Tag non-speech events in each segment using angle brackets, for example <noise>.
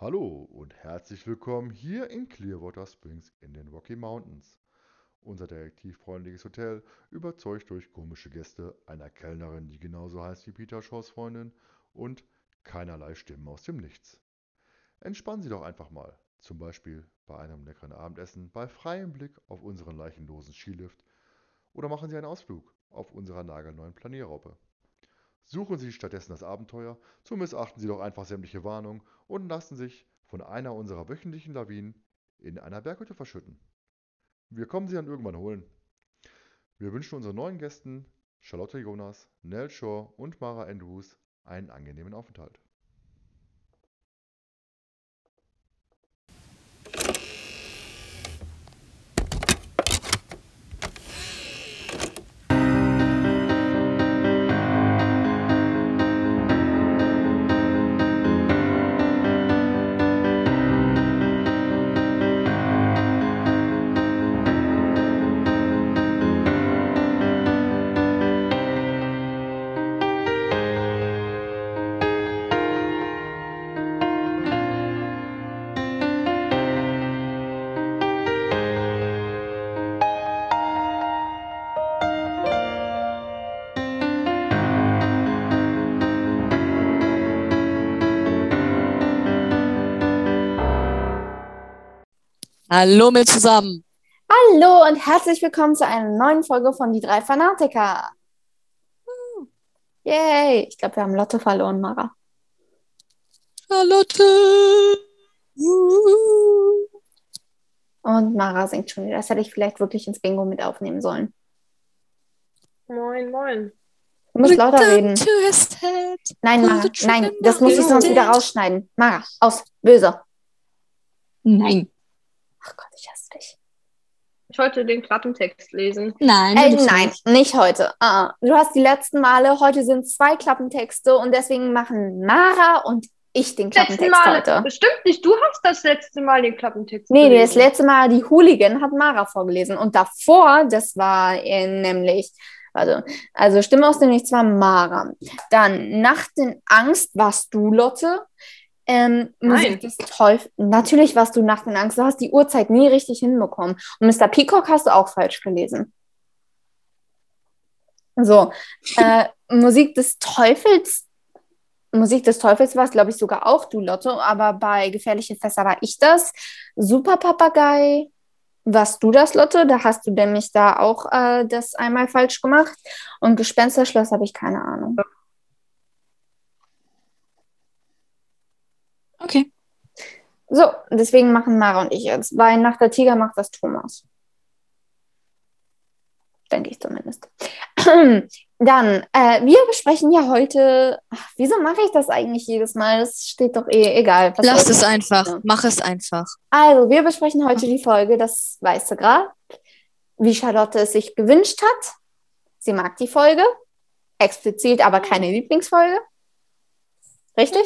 Hallo und herzlich willkommen hier in Clearwater Springs in den Rocky Mountains. Unser detektivfreundliches Hotel überzeugt durch komische Gäste, einer Kellnerin, die genauso heißt wie Peter Shaws Freundin und keinerlei Stimmen aus dem Nichts. Entspannen Sie doch einfach mal, zum Beispiel bei einem leckeren Abendessen, bei freiem Blick auf unseren leichenlosen Skilift oder machen Sie einen Ausflug auf unserer nagelneuen Planierraupe. Suchen Sie stattdessen das Abenteuer, so missachten Sie doch einfach sämtliche Warnungen und lassen sich von einer unserer wöchentlichen Lawinen in einer Berghütte verschütten. Wir kommen Sie dann irgendwann holen. Wir wünschen unseren neuen Gästen Charlotte Jonas, Nell Shaw und Mara Andrews einen angenehmen Aufenthalt. Hallo mit zusammen. Hallo und herzlich willkommen zu einer neuen Folge von Die drei Fanatiker. Yay! Ich glaube, wir haben Lotte verloren, Mara. Charlotte. Und Mara singt schon wieder. Das hätte ich vielleicht wirklich ins Bingo mit aufnehmen sollen. Moin, moin. Du musst lauter reden. Nein, Mara, nein, das muss ich sonst wieder rausschneiden. Mara, aus, böse. Nein. Ach Gott, ich hasse dich. Ich wollte den Klappentext lesen. Nein. Du nein, nicht. nicht heute. Ah, ah. Du hast die letzten Male, heute sind zwei Klappentexte und deswegen machen Mara und ich den Klappentext Mal, heute. bestimmt nicht, du hast das letzte Mal den Klappentext Nee, das gelesen. letzte Mal, die Hooligan hat Mara vorgelesen. Und davor, das war äh, nämlich, also, also Stimme aus dem Nichts war Mara. Dann Nacht in Angst warst du, Lotte. Ähm, Musik des Teufels. Natürlich warst du Nacht in Angst. Du hast die Uhrzeit nie richtig hinbekommen. Und Mr. Peacock hast du auch falsch gelesen. So, äh, Musik des Teufels. Musik des Teufels war es, glaube ich, sogar auch du, Lotto, aber bei Gefährliche Fässer war ich das. Super Papagei, warst du das, Lotte? Da hast du nämlich da auch äh, das einmal falsch gemacht. Und Gespensterschloss habe ich keine Ahnung. Okay. So, deswegen machen Mara und ich jetzt. Bei Nacht der Tiger macht das Thomas. Denke ich zumindest. <clears throat> Dann, äh, wir besprechen ja heute. Ach, wieso mache ich das eigentlich jedes Mal? Das steht doch eh egal. Lass es einfach. Ja. Mach es einfach. Also, wir besprechen heute die Folge Das Weiße Grab, wie Charlotte es sich gewünscht hat. Sie mag die Folge, explizit, aber keine Lieblingsfolge. Richtig?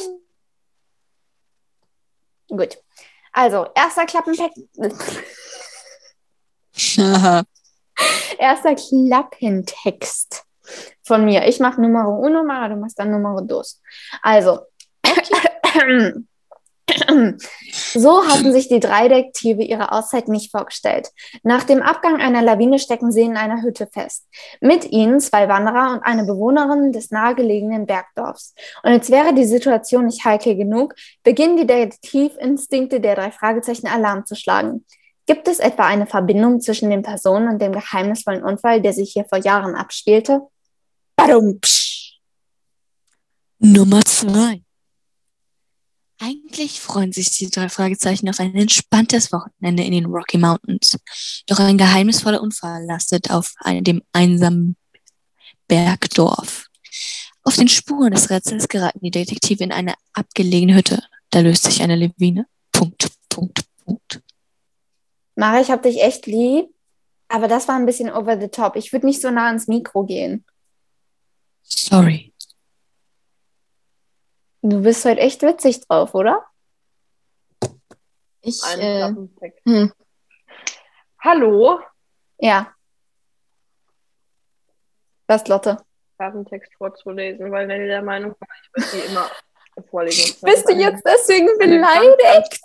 Gut. Also, erster Klappentext. <laughs> erster Klappentext von mir. Ich mache Numero uno, Mara, du machst dann Numero dos. Also, <coughs> so hatten sich die drei Detektive ihre Auszeit nicht vorgestellt. Nach dem Abgang einer Lawine stecken sie in einer Hütte fest. Mit ihnen zwei Wanderer und eine Bewohnerin des nahegelegenen Bergdorfs. Und jetzt wäre die Situation nicht heikel genug, beginnen die Detektivinstinkte der drei Fragezeichen Alarm zu schlagen. Gibt es etwa eine Verbindung zwischen den Personen und dem geheimnisvollen Unfall, der sich hier vor Jahren abspielte? Badum. Nummer zwei. Eigentlich freuen sich die drei Fragezeichen auf ein entspanntes Wochenende in den Rocky Mountains. Doch ein geheimnisvoller Unfall lastet auf dem einsamen Bergdorf. Auf den Spuren des Rätsels geraten die Detektive in eine abgelegene Hütte. Da löst sich eine Lawine. Punkt, Punkt, Punkt. Mara, ich habe dich echt lieb, aber das war ein bisschen over the top. Ich würde nicht so nah ans Mikro gehen. Sorry. Du bist heute echt witzig drauf, oder? Ich, äh. Hm. Hallo, Ja. Was, Lotte? Klappentext vorzulesen, weil wenn ihr der Meinung war, ich würde die immer vorlesen. <laughs> Bist du jetzt deswegen beleidigt,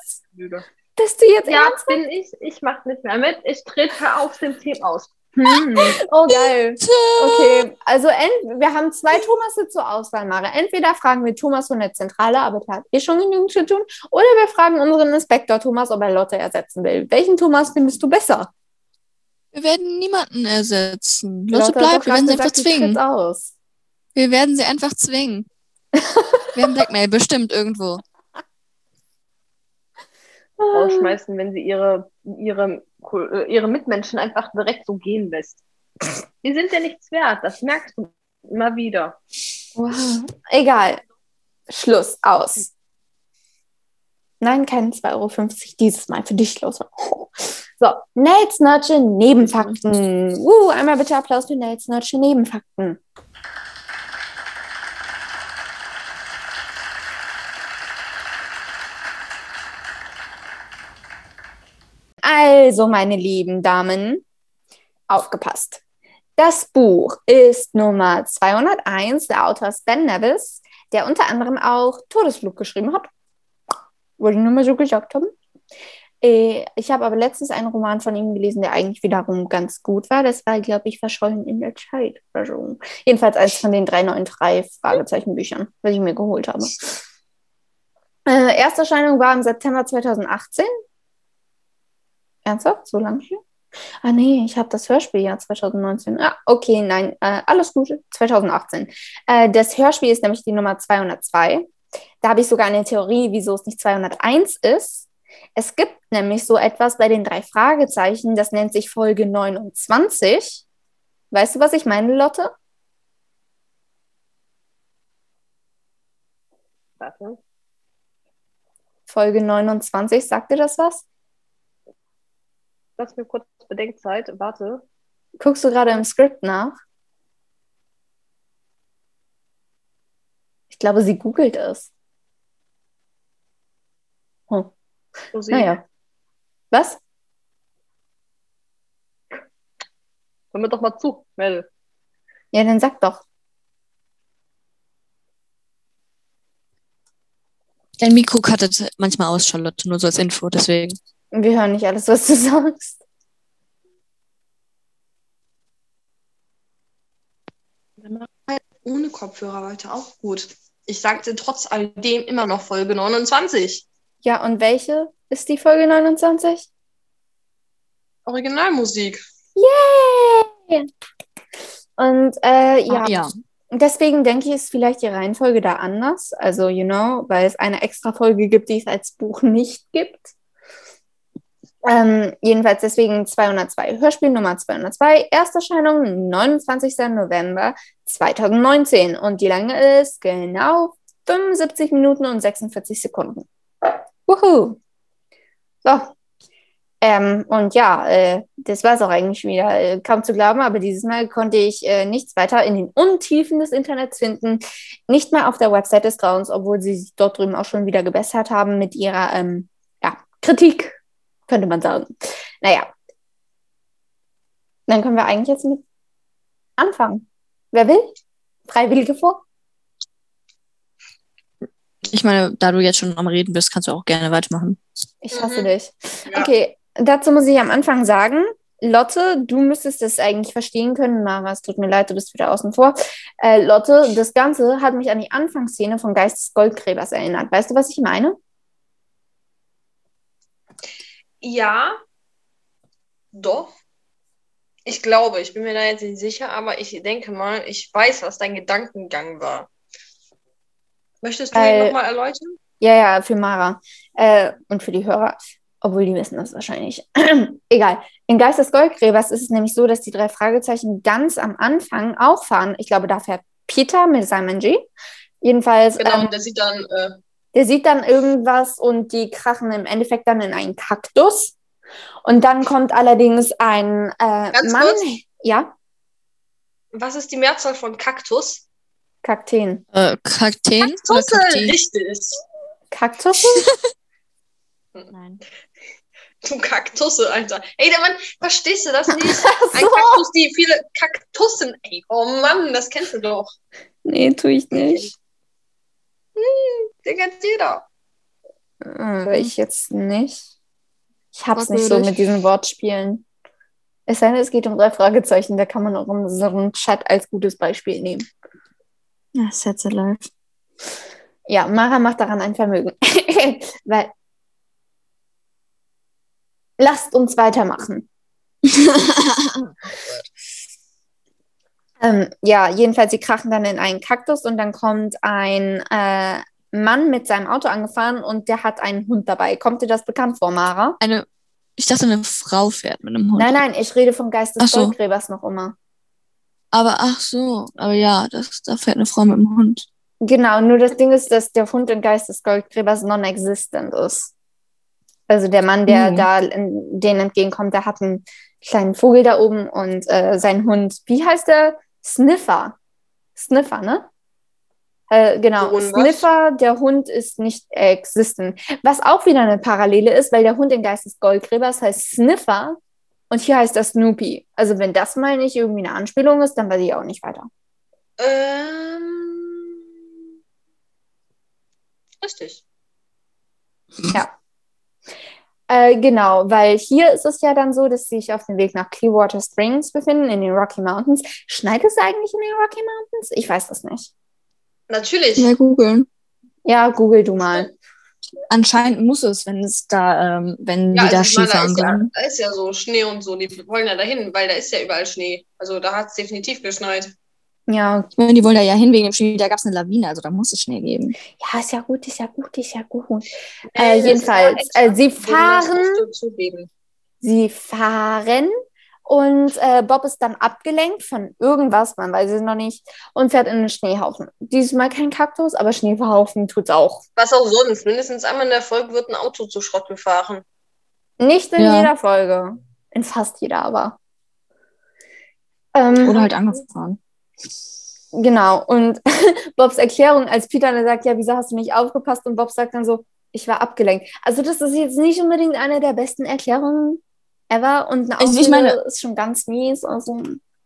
dass du jetzt Ja, bin ich. Ich mache nicht mehr mit. Ich trete aus dem Team aus. Hm. Oh, geil. Okay, also ent wir haben zwei Thomasse zur Auswahl, Mara. Entweder fragen wir Thomas von der Zentrale, aber der hat eh schon genügend zu tun, oder wir fragen unseren Inspektor Thomas, ob er Lotte ersetzen will. Welchen Thomas findest du besser? Wir werden niemanden ersetzen. Lotte hat bleibt, wir werden sie einfach zwingen. aus. Wir werden sie einfach zwingen. <laughs> wir haben Blackmail bestimmt irgendwo. Rausschmeißen, wenn sie ihre, ihre, ihre Mitmenschen einfach direkt so gehen lässt. Die sind ja nichts wert. Das merkst du immer wieder. Wow. Egal. Schluss, aus. Nein, kein 2,50 Euro dieses Mal für dich, los. So, Nels Nötsche Nebenfakten. Uh, einmal bitte Applaus für Nels Nötsche Nebenfakten. Also, meine lieben Damen, aufgepasst. Das Buch ist Nummer 201. Der Autor ist Ben Nevis, der unter anderem auch Todesflug geschrieben hat. Wollte ich nur mal so gesagt haben. Äh, Ich habe aber letztens einen Roman von ihm gelesen, der eigentlich wiederum ganz gut war. Das war, glaube ich, Verschollen in der Zeit. Jedenfalls eines von den 393 Fragezeichenbüchern, was ich mir geholt habe. Äh, Ersterscheinung war im September 2018. Ernsthaft? So lange hier? Ah, nee, ich habe das Hörspieljahr 2019. Ah, okay, nein, äh, alles Gute. 2018. Äh, das Hörspiel ist nämlich die Nummer 202. Da habe ich sogar eine Theorie, wieso es nicht 201 ist. Es gibt nämlich so etwas bei den drei Fragezeichen, das nennt sich Folge 29. Weißt du, was ich meine, Lotte? Warte. Folge 29, sagt dir das was? Lass mir kurz Bedenkzeit. Warte. Guckst du gerade im Skript nach? Ich glaube, sie googelt es. Hm. So Naja. Was? Hör mir doch mal zu, Mel. Ja, dann sag doch. Dein Mikro cuttet manchmal aus, Charlotte, nur so als Info, deswegen. Wir hören nicht alles, was du <laughs> sagst. Ohne Kopfhörer weiter auch gut. Ich sagte trotz alledem immer noch Folge 29. Ja, und welche ist die Folge 29? Originalmusik. Yay! Und äh, ja, Ah, ja. deswegen denke ich, ist vielleicht die Reihenfolge da anders. Also, you know, weil es eine extra Folge gibt, die es als Buch nicht gibt. Ähm, jedenfalls deswegen 202. Hörspiel Nummer 202. Ersterscheinung 29. November 2019. Und die Länge ist genau 75 Minuten und 46 Sekunden. Wuhu! So. Ähm, und ja, äh, das war es auch eigentlich wieder. Äh, kaum zu glauben, aber dieses Mal konnte ich äh, nichts weiter in den Untiefen des Internets finden. Nicht mal auf der Website des Grauens, obwohl sie sich dort drüben auch schon wieder gebessert haben mit ihrer ähm, ja, Kritik, könnte man sagen. Naja. Dann können wir eigentlich jetzt mit anfangen. Wer will? Freiwillige vor? Ich meine, da du jetzt schon am Reden bist, kannst du auch gerne weitermachen. Ich hasse Mhm. dich. Ja. Okay, dazu muss ich am Anfang sagen, Lotte, du müsstest das eigentlich verstehen können. Mara, es tut mir leid, du bist wieder außen vor. Äh, Lotte, das Ganze hat mich an die Anfangsszene von Geist des Goldgräbers erinnert. Weißt du, was ich meine? Ja, doch. Ich glaube, ich bin mir da jetzt nicht sicher, aber ich denke mal, ich weiß, was dein Gedankengang war. Möchtest du Weil- ihn nochmal erläutern? Ja, ja, für Mara äh, und für die Hörer, obwohl die wissen das wahrscheinlich. <clears throat> Egal. In Geist des Goldgräbers ist es nämlich so, dass die drei Fragezeichen ganz am Anfang auch fahren. Ich glaube, da fährt Peter mit Simon G. Jedenfalls, Genau, ähm, und der sieht dann, äh, der sieht dann irgendwas und die krachen im Endeffekt dann in einen Kaktus. Und dann kommt allerdings ein äh, Ganz Mann. kurz. Ja, was ist die Mehrzahl von Kaktus? Kakteen. Äh, Kakteen? Kaktusse, richtig. Kaktusse? <laughs> Nein. Du Kaktusse, Alter. Ey, der Mann, verstehst du das nicht? Ein so. Kaktus, die viele Kaktussen. Ey, oh Mann, das kennst du doch. Nee, tue ich nicht. Hm, den kennt jeder. Äh, ich jetzt nicht. Ich hab's nicht so Fragwürdig. mit diesen Wortspielen. Es sei denn, es geht um drei Fragezeichen, da kann man auch unseren Chat als gutes Beispiel nehmen. Ja, Sets Alive. Ja, Mara macht daran ein Vermögen. <laughs> Weil. Lasst uns weitermachen. <laughs> Ähm, ja, jedenfalls, sie krachen dann in einen Kaktus und dann kommt ein äh, Mann mit seinem Auto angefahren und der hat einen Hund dabei. Kommt dir das bekannt vor, Mara? Eine, ich dachte, eine Frau fährt mit einem Hund. Nein, nein, ich rede vom Geist des Ach so. Goldgräbers noch immer. Aber ach so, aber ja, das, da fährt eine Frau mit einem Hund. Genau, nur das Ding ist, dass der Hund im Geist des Goldgräbers non-existent ist. Also der Mann, der Mhm. da in, denen entgegenkommt, der hat einen kleinen Vogel da oben und äh, sein Hund, wie heißt der? Sniffer. Sniffer, ne? Äh, genau, Wohnen was? Sniffer, der Hund ist nicht existent. Was auch wieder eine Parallele ist, weil der Hund im Geist des Goldgräbers heißt Sniffer und hier heißt er Snoopy. Also wenn das mal nicht irgendwie eine Anspielung ist, dann weiß ich auch nicht weiter. Ähm, richtig. Äh, genau, weil hier ist es ja dann so, dass sie sich auf dem Weg nach Clearwater Springs befinden, in den Rocky Mountains. Schneit es eigentlich in den Rocky Mountains? Ich weiß das nicht. Natürlich. Ja, googeln. Ja, google du mal. Anscheinend muss es, wenn es da, ähm, wenn Ja, die da also da Skifahren ist, ja, können. da ist ja so Schnee und so. Die wollen ja dahin, weil da ist ja überall Schnee. Also da hat es definitiv geschneit. Ja, Ich meine, die wollen da ja hin wegen dem Schnee, da gab es eine Lawine, also da muss es Schnee geben. ja, ist ja gut, ist ja gut, ist ja gut. Äh, Äh, jedenfalls, äh, sie fahren, sie fahren und äh, Bob ist dann abgelenkt von irgendwas, man weiß es noch nicht, und fährt in einen Schneehaufen. Diesmal kein Kaktus, aber Schneehaufen tut's auch. Was auch sonst. Mindestens einmal in der Folge wird ein Auto zu Schrott gefahren. Nicht in Ja. jeder Folge. In fast jeder aber. Ähm, Oder halt angefahren. Genau, und <laughs> Bobs Erklärung, als Peter dann sagt, ja, wieso hast du nicht aufgepasst? Und Bob sagt dann so, ich war abgelenkt. Also das ist jetzt nicht unbedingt eine der besten Erklärungen ever und eine Also ich meine- ist schon ganz mies. Also,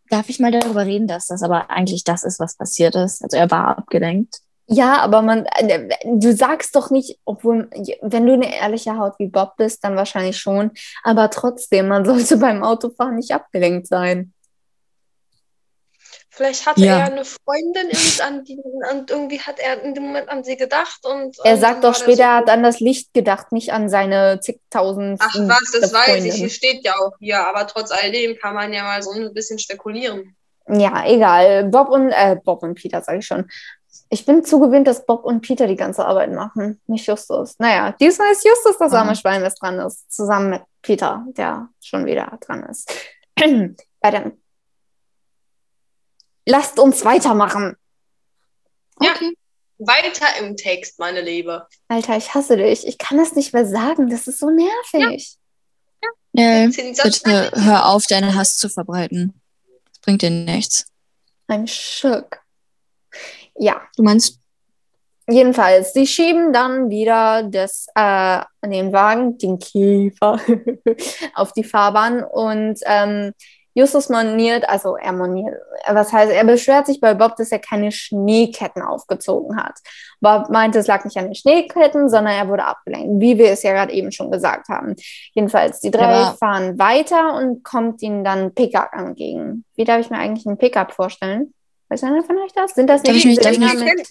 Darf ich mal darüber reden, dass das aber eigentlich das ist, was passiert ist? Also er war abgelenkt. ja, aber man, äh, du sagst doch nicht, obwohl, wenn du eine ehrliche Haut wie Bob bist, dann wahrscheinlich schon, aber trotzdem, man <laughs> sollte beim Autofahren nicht abgelenkt sein. Vielleicht hatte Ja. er eine Freundin und, an die, und irgendwie hat er in dem Moment an sie gedacht. Und, Er und sagt doch später, der er so, hat an das Licht gedacht, nicht an seine zigtausend Ach was, das weiß ich. Hier steht ja auch hier. Aber trotz alledem kann man ja mal so ein bisschen spekulieren. Ja, egal. Bob und äh, Bob und Peter, sage ich schon. Ich bin zugewöhnt, dass Bob und Peter die ganze Arbeit machen, nicht Justus. Naja, diesmal ist Justus das arme Ah. Schwein, das dran ist, zusammen mit Peter, der schon wieder dran ist. <clears throat> Weiter. Lasst uns weitermachen. Ja. Weiter im Text, meine Liebe. Alter, ich hasse dich. Ich kann das nicht mehr sagen. Das ist so nervig. Den Satz bitte hör auf, deinen Hass zu verbreiten. Das bringt dir nichts. I'm shook. Ja, Du meinst, Jedenfalls, sie schieben dann wieder das, äh, den Wagen, den Käfer, <laughs> auf die Fahrbahn und ähm, Justus moniert, also er moniert, was heißt, er beschwert sich bei Bob, dass er keine Schneeketten aufgezogen hat. Bob meinte, es lag nicht an den Schneeketten, sondern er wurde abgelenkt, wie wir es ja gerade eben schon gesagt haben. Jedenfalls, die drei Aber- fahren weiter und kommt ihnen dann Pickup entgegen. Wie darf ich mir eigentlich einen Pickup vorstellen? Weiß einer von euch das? Sind das Darf nicht ich mich- darf die Dinger mit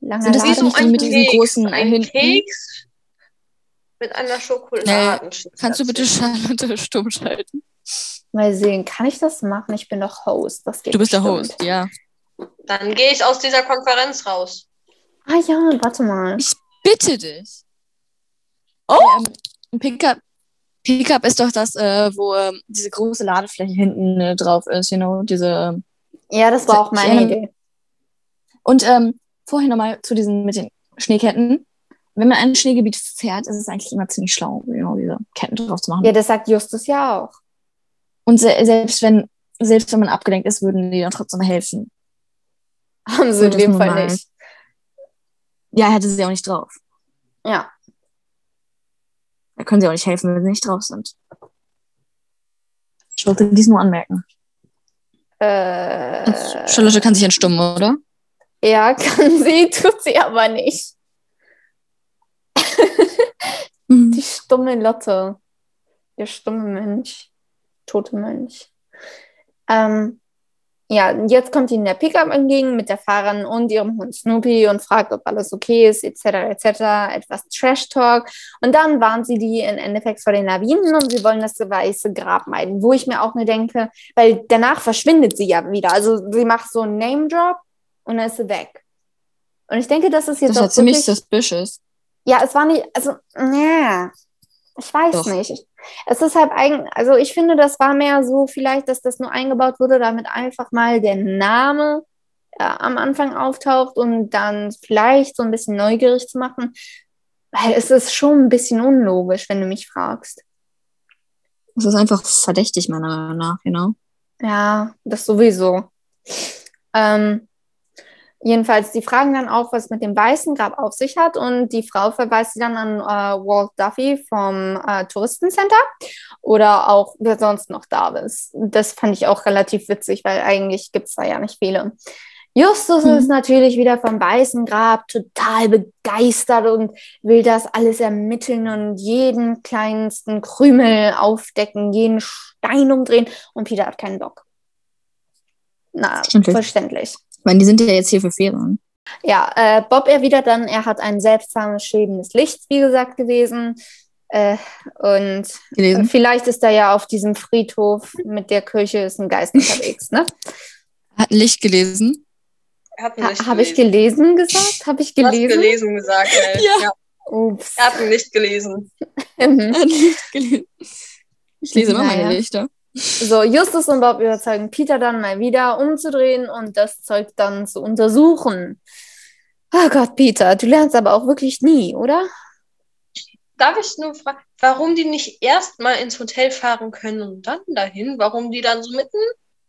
langer Sind das nicht so die mit diesen großen ein hinten? Keks mit einer Schokoladenschicht. kannst du bitte. Charlotte <laughs> stumm schalten? Mal sehen, kann ich das machen? Ich bin doch Host. Das geht Du bist der bestimmt. Host, ja. Dann gehe ich aus dieser Konferenz raus. Ah ja, warte mal. Bitte dich. Oh! Ähm, ein Pickup, Pickup ist doch das, äh, wo ähm, diese große Ladefläche hinten äh, drauf ist, you know, diese. ähm, Ja, das war auch Ich meine Idee. Und ähm, vorhin nochmal zu diesen mit den Schneeketten. Wenn man ein Schneegebiet fährt, ist es eigentlich immer ziemlich schlau, you know, diese Ketten drauf zu machen. Ja, das sagt Justus ja auch. Und se selbst wenn selbst wenn man abgelenkt ist, würden die dann trotzdem helfen. Haben sie in dem Fall mal. nicht. Ja, hätte sie auch nicht drauf. Ja. Da können sie auch nicht helfen, wenn sie nicht drauf sind. Ich wollte dies nur anmerken. Äh, Charlotte kann sich entstummen, oder? Ja, <laughs> kann sie, tut sie aber nicht. Mhm. Die stumme Lotte. Der stumme Mönch. Tote Mönch. Ähm, ja, jetzt kommt ihnen der Pickup entgegen mit der Fahrerin und ihrem Hund Snoopy und fragt, ob alles okay ist, etc., etc., etwas Trash-Talk. Und dann warnt sie die im Endeffekt vor den Lawinen und sie wollen das weiße Grab meiden, wo ich mir auch nur denke, weil danach verschwindet sie ja wieder. Also sie macht so einen Name-Drop und dann ist sie weg. Und ich denke, das ist jetzt Das auch war ziemlich suspicious. ja, es war nicht, also, ja, ich weiß Doch. nicht. Es ist halt eigen, also ich finde, das war mehr so vielleicht, dass das nur eingebaut wurde, damit einfach mal der Name äh, am Anfang auftaucht und dann vielleicht so ein bisschen neugierig zu machen. Weil es ist schon ein bisschen unlogisch, wenn du mich fragst. Das ist einfach verdächtig, meiner Meinung nach, genau. Ja, das sowieso. Ähm, jedenfalls, die fragen dann auch, was mit dem weißen Grab auf sich hat und die Frau verweist sie dann an äh, Walt Duffy vom äh, Touristencenter oder auch wer sonst noch da ist. Das fand ich auch relativ witzig, weil eigentlich gibt es da ja nicht viele. Justus Mhm. ist natürlich wieder vom weißen Grab total begeistert und will das alles ermitteln und jeden kleinsten Krümel aufdecken, jeden Stein umdrehen und Peter hat keinen Bock. Na, Verständlich. verständlich. Ich meine, die sind ja jetzt hier für Ferien. Ja, äh, Bob erwidert dann, er hat ein seltsames schwebendes Licht, wie gesagt, gewesen. Äh, und Gelesen. vielleicht ist da ja auf diesem Friedhof mit der Kirche ist ein Geist unterwegs, ne? Hat ein Licht gelesen. Er hat ihn Ha, nicht Habe ich gelesen. gelesen gesagt? Habe ich Du hast gelesen? gelesen gesagt, ey. Ja. <laughs> ja. Ups. Er hat ihn nicht gelesen. Er <laughs> hat Licht gelesen. Ich lese immer Naja. meine Lichter. So, Justus und Bob überzeugen Peter dann mal wieder umzudrehen und das Zeug dann zu untersuchen. Oh Gott, Peter, du lernst aber auch wirklich nie, oder? Darf ich nur fragen, warum die nicht erst mal ins Hotel fahren können und dann dahin? Warum die dann so mitten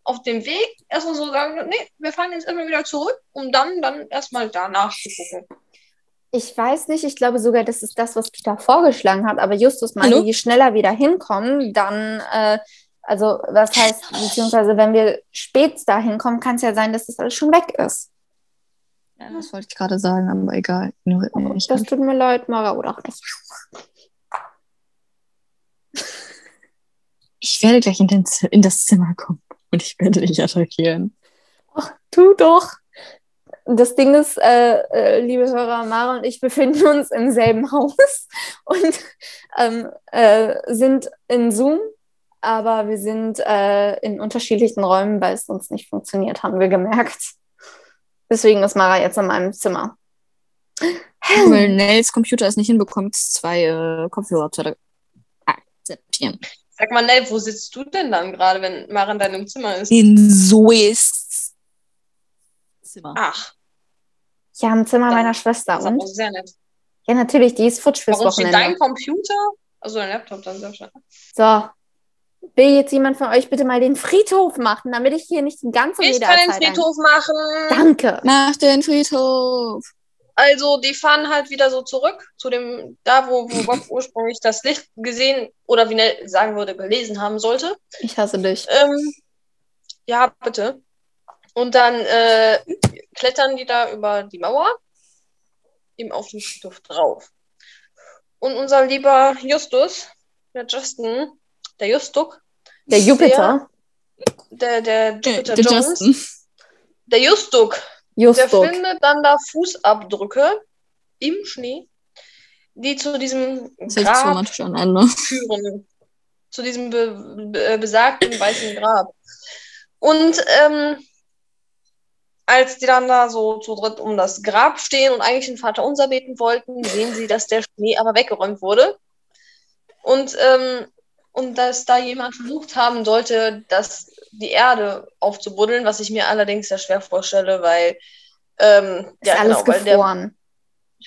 auf dem Weg erstmal so sagen, nee, wir fahren jetzt erstmal wieder zurück, um dann, dann erstmal danach zu gucken. Ich weiß nicht, ich glaube sogar, das ist das, was Peter vorgeschlagen hat, aber Justus meinte, je schneller wir da hinkommen, dann, äh, also was heißt, beziehungsweise wenn wir spät da hinkommen, kann es ja sein, dass das alles schon weg ist. Ja, das wollte ich gerade sagen, aber egal. Ignoriert mich. Das tut mir leid, Mara, oder auch nicht. <laughs> Ich werde gleich in, den, in das Zimmer kommen und ich werde dich attackieren. Ach, tu doch. Das Ding ist, äh, äh, liebe Hörer, Mara und ich befinden uns im selben Haus <laughs> und ähm, äh, sind in Zoom, aber wir sind äh, in unterschiedlichen Räumen, weil es sonst nicht funktioniert, haben wir gemerkt. Deswegen ist Mara jetzt in meinem Zimmer. Weil Nels Computer es nicht hinbekommt, zwei äh, Kopfhörer zu akzeptieren. Sag mal, Nell, wo sitzt du denn dann gerade, wenn Mara in deinem Zimmer ist? In Zoes Zimmer. Ach, Ja, im Zimmer Dann- meiner Schwester. das Und? auch sehr nett. Ja, natürlich, die ist futsch fürs Warum steht dein Wochenende. Computer? Also dein Laptop dann sehr schön. So. Will jetzt jemand von euch bitte mal den Friedhof machen, damit ich hier nicht die ganze Ich kann den ein- Friedhof machen. Danke. Nach den Friedhof. Also, die fahren halt wieder so zurück zu dem, da wo, wo Bob <laughs> ursprünglich das Licht gesehen oder wie Nell sagen würde, gelesen haben sollte. Ich hasse dich. Ähm, ja, bitte. Und dann äh, klettern die da über die Mauer, eben auf den Friedhof drauf. Und unser lieber Justus, der Justin, der Justuk, Der Jupiter. der, der Der, Jupiter der Jones, Justin. der Justuk, der Justuk. findet dann da Fußabdrücke im Schnee, die zu diesem Grab Ende. führen. Zu diesem be be besagten weißen Grab. Und ähm, als die dann da so zu dritt um das Grab stehen und eigentlich den Vater unser beten wollten, sehen sie, dass der Schnee aber weggeräumt wurde. Und, ähm, und dass da jemand versucht haben sollte, das, die Erde aufzubuddeln, was ich mir allerdings sehr schwer vorstelle, weil ähm, Ist alles weil der gefroren.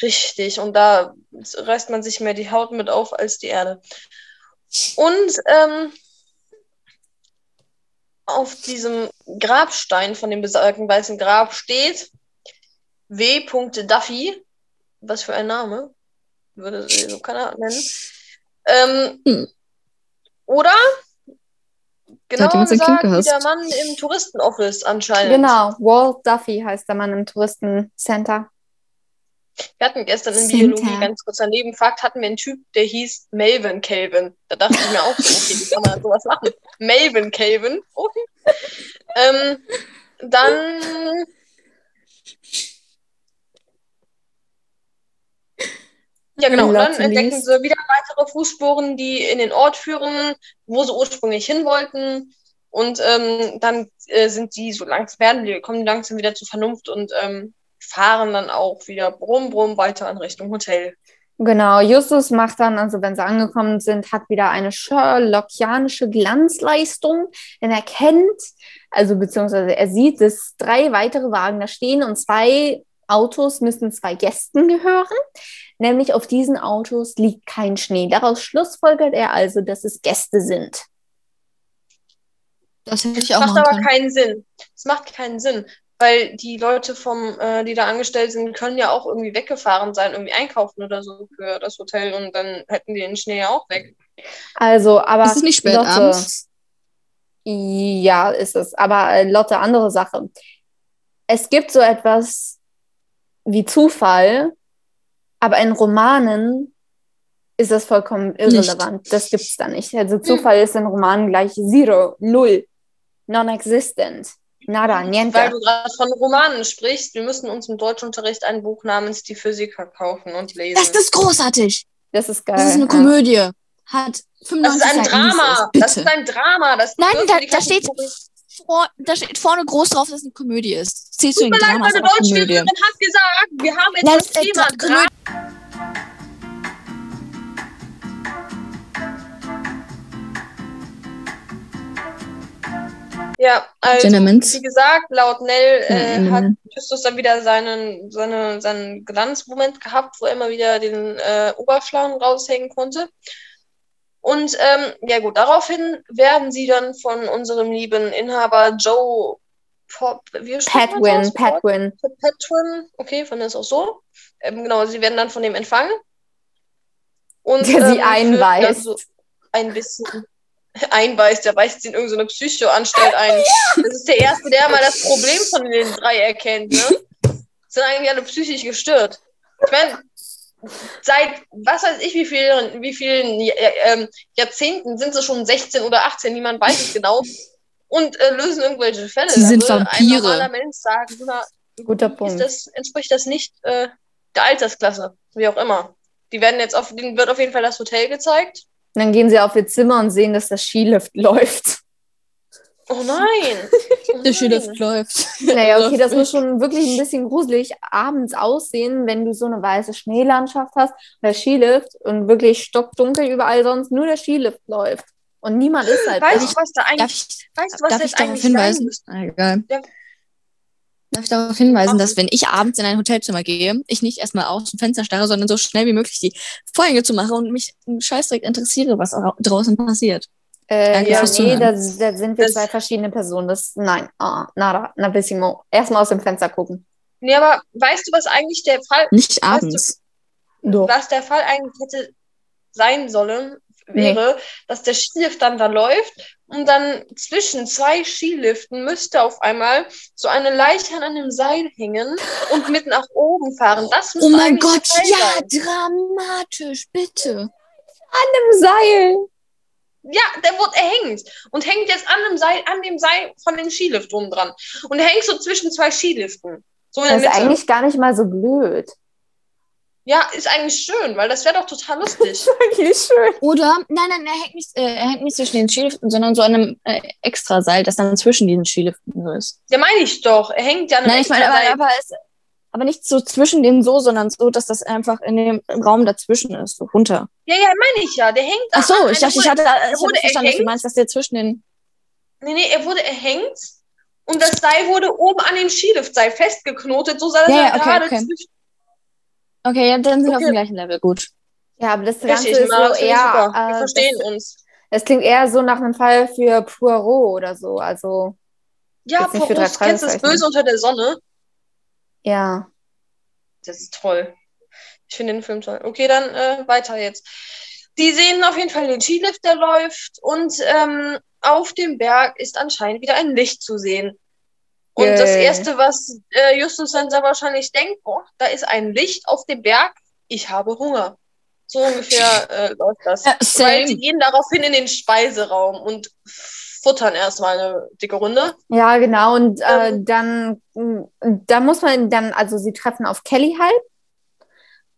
Richtig, und da reißt man sich mehr die Haut mit auf als die Erde. Und ähm, auf diesem Grabstein von dem besagten weißen Grab steht W. Duffy. Was für ein Name. Würde sie so keiner nennen. Ähm, Hm. Oder Kind gesagt, wie der Mann im Touristenoffice anscheinend. Genau, Walt Duffy heißt der Mann im Touristencenter. Wir hatten gestern in Center. Biologie, ganz kurz ein Nebenfakt, hatten wir einen Typ, der hieß Melvin Calvin. Da dachte ich mir auch okay, wie kann man sowas machen? Melvin Calvin, okay. Ähm, dann Ja, genau. Und dann entdecken sie wieder weitere Fußspuren, die in den Ort führen, wo sie ursprünglich hin wollten. Und ähm, dann äh, sind die so langsam, werden die, kommen langsam wieder zur Vernunft und ähm, fahren dann auch wieder brumm, brumm weiter in Richtung Hotel. Genau, Justus macht dann, also wenn sie angekommen sind, hat wieder eine Sherlockianische Glanzleistung, denn er kennt, also beziehungsweise er sieht, dass drei weitere Wagen da stehen und zwei Autos müssen zwei Gästen gehören. Nämlich auf diesen Autos liegt kein Schnee. Daraus schlussfolgert er also, dass es Gäste sind. Das hätte ich auch macht machen aber können. keinen Sinn. Es macht keinen Sinn, weil die Leute vom, äh, die da angestellt sind, können ja auch irgendwie weggefahren sein, irgendwie einkaufen oder so für das Hotel und dann hätten die den Schnee ja auch weg. Also, aber Ist es nicht spät Lotte, abends? Ja, ist es. Aber äh, Lotte, andere Sache. Es gibt so etwas wie Zufall, aber in Romanen ist das vollkommen irrelevant. Das gibt es da nicht. Also Zufall ist in Romanen gleich Zero, Null, non-existent, nada, Weil niente. du gerade von Romanen sprichst, wir müssen uns im Deutschunterricht ein Buch namens Die Physiker kaufen und lesen. Das ist großartig. Das ist geil. Das ist eine. Komödie. Hat 95 Das ist ein Seiten, Drama. Das ist ein Drama. Das Nein, da- da steht- Vor, da steht vorne groß drauf, dass es eine Komödie ist. Zählst du den Drama meine Komödie? Deutschlehrerin hat gesagt, wir haben jetzt das Thema Drama. Ja, also Tenements. wie gesagt, laut Nell äh, Mhm. hat Justus dann wieder seinen, seine, seinen Glanzmoment gehabt, wo er immer wieder den äh, Oberschlauen raushängen konnte. Und ähm, ja gut, daraufhin werden sie dann von unserem lieben Inhaber Joe Pop, wie Patwin? Patwin. Patwin, okay, von der ist auch so. Ähm, genau, sie werden dann von dem empfangen. Und, Der sie ähm, einweist. So ein bisschen <laughs> einweist, der weist sie in irgendeine Psychoanstalt ein. <laughs> Das ist der Erste, der mal das Problem von den drei erkennt, ne? Sind eigentlich alle psychisch gestört. Ich meine, seit was weiß ich wie vielen, wie vielen äh, ähm, Jahrzehnten sind sie schon 16 oder 18, niemand weiß es genau. Und äh, lösen irgendwelche Fälle. Sie Da sind würde Vampire. Ein normaler Mensch sagen, na, Guter ist Punkt. das, entspricht das nicht äh, der Altersklasse, wie auch immer. Die werden jetzt auf, denen wird auf jeden Fall das Hotel gezeigt. Und dann gehen sie auf ihr Zimmer und sehen, dass das Skilift <laughs> läuft. Oh nein! <laughs> Oh Der Skilift nein. läuft. Naja, okay, das muss schon wirklich ein bisschen gruselig abends aussehen, wenn du so eine weiße Schneelandschaft hast, der Skilift und wirklich stockdunkel überall sonst nur der Skilift läuft. Und niemand ist halt Weißt da. du, was da Darf eigentlich, ich, weißt du, was darf das ich darauf hinweisen? Ah, egal. Ja. Darf ich darauf hinweisen, dass wenn ich abends in ein Hotelzimmer gehe, ich nicht erstmal aus dem Fenster starre, sondern so schnell wie möglich die Vorhänge zu machen und mich Scheißdreck interessiere, was au- draußen passiert. Äh, Danke ja, nee, da, da sind wir Das- zwei verschiedene Personen. Das, nein, ah, nada, nabissimo. Erstmal aus dem Fenster gucken. Nee, aber weißt du, was eigentlich der Fall, Nicht abends. Doch. was der Fall eigentlich hätte sein sollen, wäre, dass der Skilift dann da läuft und dann zwischen zwei Skiliften müsste auf einmal so eine Leiche an einem Seil hängen und mit nach oben fahren. Das müsste Oh mein Gott, ja, sein. dramatisch, bitte. Im Seil. Ja, der wird erhängt und hängt jetzt an dem Seil, an dem Seil von dem Skilift oben dran. Und er hängt so zwischen zwei Skiliften. So Das ist Mitte. eigentlich gar nicht mal so blöd. Ja, ist eigentlich schön, weil das wäre doch total lustig. <laughs> Wirklich schön. Oder, nein, nein, er hängt nicht, äh, er hängt nicht zwischen den Skiliften, sondern so an einem äh, Extraseil, das dann zwischen diesen Skiliften so ist. Ja, meine ich doch. Er hängt ja an einem Nein, ich meine, aber, aber, es, aber nicht so zwischen denen so, sondern so, dass das einfach in dem Raum dazwischen ist, so runter. Ja, ja, meine ich ja. Der hängt Ach so, an ich dachte, ich hatte, ich wurde hatte verstanden, dass du meinst, dass der zwischen den. Nee, nee, er wurde erhängt und das Seil wurde oben an dem Skiliftseil festgeknotet, so dass Ja, er ja, okay, gerade okay. zwischen. Okay, ja, dann sind wir auf Okay. dem gleichen Level, gut. Ja, aber das Ganze Richtig, ist so eher. super. Wir äh, verstehen das, uns. das klingt eher so nach einem Fall für Poirot oder so. Also, Ja, Poros, kennst du das. Böse unter der Sonne? ja. Das ist toll. Ich finde den Film toll. Okay, dann äh, weiter jetzt. Die sehen auf jeden Fall den Skilift, der läuft und ähm, auf dem Berg ist anscheinend wieder ein Licht zu sehen. Und das Yay. Erste, was äh, Justus dann sehr wahrscheinlich denkt, oh, da ist ein Licht auf dem Berg, ich habe Hunger. So ungefähr äh, läuft das. Ja, Weil sie gehen daraufhin in den Speiseraum und futtern erstmal eine dicke Runde. Ja, genau. Und äh, Ähm. dann, mh, da muss man dann, also sie treffen auf Kelly halt.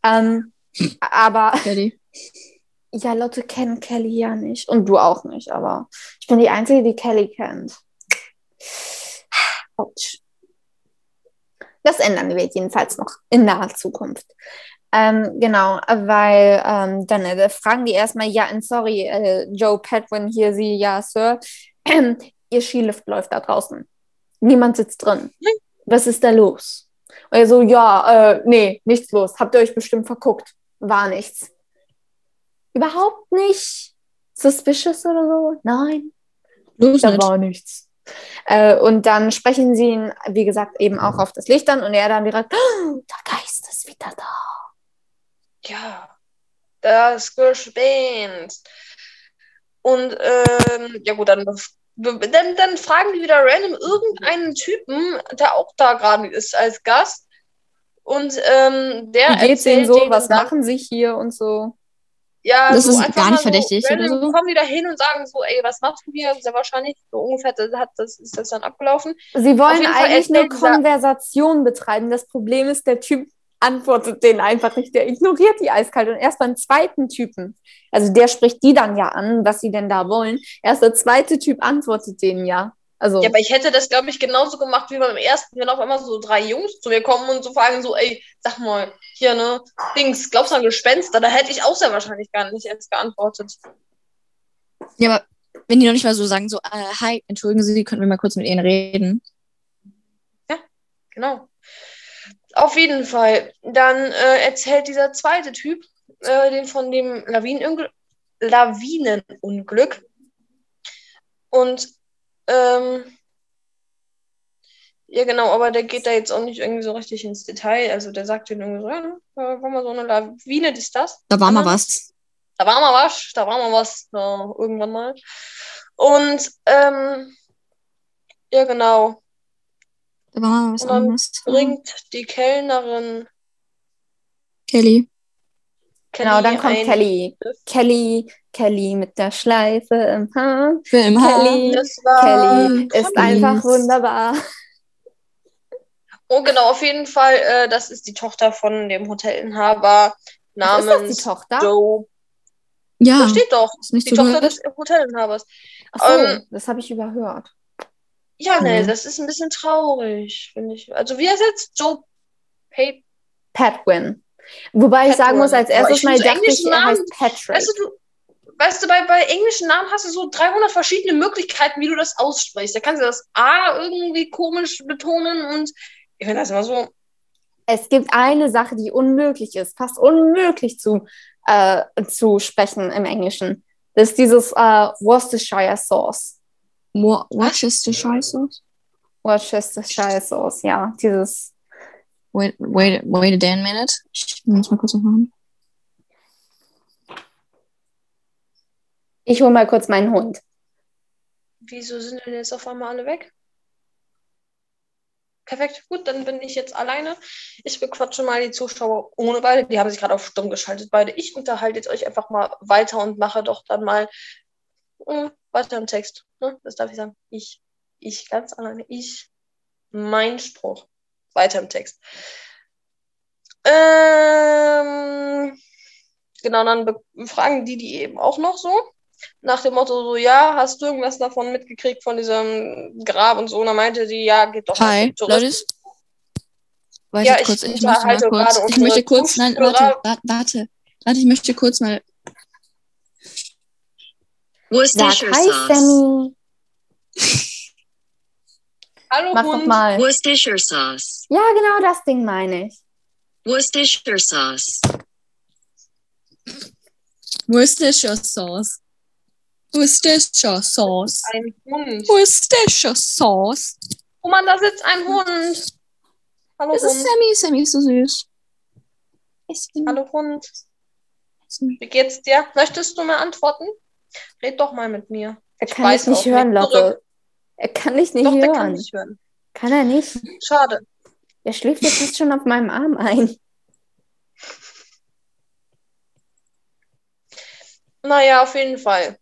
Ähm, aber Kelly. <laughs> ja, Lotte kennt Kelly ja nicht. Und du auch nicht, aber ich bin die Einzige, die Kelly kennt. Autsch. Das ändern wir jedenfalls noch in naher Zukunft. Ähm, genau, weil ähm, dann äh, fragen die erstmal, ja, and sorry, äh, Joe Petwin hier, sie, ja, Sir, <clears throat> ihr Skilift läuft da draußen. Niemand sitzt drin. Was ist da los? Und er so, ja, äh, nee, nichts los. Habt ihr euch bestimmt verguckt. War nichts. Überhaupt nicht suspicious oder so? Nein, da nicht. war nichts. Äh, und dann sprechen sie ihn, wie gesagt, eben auch auf das Licht an und er dann direkt, oh, der Geist ist wieder da. Ja, das Gespenst. Und ähm, ja gut, dann, dann, dann fragen die wieder random irgendeinen Typen, der auch da gerade ist als Gast. Und ähm, der Wie geht's erzählt ihnen so? denen Was dann- machen sie hier und so? Ja, Das so ist einfach gar nicht verdächtig so oder so? kommen die da hin und sagen so, ey, was machst du hier? Sehr wahrscheinlich so ungefähr das, hat, das ist das dann abgelaufen. Sie wollen eigentlich eine Konversation betreiben. Das Problem ist, der Typ antwortet denen einfach nicht. Der ignoriert die eiskalt. Und erst beim zweiten Typen, also der spricht die dann ja an, was sie denn da wollen. Erst der zweite Typ antwortet denen ja. Also, Ja, aber ich hätte das, glaube ich, genauso gemacht wie beim ersten, wenn auf einmal so drei Jungs zu mir kommen und so fragen so, ey, sag mal, hier, ne, Dings, glaubst du an Gespenster? Da hätte ich auch sehr wahrscheinlich gar nicht erst geantwortet. Ja, aber wenn die noch nicht mal so sagen, so, äh, hi, entschuldigen Sie, könnten wir mal kurz mit Ihnen reden? Genau. Auf jeden Fall. Dann äh, erzählt dieser zweite Typ, äh, den von dem Lawinenunglück, Lawinenunglück. Und ähm, ja, genau, aber der geht da jetzt auch nicht irgendwie so richtig ins Detail. Also der sagt denen irgendwie so, ja, ne, da war mal so eine Lawine, ist das? Da war mal Aha. was. Da war mal was, da war mal was, da irgendwann mal. Und ähm, ja, genau, Da war mal was Und dann anderes. bringt die Kellnerin Kelly. genau, dann kommt ein- Kelly. Kelly, Kelly mit der Schleife im Haar. Für im Kelly. Das war Kelly ist einfach wunderbar. Oh, genau, auf jeden Fall. Äh, das ist die Tochter von dem Hotelinhaber Ist namens das die Tochter? Joe. Ja, Da steht doch. ist nicht Die so Tochter gehört. des Hotelinhabers. Achso, Ähm, das habe ich überhört. Ja, nee, Mhm. das ist ein bisschen traurig, finde ich. Also, wie heißt jetzt? Joe Pay. Patwin. Wobei ich sagen muss, als erstes ich mal so dachte ich, er heißt Patrick. Weißt du, du, weißt du, bei, bei englischen Namen hast du so 300 verschiedene Möglichkeiten, wie du das aussprichst. Da kannst du das A irgendwie komisch betonen und ich finde das immer so. Es gibt eine Sache, die unmöglich ist, fast unmöglich zu, äh, zu sprechen im Englischen. Das ist dieses äh, Worcestershire Sauce. Wo- Worcestershire Sauce? Worcestershire Sauce, ja. Dieses. Wait, wait, wait a damn minute. Ich muss mal kurz machen. Ich hole mal kurz meinen Hund. Wieso sind denn jetzt auf einmal alle weg? Perfekt, gut, dann bin ich jetzt alleine. Ich bequatsche mal die Zuschauer ohne beide. Die haben sich gerade auf stumm geschaltet, beide. Ich unterhalte jetzt euch einfach mal weiter und mache doch dann mal äh, weiter im Text. Ne? Das darf ich sagen. Ich, ich ganz alleine. Ich, mein Spruch. Weiter im Text. Ähm, genau, dann fragen die die eben auch noch so nach dem Motto so, ja, hast du irgendwas davon mitgekriegt von diesem Grab und so? Und dann meinte sie, ja, geht doch Hi. Leute. Warte Ja, ich kurz, ich möchte mal unterhalte kurz. Ich möchte kurz, nein, warte, wa- warte. Warte, ich möchte kurz mal. Sag Worcestershire hi, sauce. Sammy. <laughs> Hallo Mach doch Hund. mal. Worcestershire sauce. Ja, genau das Ding meine ich. Worcestershire sauce. Worcestershire Sauce. Worcestershire Sauce. Ein Hund. Worcestershire Sauce. Oh Mann, da sitzt ein Hund. Hallo Das ist Hund. Sammy. Sammy ist so süß. Hallo Hund. Wie geht's dir? Möchtest du mal antworten? Red doch mal mit mir. Er Ich kann dich nicht hören. Lotte. Er kann dich nicht Doch, der hören. kann nicht hören. Kann er nicht? Schade. Er schläft jetzt fast schon auf meinem Arm ein. Naja, auf jeden Fall.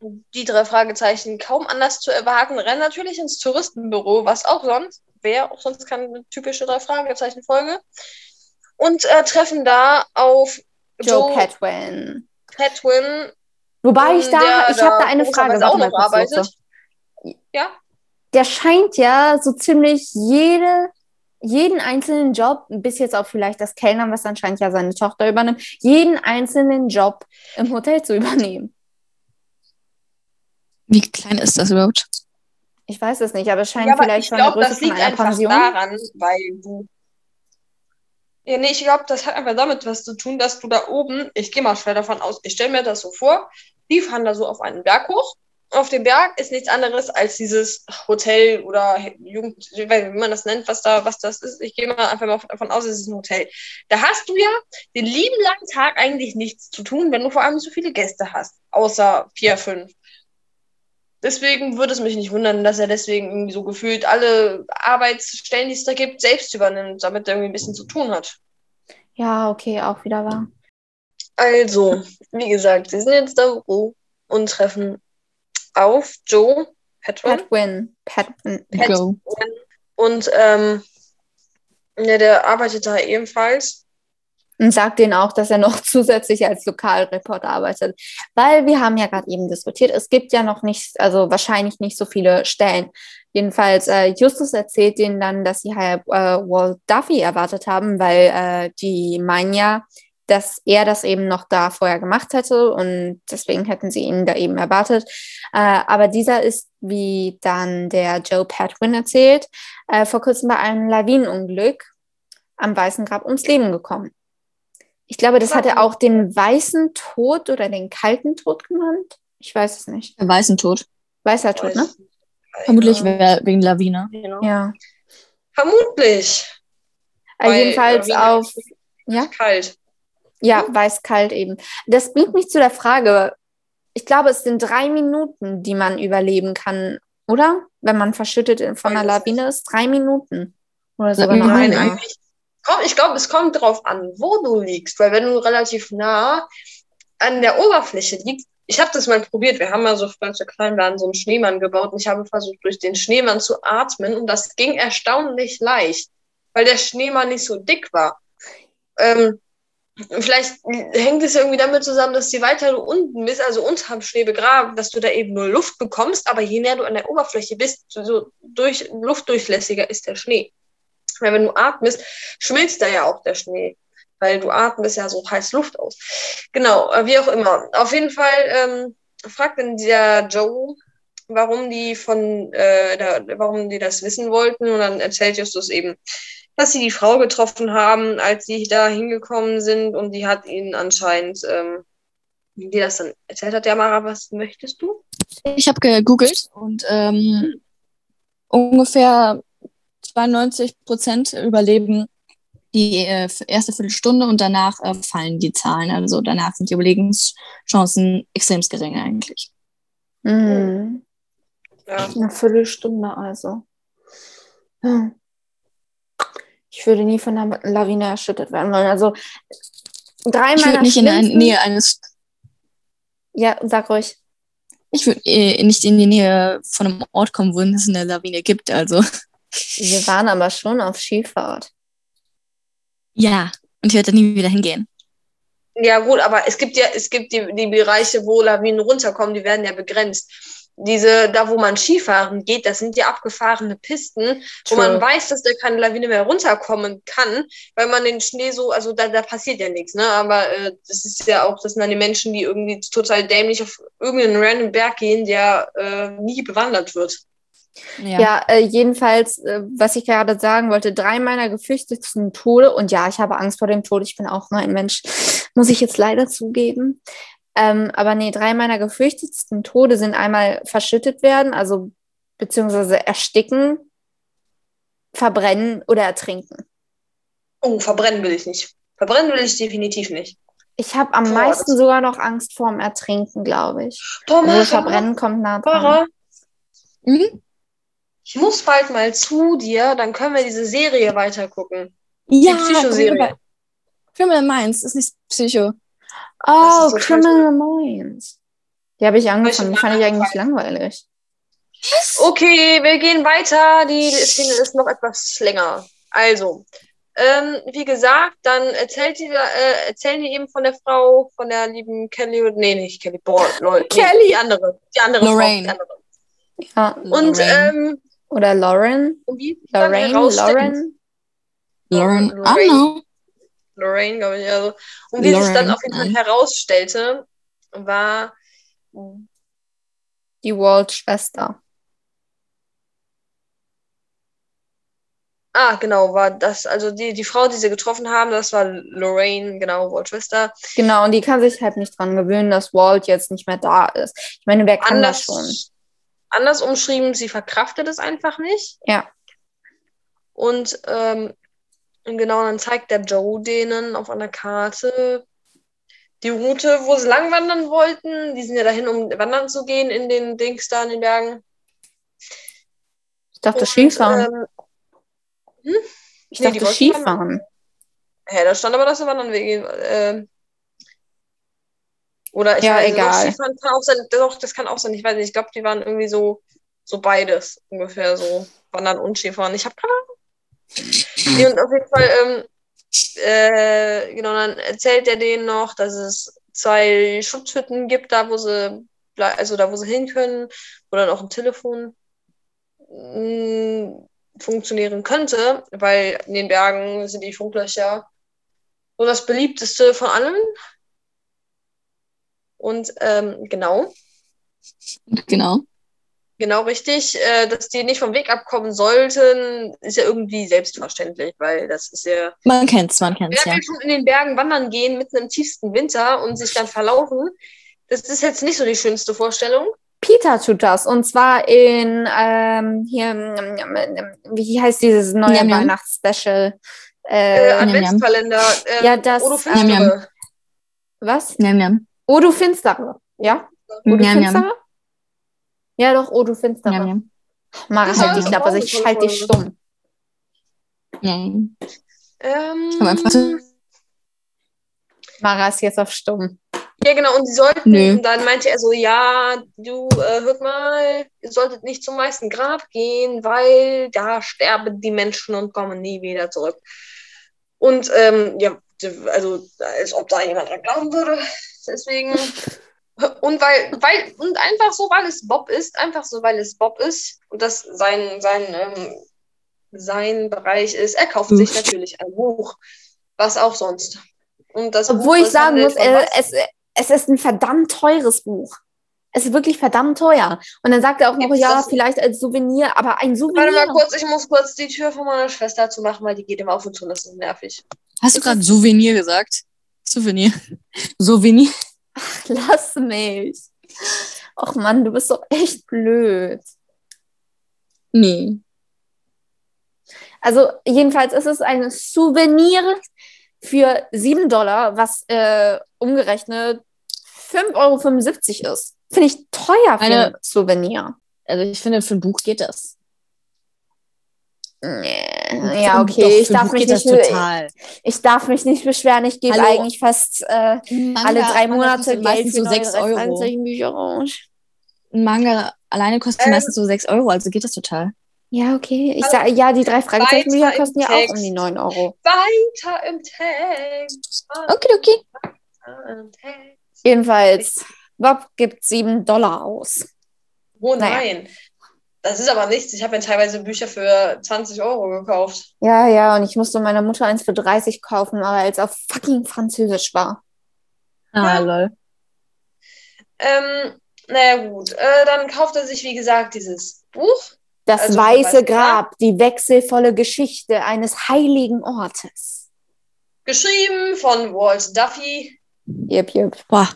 Die drei Fragezeichen kaum anders zu erwarten, rennen natürlich ins Touristenbüro, was auch sonst wäre, auch sonst keine typische drei Fragezeichen-Folge. Und äh, treffen da auf Joe Joe Patwin. Patwin, Wobei ich ähm, da, der ich habe da eine Frage. Warte mal kurz, arbeitet. Ja, Der scheint ja so ziemlich jede, jeden einzelnen Job, bis jetzt auch vielleicht das Kellnern, was anscheinend ja seine Tochter übernimmt, jeden einzelnen Job im Hotel zu übernehmen. Wie klein ist das überhaupt? Ich weiß es nicht, aber es scheint Ja, aber vielleicht ich von der glaube, Größe das von liegt einer einfach Pension. daran, weil du. Ja, nee, ich glaube, das hat einfach damit was zu tun, dass du da oben, ich gehe mal schwer davon aus, ich stelle mir das so vor, die fahren da so auf einen Berg hoch. Auf dem Berg ist nichts anderes als dieses Hotel oder Jugend, wie man das nennt, was da, was das ist. Ich gehe mal einfach mal davon aus, es ist ein Hotel. Da hast du ja den lieben langen Tag eigentlich nichts zu tun, wenn du vor allem so viele Gäste hast, außer vier, fünf. Deswegen würde es mich nicht wundern, dass er deswegen irgendwie so gefühlt alle Arbeitsstellen, die es da gibt, selbst übernimmt, damit er irgendwie ein bisschen zu tun hat. Ja, okay, auch wieder wahr. Also, wie gesagt, sie sind jetzt da Büro und treffen auf Joe Patron. Patwin. Patwin. Pat- Go. Und ähm, ja, der arbeitet da ebenfalls. Und sagt denen auch, dass er noch <laughs> zusätzlich als Lokalreporter arbeitet. Weil wir haben ja gerade eben diskutiert, es gibt ja noch nicht, also wahrscheinlich nicht so viele Stellen. Jedenfalls, äh, Justus erzählt denen dann, dass sie halt äh, Walt Duffy erwartet haben, weil äh, die meinen ja, dass er das eben noch da vorher gemacht hätte und deswegen hätten sie ihn da eben erwartet. Äh, aber dieser ist, wie dann der Joe Patwin erzählt, äh, vor kurzem bei einem Lawinenunglück am Weißen Grab ums Leben gekommen. Ich glaube, das hat er auch den weißen Tod oder den kalten Tod genannt. Ich weiß es nicht. Der weißen Tod. Weißer Tod, ne? Vermutlich wegen Lawine. genau. Ja. Vermutlich. Weil, jedenfalls wie- auf, ja, Kalt. ja, weiß-kalt eben. Das bringt mich zu der Frage. Ich glaube, es sind drei Minuten, die man überleben kann, oder? Wenn man verschüttet in- von Weiß einer Lawine ist. Drei Minuten. Oder sogar noch Nein, länger. eigentlich. Komm, ich glaube, es kommt drauf an, wo du liegst, weil wenn du relativ nah an der Oberfläche liegst, ich habe das mal probiert, wir haben mal so, als wir klein waren, so einen Schneemann gebaut und ich habe versucht, durch den Schneemann zu atmen und das ging erstaunlich leicht, weil der Schneemann nicht so dick war. Ähm, vielleicht hängt es irgendwie damit zusammen, dass je weiter du unten bist, also unterm Schnee begraben, dass du da eben nur Luft bekommst, aber je näher du an der Oberfläche bist, so durch, luftdurchlässiger ist der Schnee. Weil wenn du atmest, schmilzt da ja auch der Schnee. Weil du atmest ja so heiß Luft aus. Genau, äh, wie auch immer. Auf jeden Fall ähm, fragt dann der Joe, warum die von, äh, da, warum die das wissen wollten. Und dann erzählt Justus eben, dass sie die Frau getroffen haben, als sie da hingekommen sind. Und die hat ihnen anscheinend, ähm, die das dann erzählt hat, ja, Mara, was möchtest du? Ich habe gegoogelt und ähm, ungefähr 92 Prozent überleben die äh, erste Viertelstunde und danach äh, fallen die Zahlen. Also danach sind die Überlebenschancen extrem gering eigentlich. Mhm. Ja. Eine Viertelstunde also. Hm. Ich würde nie von einer Lawine erschüttert werden wollen. Also drei Ich würde nicht in der Nähe eines, Ja, sag ruhig. ich würde äh, nicht in die Nähe von einem Ort kommen, wo es eine Lawine gibt. Also Wir waren aber schon auf Skifahrt. ja, und ich werde nie wieder hingehen. Ja, gut, aber es gibt ja, es gibt die, die Bereiche, wo Lawinen runterkommen, die werden ja begrenzt. Diese, da wo man Skifahren geht, das sind ja abgefahrene Pisten, wo True. man weiß, dass da keine Lawine mehr runterkommen kann, weil man den Schnee so, also da, da passiert ja nichts, ne? Aber äh, das ist ja auch, das sind dann die Menschen, die irgendwie total dämlich auf irgendeinen random Berg gehen, der äh, nie bewandert wird. Ja, äh, jedenfalls, äh, was ich gerade sagen wollte, drei meiner gefürchtetsten Tode, und ja, ich habe Angst vor dem Tod, ich bin auch nur ein Mensch, <laughs> muss ich jetzt leider zugeben. Ähm, aber nee, drei meiner gefürchtetsten Tode sind einmal verschüttet werden, also beziehungsweise ersticken, verbrennen oder ertrinken. Oh, verbrennen will ich nicht. Verbrennen will ich definitiv nicht. Ich habe am Boah, meisten sogar noch Angst vorm Ertrinken, glaube ich. Boah, Also Verbrennen kommt nah dran. Mara, Mhm. Ich muss bald mal zu dir, dann können wir diese Serie weitergucken. Ja, Psychoserie. Criminal Minds ist nicht Psycho. Oh, so Criminal Minds. Die habe ich angefangen. Die fand ich eigentlich langweilig. Okay, wir gehen weiter. Die Szene ist noch etwas länger. Also, ähm, wie gesagt, dann erzählt die, äh, erzählen die eben von der Frau, von der lieben Kelly, nee, nicht Kelly, boah, lol, nee, Kelly. die andere, die andere Lorraine. Frau, die andere. Ja. Und, Lorraine. ähm, Oder Lauren. Lorraine, Lauren. Lauren. Lorraine. don't know. Lorraine, glaube ich, also. Und wie sich dann auf jeden Fall nein. herausstellte, war Die Walt-Schwester. Ah, genau, war das, also die, die Frau, die sie getroffen haben, das war Lorraine, genau, Walt's Schwester. Genau, und die kann sich halt nicht dran gewöhnen, dass Walt jetzt nicht mehr da ist. Ich meine, wer kann das schon? Anders, umschrieben, sie verkraftet es einfach nicht. Ja. Und ähm, genau, dann zeigt der Joe denen auf einer Karte die Route, wo sie lang wandern wollten. Die sind ja dahin, um wandern zu gehen in den Dings da in den Bergen. Ich dachte Und, Skifahren. Ähm, ich nee, dachte Skifahren. hä, da stand aber, dass sie wandern gehen. Ähm, oder ich Ja, weiß egal. Doch, Skifahren kann auch sein, doch, das kann auch sein. Ich weiß nicht, ich glaube, die waren irgendwie so, so beides ungefähr, so Wandern und Skifahren. Ich habe keine Ahnung. Nee, und auf jeden Fall, ähm, äh, genau, dann erzählt er denen noch, dass es zwei Schutzhütten gibt, da wo sie, also da wo sie hin können, wo dann auch ein Telefon mh, funktionieren könnte, weil in den Bergen sind die Funklöcher so das beliebteste von allen. Und ähm, genau, Genau. genau richtig, äh, dass die nicht vom Weg abkommen sollten, ist ja irgendwie selbstverständlich, weil das ist ja Man kennt's, man kennt's, Wer ja. will schon in den Bergen wandern gehen, mitten im tiefsten Winter und sich dann verlaufen? Das ist jetzt nicht so die schönste Vorstellung. Peter tut das. Und zwar in ähm, hier, ähm, ähm, wie heißt dieses neue Njam. Weihnachtsspecial? Äh, Äh, Adventskalender. Äh, ja, das, Odo ähm, Njam, was? Njam, njam. Odo Finstere. Ja? Odo Njam, njam. Finstere? Ja, doch, Odo Finstere. Njam, njam. Mara Das halt die Klappe, ich tolle schalte dich stumm. Njam. Ähm, Mara ist jetzt auf stumm. ja, genau. Und sie sollten, Nö. und dann meinte er so, ja, du, äh, hört mal, ihr solltet nicht zum meisten Grab gehen, weil da sterben die Menschen und kommen nie wieder zurück. Und ähm, ja, also als ob da jemand dran glauben würde. Deswegen. Und weil, weil, und einfach so, weil es Bob ist, einfach so, weil es Bob ist und das sein, sein, ähm, sein Bereich ist, er kauft sich Uff. natürlich ein Buch. Was auch sonst. Und das Obwohl Buch, ich sagen muss, äh, es, es ist ein verdammt teures Buch. Es ist wirklich verdammt teuer. Und dann sagt er auch noch, Gibt's ja, das- vielleicht als Souvenir, aber ein Warte mal Souvenir. kurz, ich muss kurz die Tür von meiner Schwester zumachen, weil die geht immer auf und zu und das ist nervig. Hast du gerade Souvenir gesagt? Souvenir. Souvenir. Lass mich. Och Mann, du bist doch echt blöd. Nee. Also jedenfalls ist es ein Souvenir für 7 Dollar, was äh, umgerechnet 5,75 Euro ist. Finde ich teuer für Eine- ein Souvenir. Also ich finde, für ein Buch geht das. Nee. Ja, Doch, okay, ich darf, mich nicht, total. ich darf mich nicht beschweren. Ich gebe eigentlich fast äh, alle drei Monate Geld meistens für so neue 6 Euro. Raus. Ein Manga alleine kostet Ähm. meistens so 6 Euro, also geht das total. Ja, okay. Ich sag, ja, die drei Fragezeichen-Bücher kosten ja auch um die 9 Euro. Weiter im Text. Okay, okay. Text. Jedenfalls, Bob gibt 7 Dollar aus. Oh Naja. Das ist aber nichts. Ich habe mir teilweise Bücher für 20 Euro gekauft. Ja, ja, und ich musste meiner Mutter eins für 30 kaufen, aber als auf fucking Französisch war. Ah, Ja. lol. Ähm, naja, gut. Äh, dann kauft er sich, wie gesagt, dieses Buch. Das Also, weiße Grab, die wechselvolle Geschichte eines heiligen Ortes. Geschrieben von Walt Duffy. Jep, jep. Boah,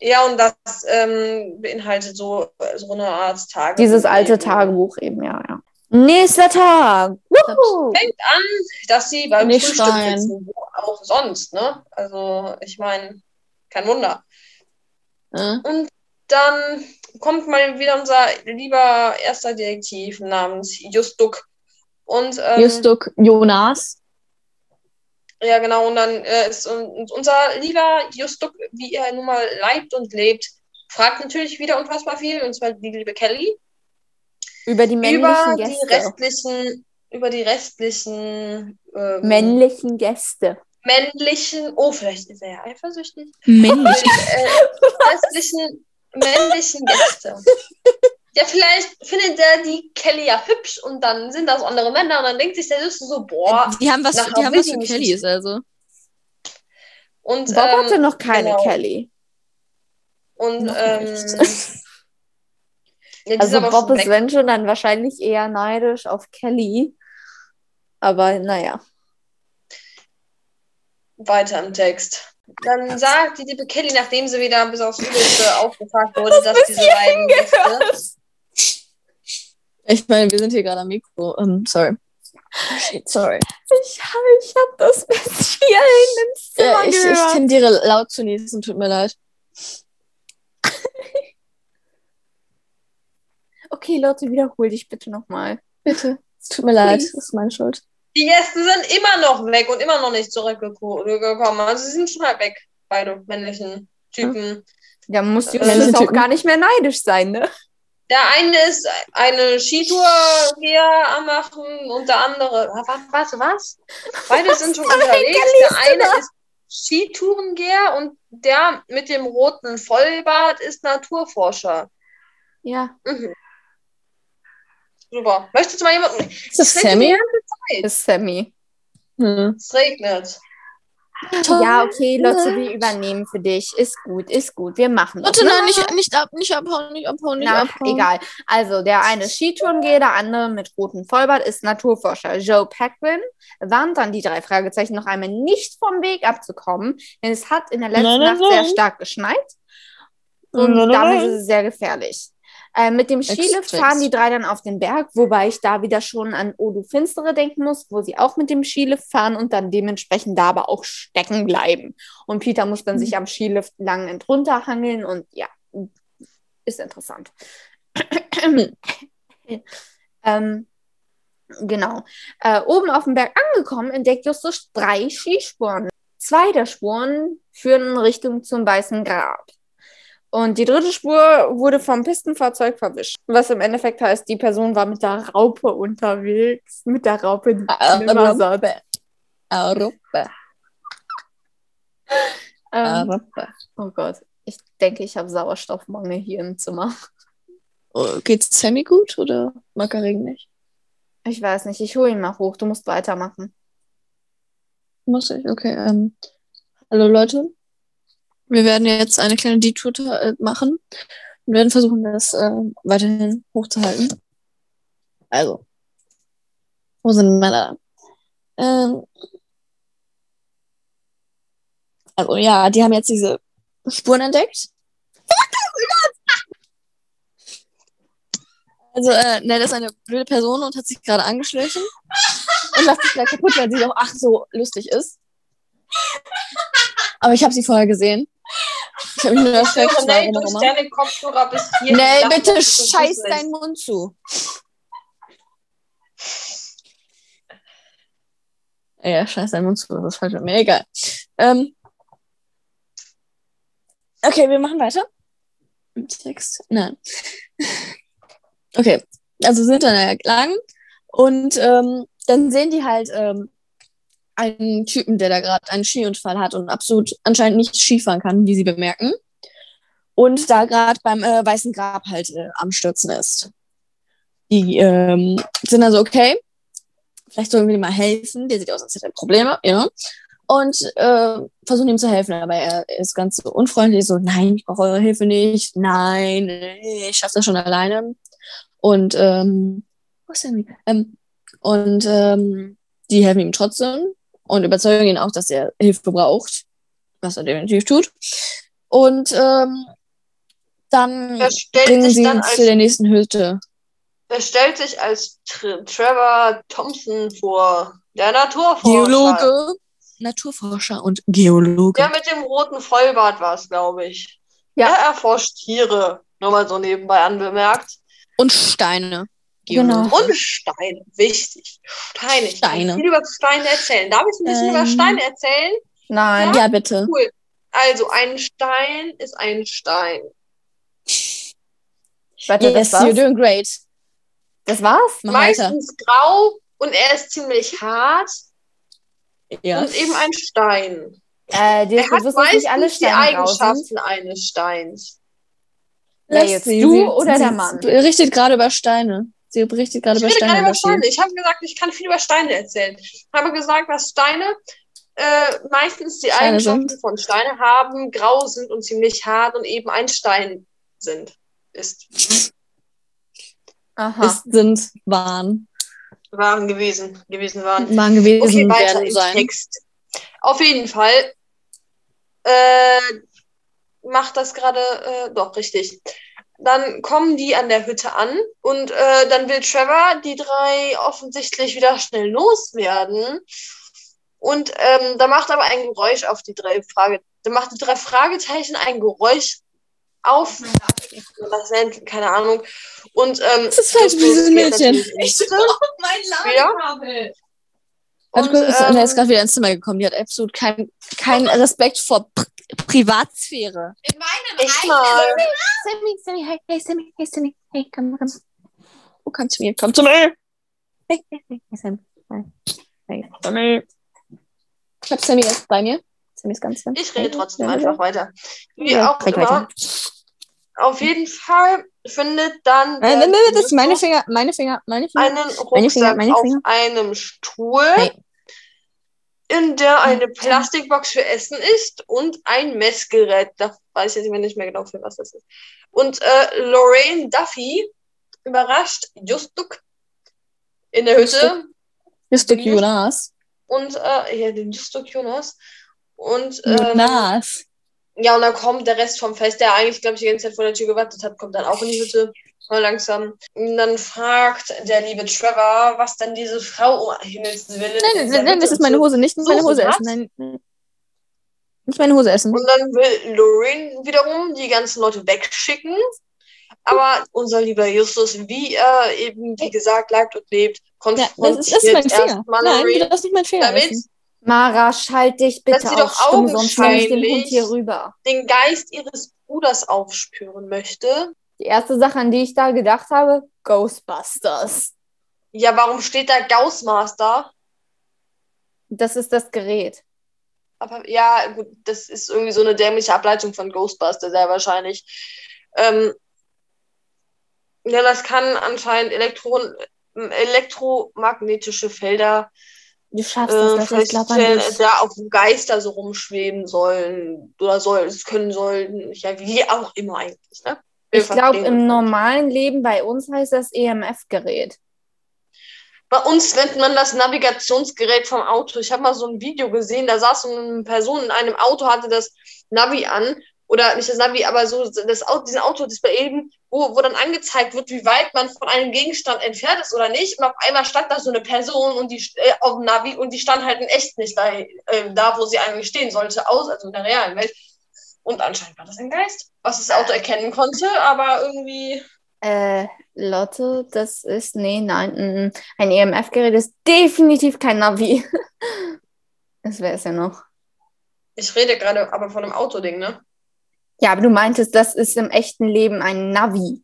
Ja, und das ähm, beinhaltet so, so eine Art Tagebuch. Dieses alte. Tagebuch eben, ja, ja. Nächster Tag. Wuhu! Fängt an, dass sie beim Nicht Frühstück sitzen, wo auch sonst, ne? Also, ich meine, kein Wunder. Äh? Und dann kommt mal wieder unser lieber erster Detektiv namens Justuk. Und ähm, Justuk Jonas. Ja, genau, und dann äh, ist un unser lieber Justuk, wie er nun mal leibt und lebt, fragt natürlich wieder unfassbar viel, und zwar die liebe Kelly, Über die männlichen über die Gäste. restlichen, über die restlichen ähm, Männlichen Gäste. männlichen, oh, vielleicht ist er ja eifersüchtig, Männlich. äh, restlichen männlichen Gäste. <laughs> Ja, vielleicht findet er die Kelly ja hübsch und dann sind das andere Männer und dann denkt sich der Süße so, boah. Die haben was, die haben was für Kellys, also. Und, Bob hatte ähm, noch keine genau. Kelly. und Noch ähm, <laughs> ja, Also aber Bob schon ist wenn schon dann wahrscheinlich eher neidisch auf Kelly. Aber naja. weiter im Text. Dann sagt die liebe Kelly, nachdem sie wieder bis aufs Übelste <laughs> aufgefragt wurde, dass diese beiden Gäste, Ich meine, wir sind hier gerade am Mikro. Ähm, sorry. Sorry. Ich, ich habe das bis hierhin ins Zimmer Ja, ich, ich gehört. tendiere laut zu niesen, tut mir leid. <laughs> Okay, Leute, wiederhol dich bitte nochmal. Bitte. Es tut mir leid, das ist meine Schuld. die Gäste sind immer noch weg und immer noch nicht zurückgekommen. Also sie sind schon halt weg, beide männlichen Typen. Da musst du Äh, jetzt auch gar nicht mehr neidisch sein, ne? Der eine ist eine Skitour-Geher am machen und der andere, was, was, was? Beide sind schon <laughs> unterwegs. Der eine ist Skitourengeher und der mit dem roten Vollbart ist Naturforscher. Ja. Mhm. Super. Möchtest du mal jemanden? Ist das Es Sammy? Ist Sammy. Hm. Es regnet. Ja, okay, Lotte, wir übernehmen für dich. Ist gut, ist gut. Wir machen das. Warte, nein, nicht, nicht, ab, nicht abhauen, nicht abhauen, nicht Na, abhauen. egal. Also, der eine Skitourengeher, der andere mit rotem Vollbart ist Naturforscher. Joe Paquin warnt dann die drei Fragezeichen noch einmal nicht vom Weg abzukommen, denn es hat in der letzten Nein, nein, Nacht sehr stark geschneit und Nein, damit ist es sehr gefährlich. Äh, mit dem Skilift fahren die drei dann auf den Berg, wobei ich da wieder schon an Odu Finstere denken muss, wo sie auch mit dem Skilift fahren und dann dementsprechend da aber auch stecken bleiben. Und Peter muss dann Mhm. sich am Skilift lang und runterhangeln und ja, ist interessant. <clears throat> ähm, genau. Äh, oben auf dem Berg angekommen, entdeckt Justus drei Skispuren. Zwei der Spuren führen in Richtung zum Weißen Grab. Und die dritte Spur wurde vom Pistenfahrzeug verwischt. Was im Endeffekt heißt, die Person war mit der Raupe unterwegs. Mit der Raupe, die nimmer satt. Europa. Europa. Ähm, Europa. oh Gott. Ich denke, ich habe Sauerstoffmangel hier im Zimmer. Oh, geht's Sammy gut oder mag er Regen nicht? Ich weiß nicht, ich hole ihn mal hoch. Du musst weitermachen. Muss ich, okay. Ähm, hallo Leute. Wir werden jetzt eine kleine Detour äh, machen und werden versuchen, das äh, weiterhin hochzuhalten. Also, wo sind meine? Ähm, also ja, die haben jetzt diese Spuren entdeckt. Also, äh, Nell ist eine blöde Person und hat sich gerade angeschlichen und lacht sich gleich kaputt, weil sie doch ach so lustig ist. Aber ich habe sie vorher gesehen. Ich habe mich nur erschreckt. Höre, Nell, warum durch deine Kopfhörer bis hier. Lachen, bitte scheiß deinen Mund zu. Ja, scheiß deinen Mund zu, das ist falsch mit mir. Egal. Ähm, okay, wir machen weiter. Im Text. Nein. <laughs> Okay, also sind dann da lang und ähm, dann sehen die halt ähm, einen Typen, der da gerade einen Skiunfall hat und absolut anscheinend nicht Skifahren kann, wie sie bemerken. Und da gerade beim äh, Weißen Grab halt äh, am Stürzen ist. Die ähm, sind also okay. Vielleicht sollen wir ihm mal helfen. Der sieht aus, als hätte er Probleme, ja. Und äh, versuchen ihm zu helfen, aber er ist ganz so unfreundlich, so, nein, ich brauche eure Hilfe nicht, nein, ich schaffe das schon alleine. Und ähm, wo ist Mika? Ähm, und ähm, die helfen ihm trotzdem und überzeugen ihn auch, dass er Hilfe braucht, was er definitiv tut. Und ähm, dann bringen sich sie dann ihn als zu der nächsten Hütte. Wer stellt sich als Tr Trevor Thompson vor? Der Naturforscher. Geologe. Naturforscher und Geologe. Der mit dem roten Vollbart war es, glaube ich. Ja. Er erforscht Tiere. Nur mal so nebenbei anbemerkt. Und Steine. Genau. Geologe. Und Steine. Wichtig. Steine. Ich Steine. viel über Steine erzählen. Darf ich ein bisschen Ähm. über Steine erzählen? Nein. Ja, bitte. Cool. Also, ein Stein ist ein Stein. Warte, Yes, das you're war's? doing great. Das war's? Mach weiter. Meistens grau und er ist ziemlich hart Ja. und eben ein Stein. Äh, dir Er hat dass nicht alle meistens die Steine sind. Eigenschaften eines Steins. Wer Lass jetzt, sie, du sie, oder sie, der Mann? Sie berichtet gerade über Steine. Sie berichtet gerade Ich über rede Steine. gerade über Steine. Ich habe gesagt, ich kann viel über Steine erzählen. Ich habe gesagt, dass Steine äh, meistens die Steine Eigenschaften sind. von Steine haben, grau sind und ziemlich hart und eben ein Stein sind. Ist. Aha. Ist, sind, waren. Waren gewesen. Gewesen waren. Waren gewesen, Okay, weiter werden im sein. Text. Auf jeden Fall äh, macht das gerade äh, doch richtig. Dann kommen die an der Hütte an und äh, dann will Trevor die drei offensichtlich wieder schnell loswerden. Und ähm, da macht aber ein Geräusch auf die drei Frage. Da macht die drei Fragezeichen ein Geräusch auf. Das nennt, keine Ahnung. Und ähm, Das ist falsch, Justus dieses Mädchen. die Hütte. mein? Warte Und, kurz, ähm, der ist gerade wieder ins Zimmer gekommen. Die hat absolut keinen kein Respekt vor Pri Privatsphäre. echt mal. Sammy, Sammy, hey, hey, Sammy, hey, Sammy, hey, komm, komm. Oh, komm zu mir, komm zu mir. Hey, hey, hey, hey, Sammy. Hey, hey, Sammy. Ich hab Sammy jetzt bei mir. Sammy ist ganz Ich rede trotzdem Ja, einfach weiter. Wie Ja, auch immer. weiter. Auf jeden Fall findet dann Nein, nein, nein, das sind meine Finger, meine Finger, meine Finger. einen Meine Finger, Rucksack meine auf Finger. einem Stuhl, Hey. In der eine Plastikbox für Essen ist und ein Messgerät. Da weiß ich jetzt nicht mehr genau, für was das ist. Und äh, Lorraine Duffy überrascht Justuk in der Hütte Justus Just- Jonas. und äh, ja, den Justuk Jonas. Und ähm, Jonas. Ja, und dann kommt der Rest vom Fest, der eigentlich, glaube ich, die ganze Zeit vor der Tür gewartet hat, kommt dann auch in die Hütte. Mal langsam. Und dann fragt der liebe Trevor, was denn diese Frau um Himmels Willen. Nein, in nein, nein, das ist meine Hose, nicht meine Hose hat. essen. Nein, nein. Nicht meine Hose essen. Und dann will Lorraine wiederum die ganzen Leute wegschicken. Aber unser lieber Justus, wie er eben, wie gesagt, bleibt und lebt, Ja, konfrontiert das ist, das ist mein Finger. erstmal Nein, du Lorraine darfst nicht meinen Finger damit. Mara, schalt dich bitte Dass sie doch Stimme, sonst ich den Hund augenscheinlich- hier rüber. den Geist ihres Bruders aufspüren möchte. Die erste Sache, an die ich da gedacht habe, Ghostbusters. Ja, warum steht da Gaussmaster? Das ist das Gerät. Aber ja, gut, das ist irgendwie so eine dämliche Ableitung von Ghostbuster, sehr wahrscheinlich. Ähm, ja, das kann anscheinend Elektron elektromagnetische Felder Du schaffst äh, das, feststellen, dich. da auf Geister so rumschweben sollen oder soll, es können sollen, ja, wie auch immer eigentlich. Ne? Ich glaube, im normalen Leben bei uns heißt das EMF-Gerät. Bei uns nennt man das Navigationsgerät vom Auto. Ich habe mal so ein Video gesehen, da saß so eine Person in einem Auto, hatte das Navi an. Oder nicht das Navi, aber so das Auto, diesen Autodisplay eben, wo, wo dann angezeigt wird, wie weit man von einem Gegenstand entfernt ist oder nicht. Und auf einmal stand da so eine Person und die äh, auf dem Navi und die stand halt in echt nicht da, äh, da, wo sie eigentlich stehen sollte, aus, also in der realen Welt. Und anscheinend war das ein Geist, was das Auto erkennen konnte, aber irgendwie. Äh, Lotte, das ist, nee, nein, mm, mm. ein EMF-Gerät ist definitiv kein Navi. <laughs> Das wäre es ja noch. Ich rede gerade aber von einem Autoding, ne? Ja, aber du meintest, das ist im echten Leben ein Navi.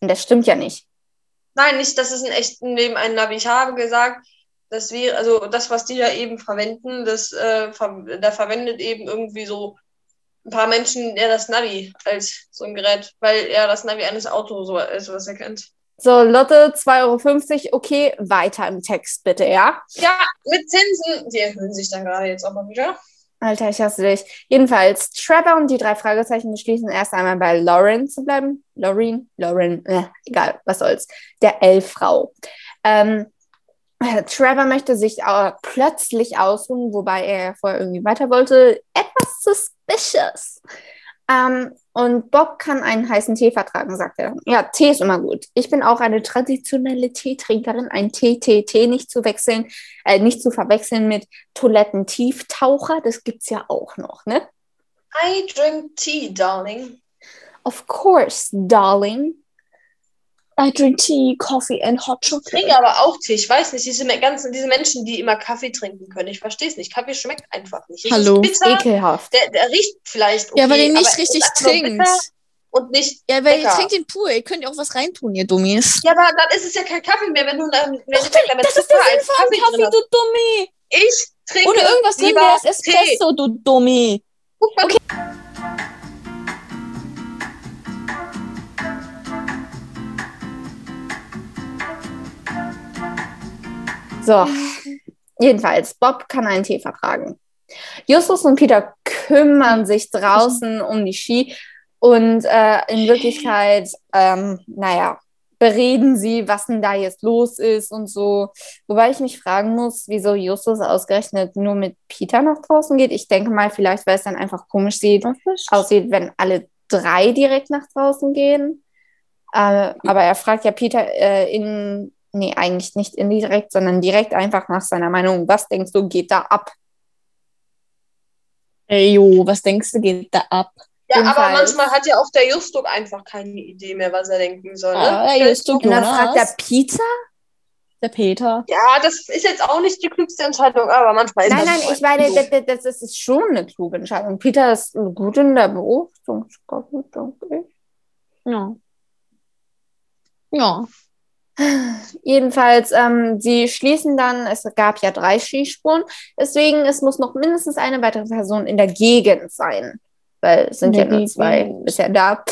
Und das stimmt ja nicht. Nein, nicht, das ist in echten Leben ein Navi. Ich habe gesagt, dass wir, also das, was die da eben verwenden, das, äh, ver da verwendet eben irgendwie so ein paar Menschen ja das Navi als so ein Gerät, weil ja das Navi eines Autos so ist, was er kennt. So, Lotte, 2,50 Euro. Okay, weiter im Text bitte, ja? Ja, mit Zinsen, die erhöhen sich dann gerade jetzt auch mal wieder. Alter, ich hasse dich. Jedenfalls, Trevor und die drei Fragezeichen beschließen erst einmal bei Lauren zu bleiben. Lauren, Lauren, äh, egal, was soll's. Der Elffrau. Ähm, äh, Trevor möchte sich plötzlich ausruhen, wobei er vorher irgendwie weiter wollte. Etwas suspicious. Ähm, und Bob kann einen heißen Tee vertragen, sagt er. Ja, Tee ist immer gut. Ich bin auch eine traditionelle Teetrinkerin. Ein Tee, Tee, Tee nicht zu wechseln, äh, nicht zu verwechseln mit Toilettentieftaucher. Das gibt's ja auch noch, ne? I drink tea, darling. Of course, darling. I drink tea, coffee and hot Ich chocolate. trinke aber auch Tee. Ich weiß nicht, diese ganzen, diese Menschen, die immer Kaffee trinken können. Ich verstehe es nicht. Kaffee schmeckt einfach nicht. Es Hallo. Ist bitter. Ekelhaft. Der, der riecht vielleicht okay, Ja, weil ihr nicht richtig ist trinkt. Und nicht Ja, weil ihr lecker. trinkt den pur. Ihr könnt ja auch was reintun, ihr Dummies. Ja, aber dann ist es ja kein Kaffee mehr, wenn du dann, wenn Doch, du damit das ist der Sinn von Kaffee Kaffee, du Dummi. Ich trinke Oder irgendwas drin lieber es Tee. Espresso, du Dummi. Guck mal, So, jedenfalls, Bob kann einen Tee vertragen. Justus und Peter kümmern sich draußen um die Ski und äh, in Wirklichkeit, ähm, naja, bereden sie, was denn da jetzt los ist und so. Wobei ich mich fragen muss, wieso Justus ausgerechnet nur mit Peter nach draußen geht. Ich denke mal, vielleicht, weil es dann einfach komisch sieht, aussieht, wenn alle drei direkt nach draußen gehen. Äh, aber er fragt ja Peter äh, in, nee, eigentlich nicht indirekt, sondern direkt einfach nach seiner Meinung. Was denkst du, geht da ab? Ey, jo, was denkst du, geht da ab? Ja, aber Jedenfalls. manchmal hat ja auch der Justuk einfach keine Idee mehr, was er denken soll. Ne? Ah, der Justuk, Und dann Jonas. fragt er Peter? Der Peter. Ja, das ist jetzt auch nicht die klügste Entscheidung, aber manchmal ist Nein, das nein, so ich meine, das, das, das ist schon eine kluge Entscheidung. Peter ist gut in der Beobachtungsgabe, denke ich. Ja. Ja. Jedenfalls, ähm, sie schließen dann, es gab ja drei Skispuren, deswegen es muss noch mindestens eine weitere Person in der Gegend sein, weil es sind In ja nur zwei bisher da.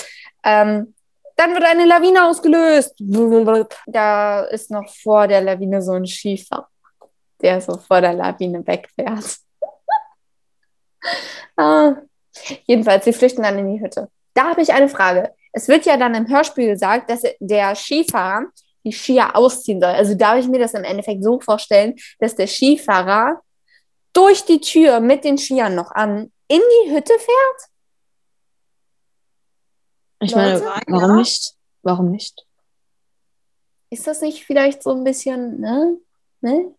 Ähm, dann wird eine Lawine ausgelöst. Da ist noch vor der Lawine so ein Skifahrer, der so vor der Lawine wegfährt. <laughs> ah. Jedenfalls, sie flüchten dann in die Hütte. Da habe ich eine Frage. Es wird ja dann im Hörspiel gesagt, dass der Skifahrer die Skier ausziehen soll. Also darf ich mir das im Endeffekt so vorstellen, dass der Skifahrer durch die Tür mit den Skiern noch an in die Hütte fährt? Ich meine, Leute, warum ja. nicht? Warum nicht? Ist das nicht vielleicht so ein bisschen, ne? ne?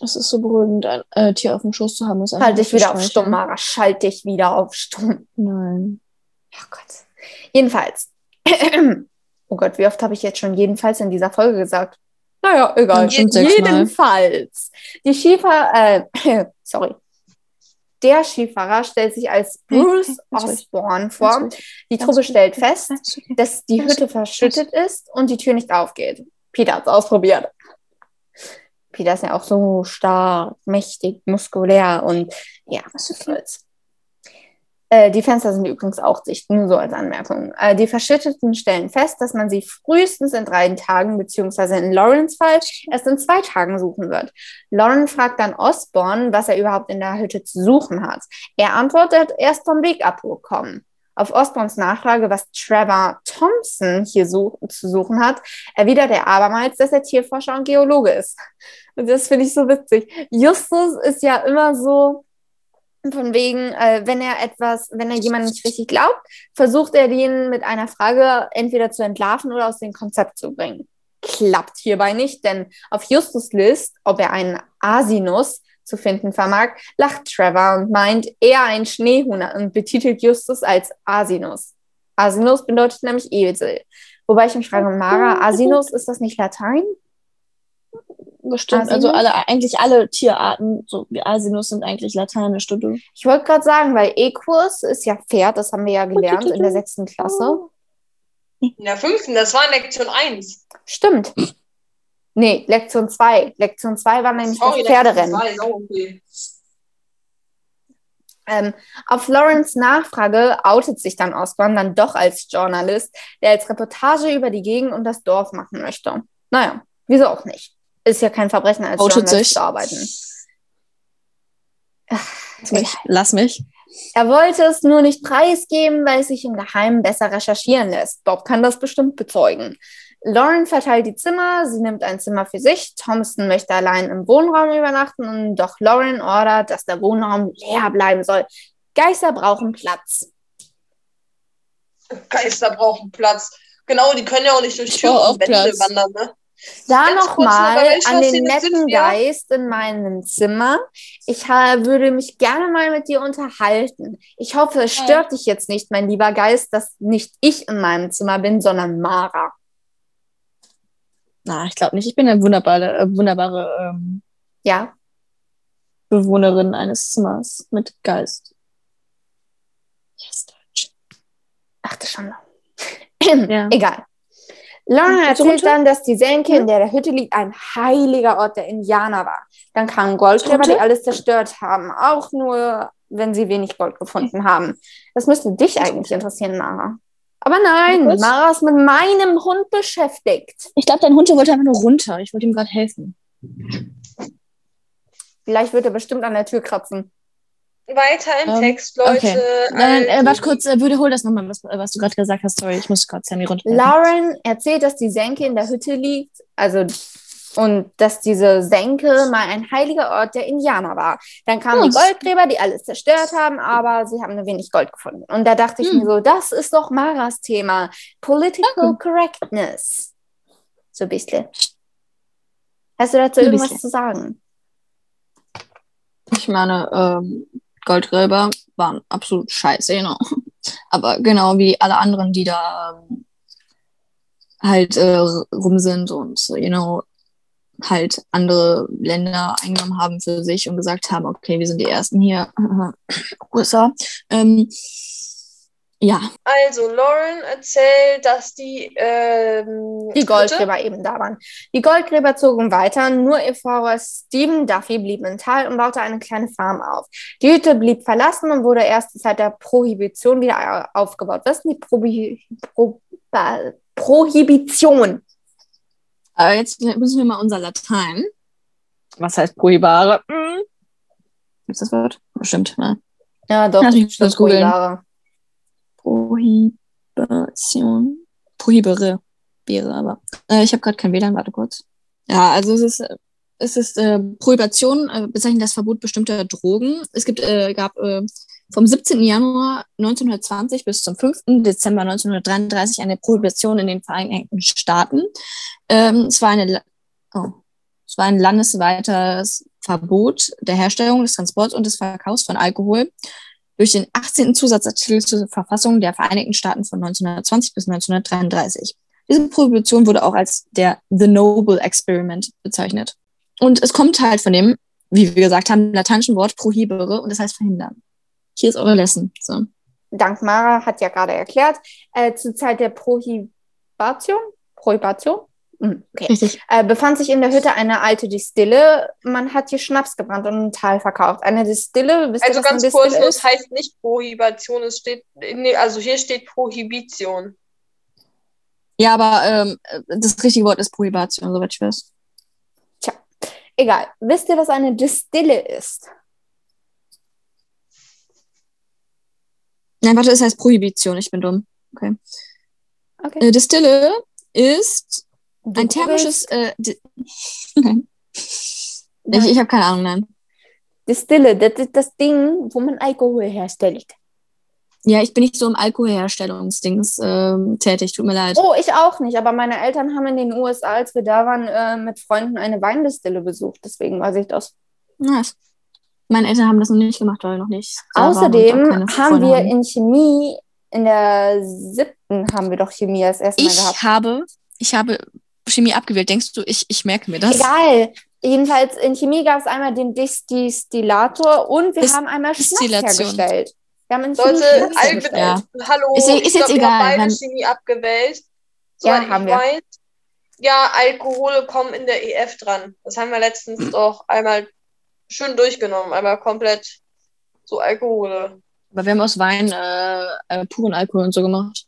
Es ist so beruhigend, ein äh, Tier auf dem Schoß zu haben. Halt dich wieder auf stumm, Mara. Schalt dich wieder auf stumm. Nein. Oh Gott. Jedenfalls. <clears throat> Oh Gott, wie oft habe ich jetzt schon jedenfalls in dieser Folge gesagt? Naja, egal. Sechsmal. Jedenfalls. Die Skifahrer, äh, <coughs> sorry. Der Skifahrer stellt sich als Hey, Bruce ruhig. Osborne vor. Die Truppe stellt fest, dass die Hütte verschüttet ist und die Tür nicht aufgeht. Peter hat es ausprobiert. Peter ist ja auch so stark, mächtig, muskulär und ja, was soll's. Äh, die Fenster sind übrigens auch dicht, nur so als Anmerkung. Äh, die Verschütteten stellen fest, dass man sie frühestens in drei Tagen, beziehungsweise in Lawrence Fall erst in zwei Tagen suchen wird. Lauren fragt dann Osborne, was er überhaupt in der Hütte zu suchen hat. Er antwortet, erst vom Wegabbruch kommen. Auf Osborns Nachfrage, was Trevor Thompson hier such zu suchen hat, erwidert er abermals, dass er Tierforscher und Geologe ist. Und das finde ich so witzig. Justus ist ja immer so, von wegen, äh, wenn er etwas, wenn er jemanden nicht richtig glaubt, versucht er den mit einer Frage entweder zu entlarven oder aus dem Konzept zu bringen. Klappt hierbei nicht, denn auf Justus List, ob er einen Asinus zu finden vermag, lacht Trevor und meint, er ein Schneehuhn und betitelt Justus als Asinus. Asinus bedeutet nämlich Esel. Wobei ich mich frage, Mara, Asinus, ist das nicht Latein? Bestimmt. Asinus? Also alle, eigentlich alle Tierarten, so wie Asinus, sind eigentlich lateinisch, du. Ich wollte gerade sagen, weil Equus ist ja Pferd, das haben wir ja gelernt in der sechsten Klasse. In der fünften, das war in Lektion 1. Stimmt. Nee, Lektion 2. Lektion 2 war nämlich Sorry, das Pferderennen. Lektion 2, ist auch okay. Ähm, auf Lawrence Nachfrage outet sich dann Osborne dann doch als Journalist, der als Reportage über die Gegend und das Dorf machen möchte. Naja, wieso auch nicht? Ist ja kein Verbrechen, als Outet Journalist sich. zu arbeiten. Lass mich. Lass mich. Er wollte es nur nicht preisgeben, weil es sich im Geheimen besser recherchieren lässt. Bob kann das bestimmt bezeugen. Lauren verteilt die Zimmer, sie nimmt ein Zimmer für sich. Thompson möchte allein im Wohnraum übernachten und doch Lauren ordert, dass der Wohnraum leer bleiben soll. Geister brauchen Platz. Geister brauchen Platz. Genau, die können ja auch nicht durch Türen und Wände wandern, ne? Da nochmal an den netten? Geist in meinem Zimmer. Ich würde mich gerne mal mit dir unterhalten. Ich hoffe, es stört dich jetzt nicht, mein lieber Geist, dass nicht ich in meinem Zimmer bin, sondern Mara. Na, ich glaube nicht. Ich bin eine wunderbare, äh, wunderbare ähm, Ja, Bewohnerin eines Zimmers mit Geist. Yes, Deutsch. dachte schon. <clears throat> Ja. Egal. Lauren erzählt dann, dass die Senke, in der der Hütte liegt, ein heiliger Ort der Indianer war. Dann kamen Goldgräber, die alles zerstört haben, auch nur, wenn sie wenig Gold gefunden haben. Das müsste dich eigentlich interessieren, Mara. Aber nein? Mara ist mit meinem Hund beschäftigt. Ich glaube, dein Hund wollte einfach nur runter. Ich wollte ihm gerade helfen. Vielleicht wird er bestimmt an der Tür kratzen. Weiter im Ähm, Text, Leute. okay. Nein, äh, Also, warte kurz, äh, wiederhol das nochmal, was, was du gerade gesagt hast. Sorry, ich muss kurz Sammy runter. Lauren erzählt, dass die Senke in der Hütte liegt, also und dass diese Senke mal ein heiliger Ort der Indianer war. Dann kamen Hm. die Goldgräber, die alles zerstört haben, aber sie haben nur wenig Gold gefunden. Und da dachte ich Hm. mir so, das ist doch Maras Thema. Political Danke. Correctness. So ein bisschen. Hast du dazu Ein irgendwas bisschen. zu sagen? Ich meine, ähm, Goldgräber waren absolut scheiße, genau. <laughs> Aber genau wie alle anderen, die da ähm, halt äh, rum sind und, you know, halt andere Länder eingenommen haben für sich und gesagt haben, okay, wir sind die Ersten hier, <laughs> USA. Ähm, ja, also, Lauren erzählt, dass die. Ähm, Die Goldgräber eben da waren. Die Goldgräber zogen weiter, nur ihr Fahrer Stephen Duffy blieb im Tal und baute eine kleine Farm auf. Die Hütte blieb verlassen und wurde erst Zeit der Prohibition wieder au- aufgebaut. Was ist denn die Probi Pro Ba- Prohibition? aber jetzt müssen wir mal unser Latein. Was heißt prohibare? Hm. Ist das Wort? Bestimmt, ja. Ja, doch, Ja, das ich ist muss das googeln. Prohibition. Prohibere. Wäre aber. Äh, ich habe gerade kein WLAN, warte kurz. Ja, also es ist, es ist äh, Prohibition, äh, bezeichnet das Verbot bestimmter Drogen. Es gibt, äh, gab äh, vom 17. Januar 1920 bis zum 5. Dezember 1933 eine Prohibition in den Vereinigten Staaten. Ähm, es war eine, oh, es war ein landesweites Verbot der Herstellung, des Transports und des Verkaufs von Alkohol durch den 18. Zusatzartikel zur Verfassung der Vereinigten Staaten von 1920 bis 1933. Diese Prohibition wurde auch als der The Noble Experiment bezeichnet. Und es kommt halt von dem, wie wir gesagt haben, lateinischen Wort prohibere und das heißt verhindern. Hier ist eure Lesson. So. Dank Mara hat ja gerade erklärt, äh, zur Zeit der Prohibation, Prohibation? Hm, Okay. Richtig. äh, befand sich in der Hütte eine alte Distille. Man hat hier Schnaps gebrannt und im Tal verkauft. Eine Distille, wisst ihr, Also was eine ganz kurz, Distille es ist? heißt nicht Prohibition, es steht, nee, also hier steht Prohibition. Ja, aber ähm, das richtige Wort ist Prohibation, soweit ich weiß. Egal. Wisst ihr, was eine Distille ist? Nein, warte, es heißt Prohibition, ich bin dumm. Okay. Okay. Äh, Distille ist Du ein thermisches. Äh, Di nein. <laughs> Nein. Ich, ich habe keine Ahnung, nein. Distille, das ist das Ding, wo man Alkohol herstellt. Ja, ich bin nicht so im Alkoholherstellungsdings ähm, tätig, tut mir leid. Oh, ich auch nicht, aber meine Eltern haben in den USA, als wir da waren, äh, mit Freunden eine Weindistille besucht. Deswegen weiß ich das. Nice. Meine Eltern haben das noch nicht gemacht, weil noch nicht. Außerdem haben wir haben. in Chemie, in der siebten haben wir doch Chemie das erste Mal Ich gehabt. habe, ich habe Chemie abgewählt. Denkst du, ich, ich merke mir das? Egal. Jedenfalls in Chemie gab es einmal den Distillator und wir Dis- haben einmal Schnaps hergestellt. Wir haben in Chemie Leute. Ja. hallo, Ist- ist ich jetzt glaub, egal, habt beide wenn- Chemie abgewählt. Ja, Soweit haben wir. weiß. Ja, Alkohole kommen in der EF dran. Das haben wir letztens doch einmal schön durchgenommen, einmal komplett so Alkohole. Aber wir haben aus Wein äh, äh, puren Alkohol und so gemacht.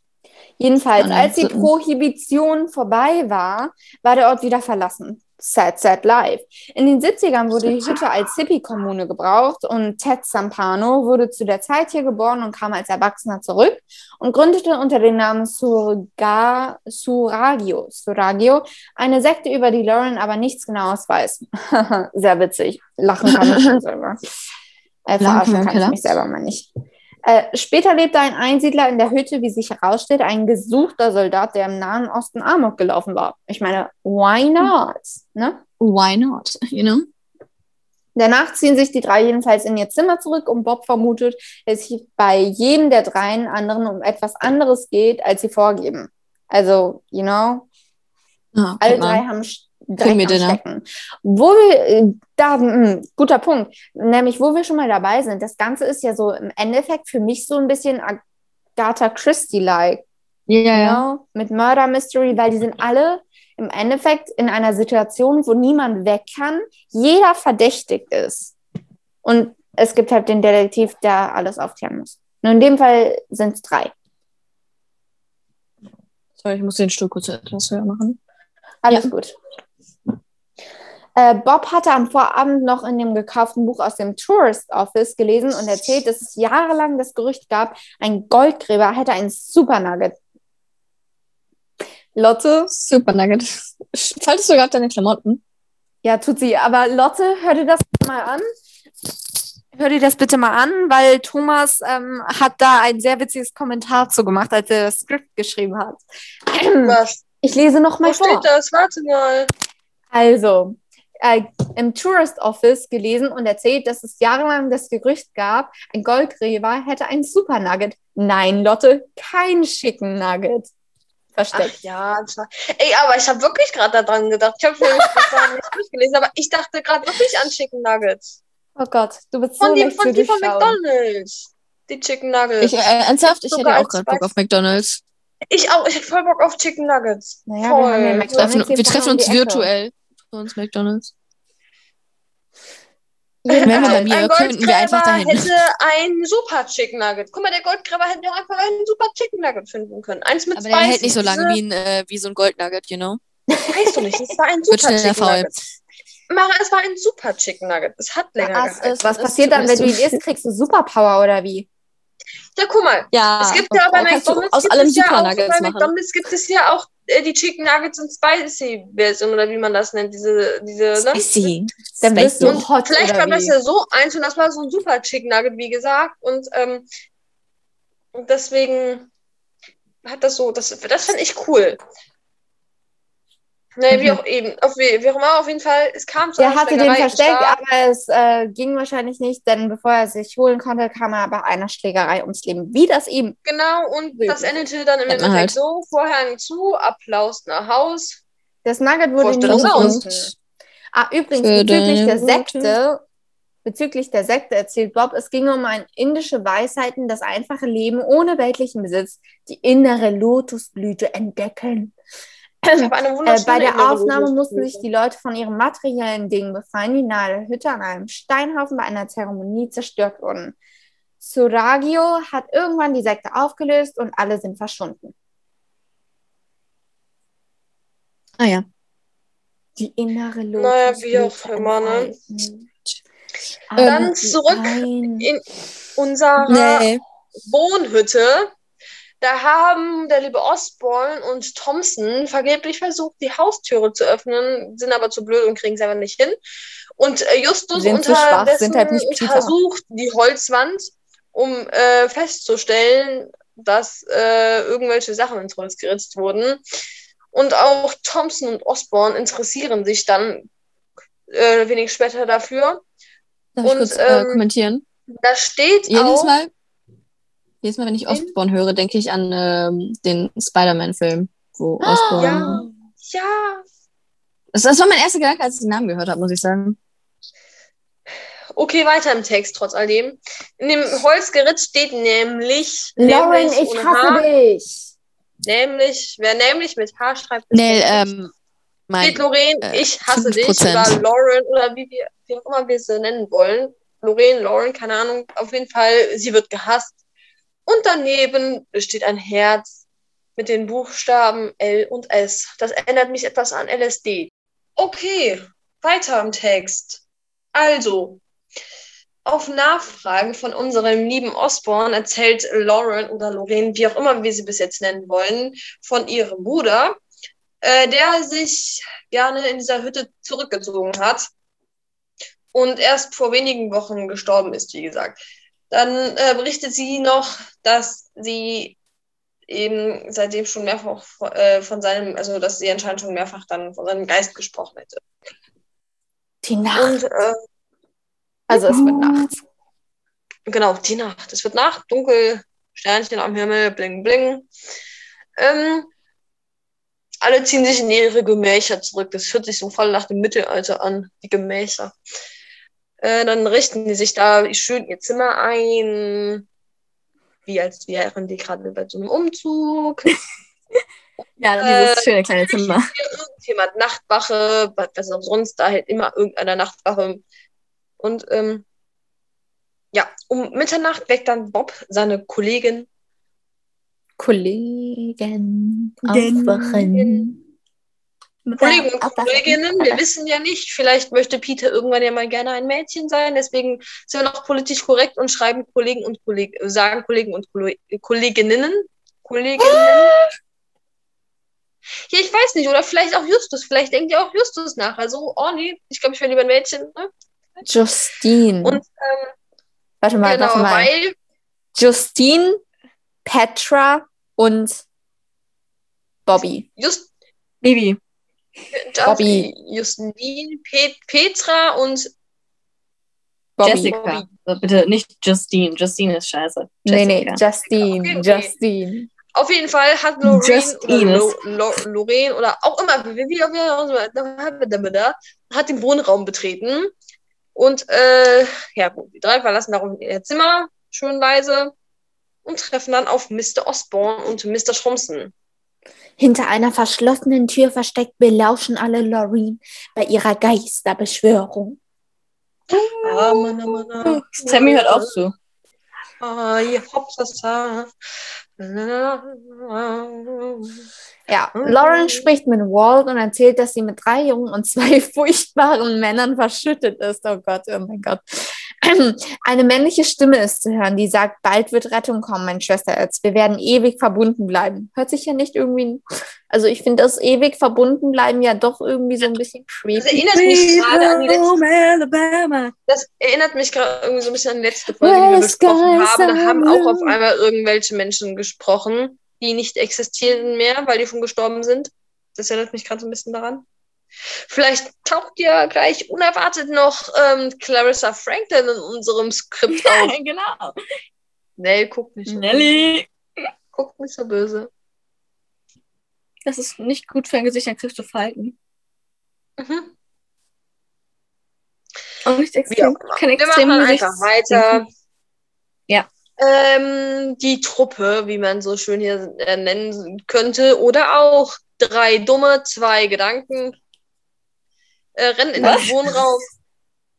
Jedenfalls, als die Prohibition vorbei war, war der Ort wieder verlassen. Sad, sad life. In den 70ern wurde die Hütte als Hippie-Kommune gebraucht und Ted Sampano wurde zu der Zeit hier geboren und kam als Erwachsener zurück und gründete unter dem Namen Surga, Suragio, Suragio eine Sekte, über die Lauren aber nichts Genaues weiß. <laughs> Sehr witzig. Lachen kann ich schon selber. <laughs> Äh, verarschen kann ich mich selber mal nicht. Äh, später lebte ein Einsiedler in der Hütte, wie sich herausstellt, ein gesuchter Soldat, der im Nahen Osten Amok gelaufen war. Ich meine, why not? Ne? Why not? You know? Danach ziehen sich die drei jedenfalls in ihr Zimmer zurück und Bob vermutet, dass es bei jedem der dreien anderen um etwas anderes geht, als sie vorgeben. Also, you know, Ah, alle drei haben Sch- Bring Dreck mir am Dinner. Stecken. Wo wir, äh, da, mh, guter Punkt, nämlich wo wir schon mal dabei sind, das Ganze ist ja so im Endeffekt für mich so ein bisschen Agatha Christie-like, Ja, you ja. know, mit Murder Mystery, weil die sind alle im Endeffekt in einer Situation, wo niemand weg kann, jeder verdächtigt ist. Und es gibt halt den Detektiv, der alles aufklären muss. Nur in dem Fall sind es drei. Sorry, ich muss den Stuhl kurz etwas höher machen. Alles gut. Äh, Bob hatte am Vorabend noch in dem gekauften Buch aus dem Tourist Office gelesen und erzählt, dass es jahrelang das Gerücht gab, ein Goldgräber hätte ein Super Nugget. Lotte, Super Nugget. Faltest du gerade deine Klamotten? ja, tut sie, aber Lotte, hör dir das mal an. Hör dir das bitte mal an, weil Thomas ähm, hat da ein sehr witziges Kommentar zu gemacht, als er das Skript geschrieben hat. Was? Ich lese noch Wo mal vor. steht das? Warte mal. Also, äh, im Tourist Office gelesen und erzählt, dass es jahrelang das Gerücht gab, ein Goldgräber hätte ein Super Nugget. Nein, Lotte, kein Chicken Nugget. Ach Versteckt. ja, das war... Ey, aber ich habe wirklich gerade daran gedacht. Ich habe nämlich das vorhin nicht durchgelesen, aber ich dachte gerade wirklich an Chicken Nuggets. Oh Gott, du bist so Von die, von, die von. McDonalds. Die Chicken Nuggets. Ich, äh, ernsthaft, ich hätte auch gerade Bock auf McDonalds. Ich auch. Ich hätte voll Bock auf Chicken Nuggets. Naja, wir voll. haben ja Wir treffen, wir uns virtuell für uns McDonalds. Jeden Wenn wir bei mir ein könnten wir einfach dahin. hätte ein super Chicken Nugget. Guck mal, der Goldgräber hätte auch einfach einen super Chicken Nugget finden können. Eins mit Aber der hält nicht so lange wie, ein, äh, wie so ein Goldnugget, you know? Weißt du nicht, es war ein <laughs> super Chicken. Nugget. Mara, es war ein super Chicken Nugget. Es hat länger Was, gehalten. ist, was passiert dann, wenn du ihn isst? Kriegst du Superpower oder wie? Ja, guck mal. Ja, Es gibt ja bei kannst du McDonalds aus gibt allem es ja Super auch, Nuggets bei machen. McDonalds gibt es ja auch äh, die Chicken Nuggets und Spicy Version oder wie man das nennt, diese diese ne? Spicy. Dann wirst du hot Vielleicht oder war das ja so eins und das war so ein super Chicken Nugget, wie gesagt. Und ähm, und deswegen hat das so, das, das fand ich cool. Nee, wie auch eben, auf, wie, wie auch immer, auf jeden Fall, es kam zu einer hatte den versteckt, aber es äh, ging wahrscheinlich nicht, denn bevor er sich holen konnte, kam er bei einer Schlägerei ums Leben. Wie das eben. Genau, und Wirklich. das endete dann im Endeffekt halt. so, Vorhang zu, Applaus nach Haus. Das Nugget wurde gefunden. Ah, übrigens, bezüglich der. Sekte, bezüglich der Sekte erzählt Bob, es ging um ein indische Weisheiten, das einfache Leben ohne weltlichen Besitz, die innere Lotusblüte entdecken. Äh, bei der Aufnahme mussten sich die Leute von ihren materiellen Dingen befreien, die nahe der Hütte an einem Steinhaufen bei einer Zeremonie zerstört wurden. Suragio hat irgendwann die Sekte aufgelöst und alle sind verschwunden. Ah ja. Die innere Lotusblüte. Naja, wie auch immer, ne? Dann zurück nein. in unserer Nee. Wohnhütte. Da haben der liebe Osborne und Thompson vergeblich versucht, die Haustüre zu öffnen, sind aber zu blöd und kriegen es einfach nicht hin. Und äh, Justus Sind schwach, unterdessen sind halt untersucht die Holzwand, um äh, festzustellen, dass äh, irgendwelche Sachen ins Holz geritzt wurden. Und auch Thompson und Osborne interessieren sich dann äh, wenig später dafür. Darf ich Und, kurz äh, ähm, kommentieren? Da steht Jedes auch, Mal, jedes Mal, wenn ich? Osborn höre, denke ich an ähm, den Spider-Man-Film, wo Osborn. ja, ja, Das, das war mein erster Gedanke, als ich den Namen gehört habe, muss ich sagen. Okay, weiter im Text, trotz alledem. In dem Holzgeritt steht nämlich, Lauren, nämlich, ich hasse H, dich. nämlich, wer nämlich mit H schreibt, der- ähm, mein, steht Lorraine, äh, ich hasse dich, 5%. oder Lauren, oder wie, wir, wie auch immer wir sie nennen wollen. Lorraine, Lauren, keine Ahnung, auf jeden Fall, sie wird gehasst. Und daneben steht ein Herz mit den Buchstaben L und S. Das erinnert mich etwas an LSD. Okay, weiter im Text. Also, auf Nachfragen von unserem lieben Osborne erzählt Lauren oder Lorraine, wie auch immer wir sie bis jetzt nennen wollen, von ihrem Bruder, äh, der sich gerne in dieser Hütte zurückgezogen hat und erst vor wenigen Wochen gestorben ist, wie gesagt. Dann äh, berichtet sie noch, dass sie eben seitdem schon mehrfach äh, von seinem, also dass sie anscheinend schon mehrfach dann von seinem Geist gesprochen hätte. Die Nacht. Und äh, also es wird nachts. genau, die Nacht. Es wird Nacht, dunkel, Sternchen am Himmel, bling, bling. Ähm, alle ziehen sich in ihre Gemächer zurück. Das hört sich so voll nach dem Mittelalter an, die Gemächer. Äh, dann richten die sich da schön ihr Zimmer ein, wie als wären die gerade bei so einem Umzug. <laughs> Ja, Äh, dieses schöne kleine Zimmer. <laughs> Irgendjemand Nachtwache, was auch sonst, da hält immer irgendeiner Nachtwache. Und ähm, ja, um Mitternacht weckt dann Bob seine Kollegin Kollegen Gen- aufwachen. Kollegen und Aufwachen. Kolleginnen, wir wissen ja nicht, vielleicht möchte Peter irgendwann ja mal gerne ein Mädchen sein, deswegen sind wir noch politisch korrekt und schreiben Kollegen und Kolleg sagen Kollegen und Kolle- Kolleginnen. Kolleginnen. Ja, ich weiß nicht, oder vielleicht auch Justus, vielleicht denkt ihr auch Justus nach. Also, oh nee, ich glaube, ich wäre lieber ein Mädchen. Ne? Justine. Und ähm, warte mal, genau, warte mal. weil Justine, Petra und Bobby. Just, Baby. Bobby. Justine, Pet Petra und Bobby. Jessica. Also bitte nicht Justine. Justine ist scheiße. Nee, nee, Jessica. Justine. Okay, okay. Justine. Auf jeden Fall hat Lorraine oder. Lo, Lo, Lorraine oder auch immer, wie, wie, wie, wie hat den Wohnraum betreten. Und äh, ja, gut, die drei verlassen darum ihr Zimmer, schön leise, und treffen dann auf Mr. Osborne und Mr. Thompson. Hinter einer verschlossenen Tür versteckt belauschen alle Lorraine bei ihrer Geisterbeschwörung. Ah, Mann, Mann, ah. Sammy hört auch zu. Ah, Hopsasa. Ja, Lauren spricht mit Walt und erzählt, dass sie mit drei Jungen und zwei <laughs> furchtbaren Männern verschüttet ist. Oh Gott, oh mein Gott. <clears throat> Eine männliche Stimme ist zu hören, die sagt, bald wird Rettung kommen, mein Schwesterherz. Wir werden ewig verbunden bleiben. Hört sich ja nicht irgendwie, also ich finde das ewig verbunden bleiben ja doch irgendwie so ein bisschen Das creepy. erinnert mich gerade an die letzte. Das erinnert mich gerade irgendwie so ein bisschen an die letzte Folge, die wir besprochen haben. Da haben auch auf einmal irgendwelche Menschen gesprochen, die nicht existieren mehr, weil die schon gestorben sind. Das erinnert mich gerade so ein bisschen daran. Vielleicht taucht ja gleich unerwartet noch ähm, Clarissa Franklin in unserem Skript auf. genau. Nee, guck nicht. so Nelly. böse. Guck nicht so böse. Das ist nicht gut für ein Gesicht, dann kriegst du Falten. Mhm. Und nicht extrem. immer. Kein Wir extrem machen einfach weiter. Ja. Ähm, die Truppe, wie man so schön hier äh, nennen könnte, oder auch drei Dumme, zwei Gedanken, äh, rennen in Was? den Wohnraum.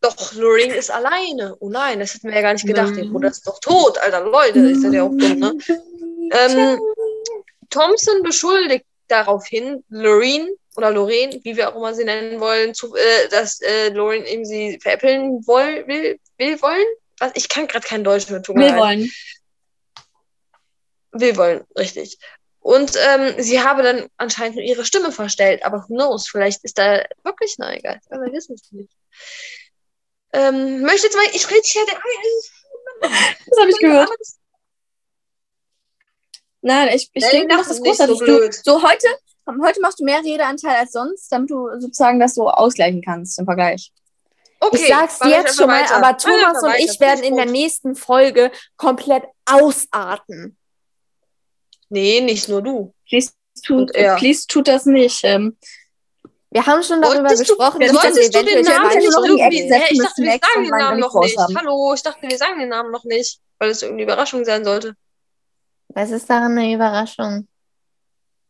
Doch, Lorraine ist alleine. Oh nein, das hätten wir ja gar nicht gedacht. Mhm. Bruder ist doch tot, Alter. Leute, ist ja auch dumm, ne? Ähm, Thompson beschuldigt daraufhin Lorraine oder Lorraine, wie wir auch immer sie nennen wollen, zu, äh, dass äh, Lorraine eben sie veräppeln woll, will, will wollen. Was? Ich kann gerade kein Deutsch mehr tun. leid. wollen. Will wollen, richtig. Und ähm, sie habe dann anscheinend nur ihre Stimme verstellt, aber who knows, vielleicht ist da wirklich ein Geist. Aber wir wissen es nicht. Ähm, möchte jetzt mal, ich rede hier der Das habe ich gehört. Nein, ich, ich Nelly, denke, du das nicht großartig. so du, so heute, heute machst du mehr Redeanteil als sonst, damit du sozusagen das so ausgleichen kannst im Vergleich. Okay, ich sag's jetzt schon mal, weiter. aber Thomas und ich werden in der nächsten Folge komplett ausarten. Nee, nicht nur du. Please tut, please tut das nicht. Ähm, Wir haben schon darüber Wolltest du- gesprochen, dass das Wolltest du den Namen nicht Stunden irgendwie? Hä, ich dachte, wir sagen den Namen noch nicht. Hallo, ich dachte, wir sagen den Namen noch nicht, weil es irgendwie Überraschung sein sollte. Was ist daran eine Überraschung?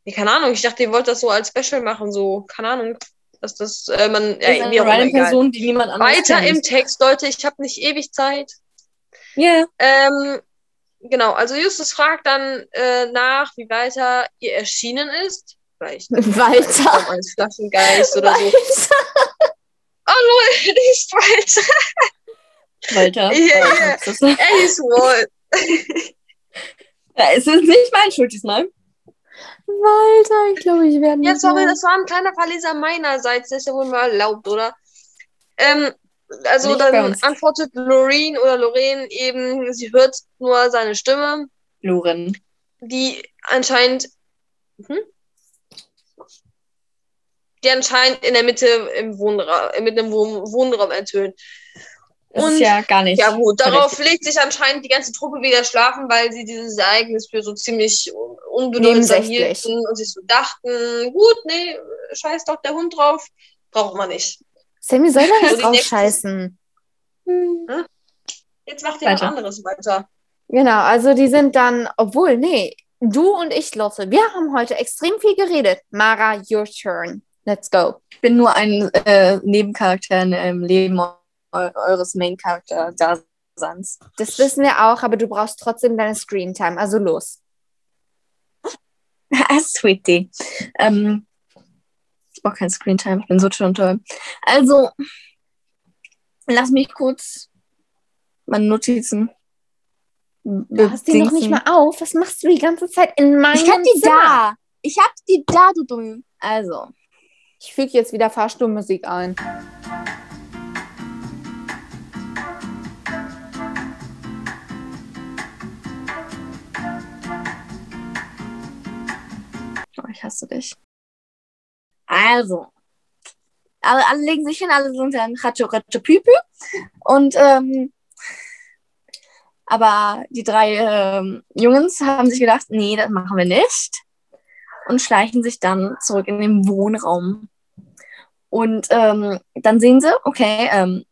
Nee, keine Ahnung, ich dachte, ihr wollt das so als Special machen, so, keine Ahnung, dass das, äh, man, das ist ja, eine auch random. Person, die niemand anderes Weiter kennt. im Text, Leute, ich habe nicht ewig Zeit. Ja. Ähm, genau, also Justus fragt dann äh, nach, wie weiter ihr erschienen ist. Vielleicht. Form eines Flaschengeist oder so. Walter. Oh, Leute, <laughs> nicht Walter. Walter. Ja, ja. Ist- Er ist Walt. Ja, es ist nicht mein Schuld diesmal. Walter, ich glaube, ich werde Ja, nicht sorry, mehr- das war ein kleiner Verleser meinerseits. Das ist ja wohl mal erlaubt, oder? Ähm, Also Nicht dann antwortet Loreen oder Lorraine eben, sie hört nur seine Stimme, Loren. die anscheinend, hm? die anscheinend in der Mitte im Wohnraum, mit einem Wohn Wohnraum ertönt. Das Und- ist ja gar nicht. Ja gut, darauf legt sich anscheinend die ganze Truppe wieder schlafen, weil sie dieses Ereignis für so ziemlich un- unbedeutsam hielten und sich so dachten, gut, nee, scheiß doch der Hund drauf, braucht man nicht. Sammy soll <laughs> da So nicht drauf scheißen. Jetzt macht ihr was anderes weiter. Genau, also die sind dann, obwohl, nee, du und ich, Lotte, wir haben heute extrem viel geredet. Mara, your turn. Let's go. Ich bin nur ein äh, Nebencharakter im Leben eu eures Main-Charakter-Daseins. Das wissen wir auch, aber du brauchst trotzdem deine Screentime. Also los. <laughs> Sweetie. Ähm, ich brauche kein Screentime, ich bin so schon toll. Also, lass mich kurz meine Notizen. Du hast die noch nicht mal auf. Was machst du die ganze Zeit in meinem Ich hab die Zimmer? da. Ich hab die da, du dumm. Also, Ich füge jetzt wieder Fahrstuhlmusik ein. oh, ich hasse dich. Also, alle, alle legen sich hin, alle sind dann Ratsche, Ratsche, Püpü. Und, ähm, aber die drei ähm, Jungs haben sich gedacht, nee, das machen wir nicht. Und schleichen sich dann zurück in den Wohnraum. Und ähm, dann sehen sie, okay, ähm,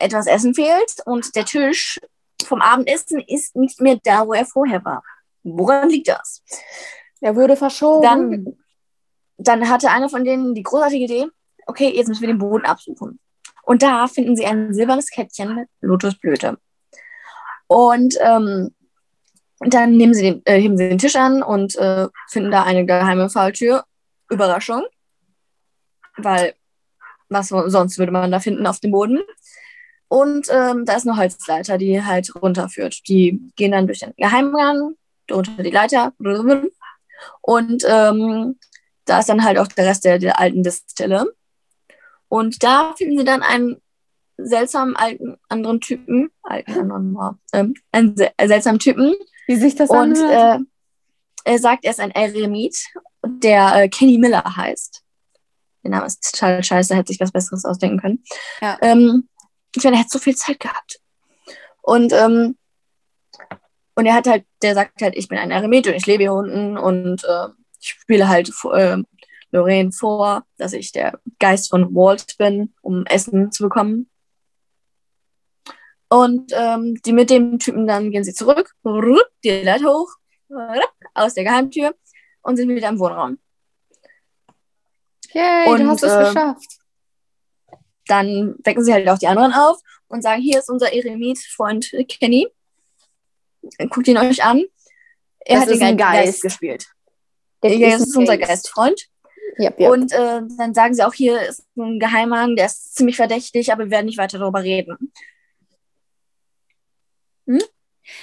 etwas Essen fehlt und der Tisch vom Abendessen ist nicht mehr da, wo er vorher war. Woran liegt das? Er wurde verschoben. Dann, dann hatte einer von denen die großartige Idee, okay, jetzt müssen wir den Boden absuchen. Und da finden sie ein silbernes Kettchen mit Lotusblüte. Und ähm, dann nehmen sie den, äh, heben sie den Tisch an und äh, finden da eine geheime Falltür. Überraschung. Weil, was so- sonst würde man da finden auf dem Boden? Und ähm, da ist eine Holzleiter, die halt runterführt. Die gehen dann durch den Geheimgang, drunter die Leiter. Und ähm, da ist dann halt auch der Rest der, der alten Distille. Und da finden sie dann einen seltsamen alten anderen Typen, alten anderen, wow, ähm, einen se seltsamen Typen. Wie sich das Und anhört. äh, er sagt, er ist ein Eremit, der äh, Kenny Miller heißt. Der Name ist total scheiße, hätte sich was Besseres ausdenken können. Ja. Ähm, ich meine, er hat so viel Zeit gehabt. Und, ähm, und er hat halt, der sagt halt, ich bin ein Eremit und ich lebe hier unten und äh, ich spiele halt äh, Lorraine vor, dass ich der Geist von Walt bin, um Essen zu bekommen. Und ähm, die mit dem Typen dann gehen sie zurück, die Leiter hoch, aus der Geheimtür und sind wieder im Wohnraum. Yay, du und, hast es äh, geschafft. Dann wecken sie halt auch die anderen auf und sagen, hier ist unser Eremit-Freund Kenny. Guckt ihn euch an. Er Das hat den Geist, Geist. gespielt. Das Ja, ist das ein ist unser Geist. Geistfreund. Yep, yep. Und äh, dann sagen sie auch, hier ist ein Geheimgang, der ist ziemlich verdächtig, aber wir werden nicht weiter darüber reden.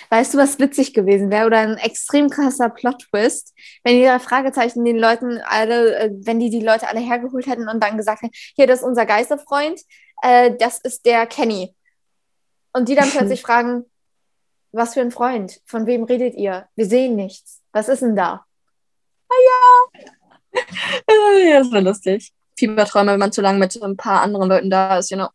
Weißt du, was witzig gewesen wäre oder ein extrem krasser Plot-Twist, wenn die drei Fragezeichen den Leuten alle, äh, wenn die die Leute alle hergeholt hätten und dann gesagt hätten, hier, das ist unser Geisterfreund, äh, das ist der Kenny. Und die dann <laughs> plötzlich fragen, was für ein Freund? Von wem redet ihr? Wir sehen nichts. Was ist denn da? <laughs> Ja, das wäre lustig. Fieberträume, wenn man zu lange mit ein paar anderen Leuten da ist, you know.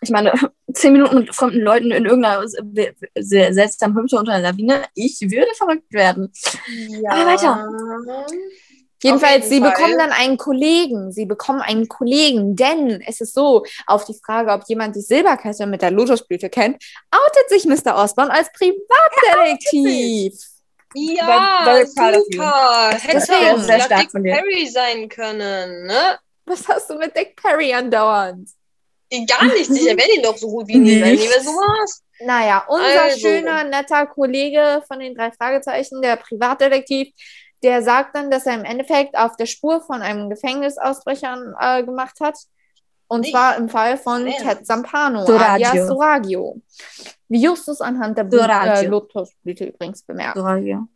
Ich meine, <laughs> zehn Minuten mit fremden Leuten in irgendeiner se- se- seltsamen Hütte unter einer Lawine, ich würde verrückt werden. Ja. Aber weiter. Jedenfalls, jeden sie Fall. bekommen dann einen Kollegen. Sie bekommen einen Kollegen, denn es ist so, auf die Frage, ob jemand die Silberkette mit der Lotusblüte kennt, outet sich Mr. Osborn als Privatdetektiv. Ja, Very proud of you. super. Hätte Das wäre auch sehr stark Dick von dir. Perry sein können, ne? Was hast du mit Dick Perry andauernd? Gar nichts, ich <laughs> erwähne ihn doch so gut wie nie, wenn Nichts. nie sowas. Naja, unser Also. schöner, netter Kollege von den drei Fragezeichen, der Privatdetektiv, der sagt dann, dass er im Endeffekt auf der Spur von einem Gefängnisausbrecher äh, gemacht hat. Und Nicht. zwar im Fall von. Ted Zampano, Doraggio. alias Soragio. Wie Justus anhand der Blut, äh. Lotusblüte übrigens bemerkt. Ja.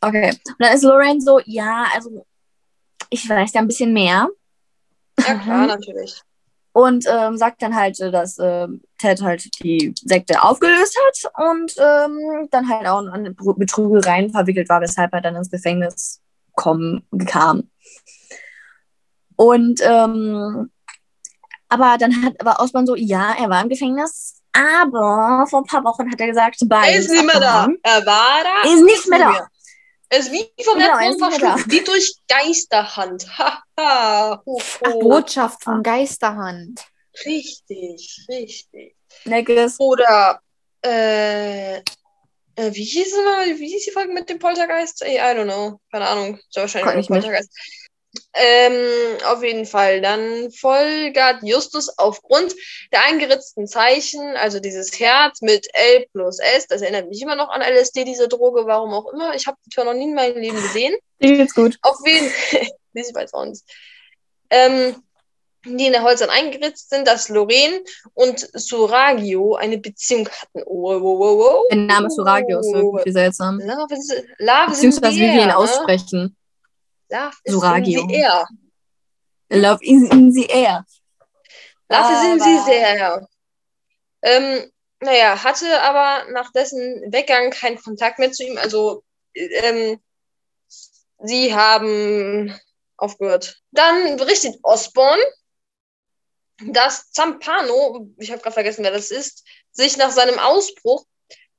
Okay. Und dann ist Lorraine so, ja, also ich weiß ja ein bisschen mehr. Ja, klar, natürlich. Und ähm, sagt dann halt, äh, dass ähm, Ted halt die Sekte aufgelöst hat und ähm, dann halt auch an Betrügereien verwickelt war, weshalb er dann ins Gefängnis kommen, kam. Und ähm, aber dann hat aber Osborn so, ja, er war im Gefängnis, aber vor ein paar Wochen hat er gesagt, Er beides ist nicht mehr da. Er war da. Er ist nicht mehr da. Er ist wie vom Genau, er verschluckt, wie durch Geisterhand. <laughs> Haha. ho, Ach, ho. Botschaft von Geisterhand. Richtig, richtig. Neckes. Oder, äh, äh, wie hieß es mal, wie hieß die Folge mit dem Poltergeist? Ey, I don't know. Keine Ahnung. Ja wahrscheinlich. Poltergeist. Ähm, auf jeden Fall. Dann folgert Justus aufgrund der eingeritzten Zeichen, also dieses Herz mit L plus S, das erinnert mich immer noch an LSD, diese Droge, warum auch immer. Ich habe die zwar noch nie in meinem Leben gesehen. Dir geht's gut. Auf Fall, ich weiß auch nicht. Ähm, die in der Holzern eingeritzt sind, dass Lorraine und Suragio eine Beziehung hatten. Oh, wow, wow, wow. Der Name Suragio ist irgendwie seltsam. Love is, love Beziehungsweise wie wir ihn ne? aussprechen. Love is Suragio. in the air. Love is in the air. Love is in the air. Ähm, naja, hatte aber nach dessen Weggang keinen Kontakt mehr zu ihm. Also, ähm, sie haben aufgehört. Dann berichtet Osborne, dass Zampano, ich habe gerade vergessen, wer das ist, sich nach seinem Ausbruch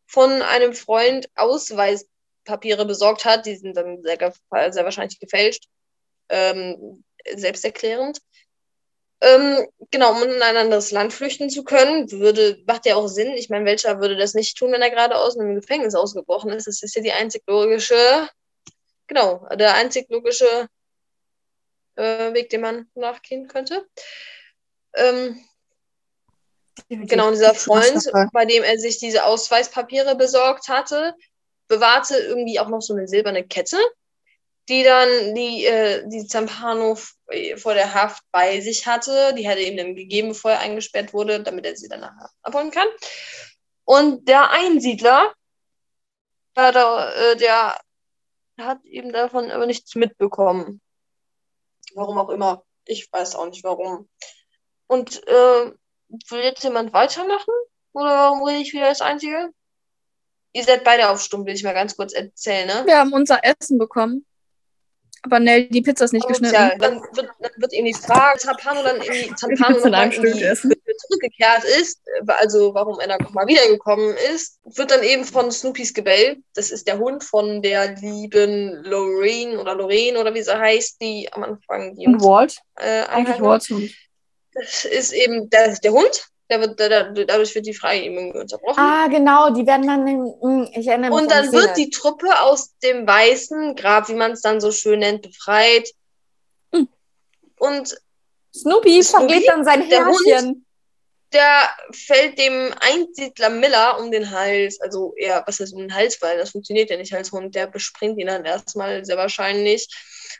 von einem Freund Ausweispapiere besorgt hat. Die sind dann sehr, sehr wahrscheinlich gefälscht, ähm, selbsterklärend. Ähm, genau, um in ein anderes Land flüchten zu können, würde, macht ja auch Sinn. Ich meine, welcher würde das nicht tun, wenn er gerade aus einem Gefängnis ausgebrochen ist? Das ist ja die einzig logische, genau, der einzig logische äh, Weg, den man nachgehen könnte. Ähm, genau, dieser Freund, bei dem er sich diese Ausweispapiere besorgt hatte, bewahrte irgendwie auch noch so eine silberne Kette, die dann die, äh, die Zampano äh, vor der Haft bei sich hatte. Die hat er ihm dann gegeben, bevor er eingesperrt wurde, damit er sie danach abholen kann. Und der Einsiedler, äh, der, äh, der hat eben davon aber nichts mitbekommen. Warum auch immer. Ich weiß auch nicht warum. Und äh, will jetzt jemand weitermachen? Oder warum rede ich wieder als Einzige? Ihr seid beide auf Stumm, will ich mal ganz kurz erzählen, ne? Wir haben unser Essen bekommen. Aber Nell, die Pizza ist nicht geschnitten. Ja, dann wird, dann wird ihm die Frage, Zampano dann irgendwie Stück essen. Hütte zurückgekehrt ist, also warum er dann nochmal wiedergekommen ist, wird dann eben von Snoopys Gebell, das ist der Hund von der lieben Lorraine oder Lorraine oder wie sie heißt, die am Anfang die Und Walt? äh, Eigentlich Hund. Das ist eben der, der Hund, dadurch wird die Frage eben irgendwie unterbrochen. Ah, genau, die werden dann, hm, ich erinnere mich Und an dann wird die Truppe aus dem weißen Grab, wie man es dann so schön nennt, befreit. Hm. Und Snoopy Snoopy, verliert dann sein der Hund, Herrchen. der fällt dem Einsiedler Miller um den Hals. Also, ja, was heißt um den Hals, weil das funktioniert ja nicht als Hund. Der bespringt ihn dann erstmal sehr wahrscheinlich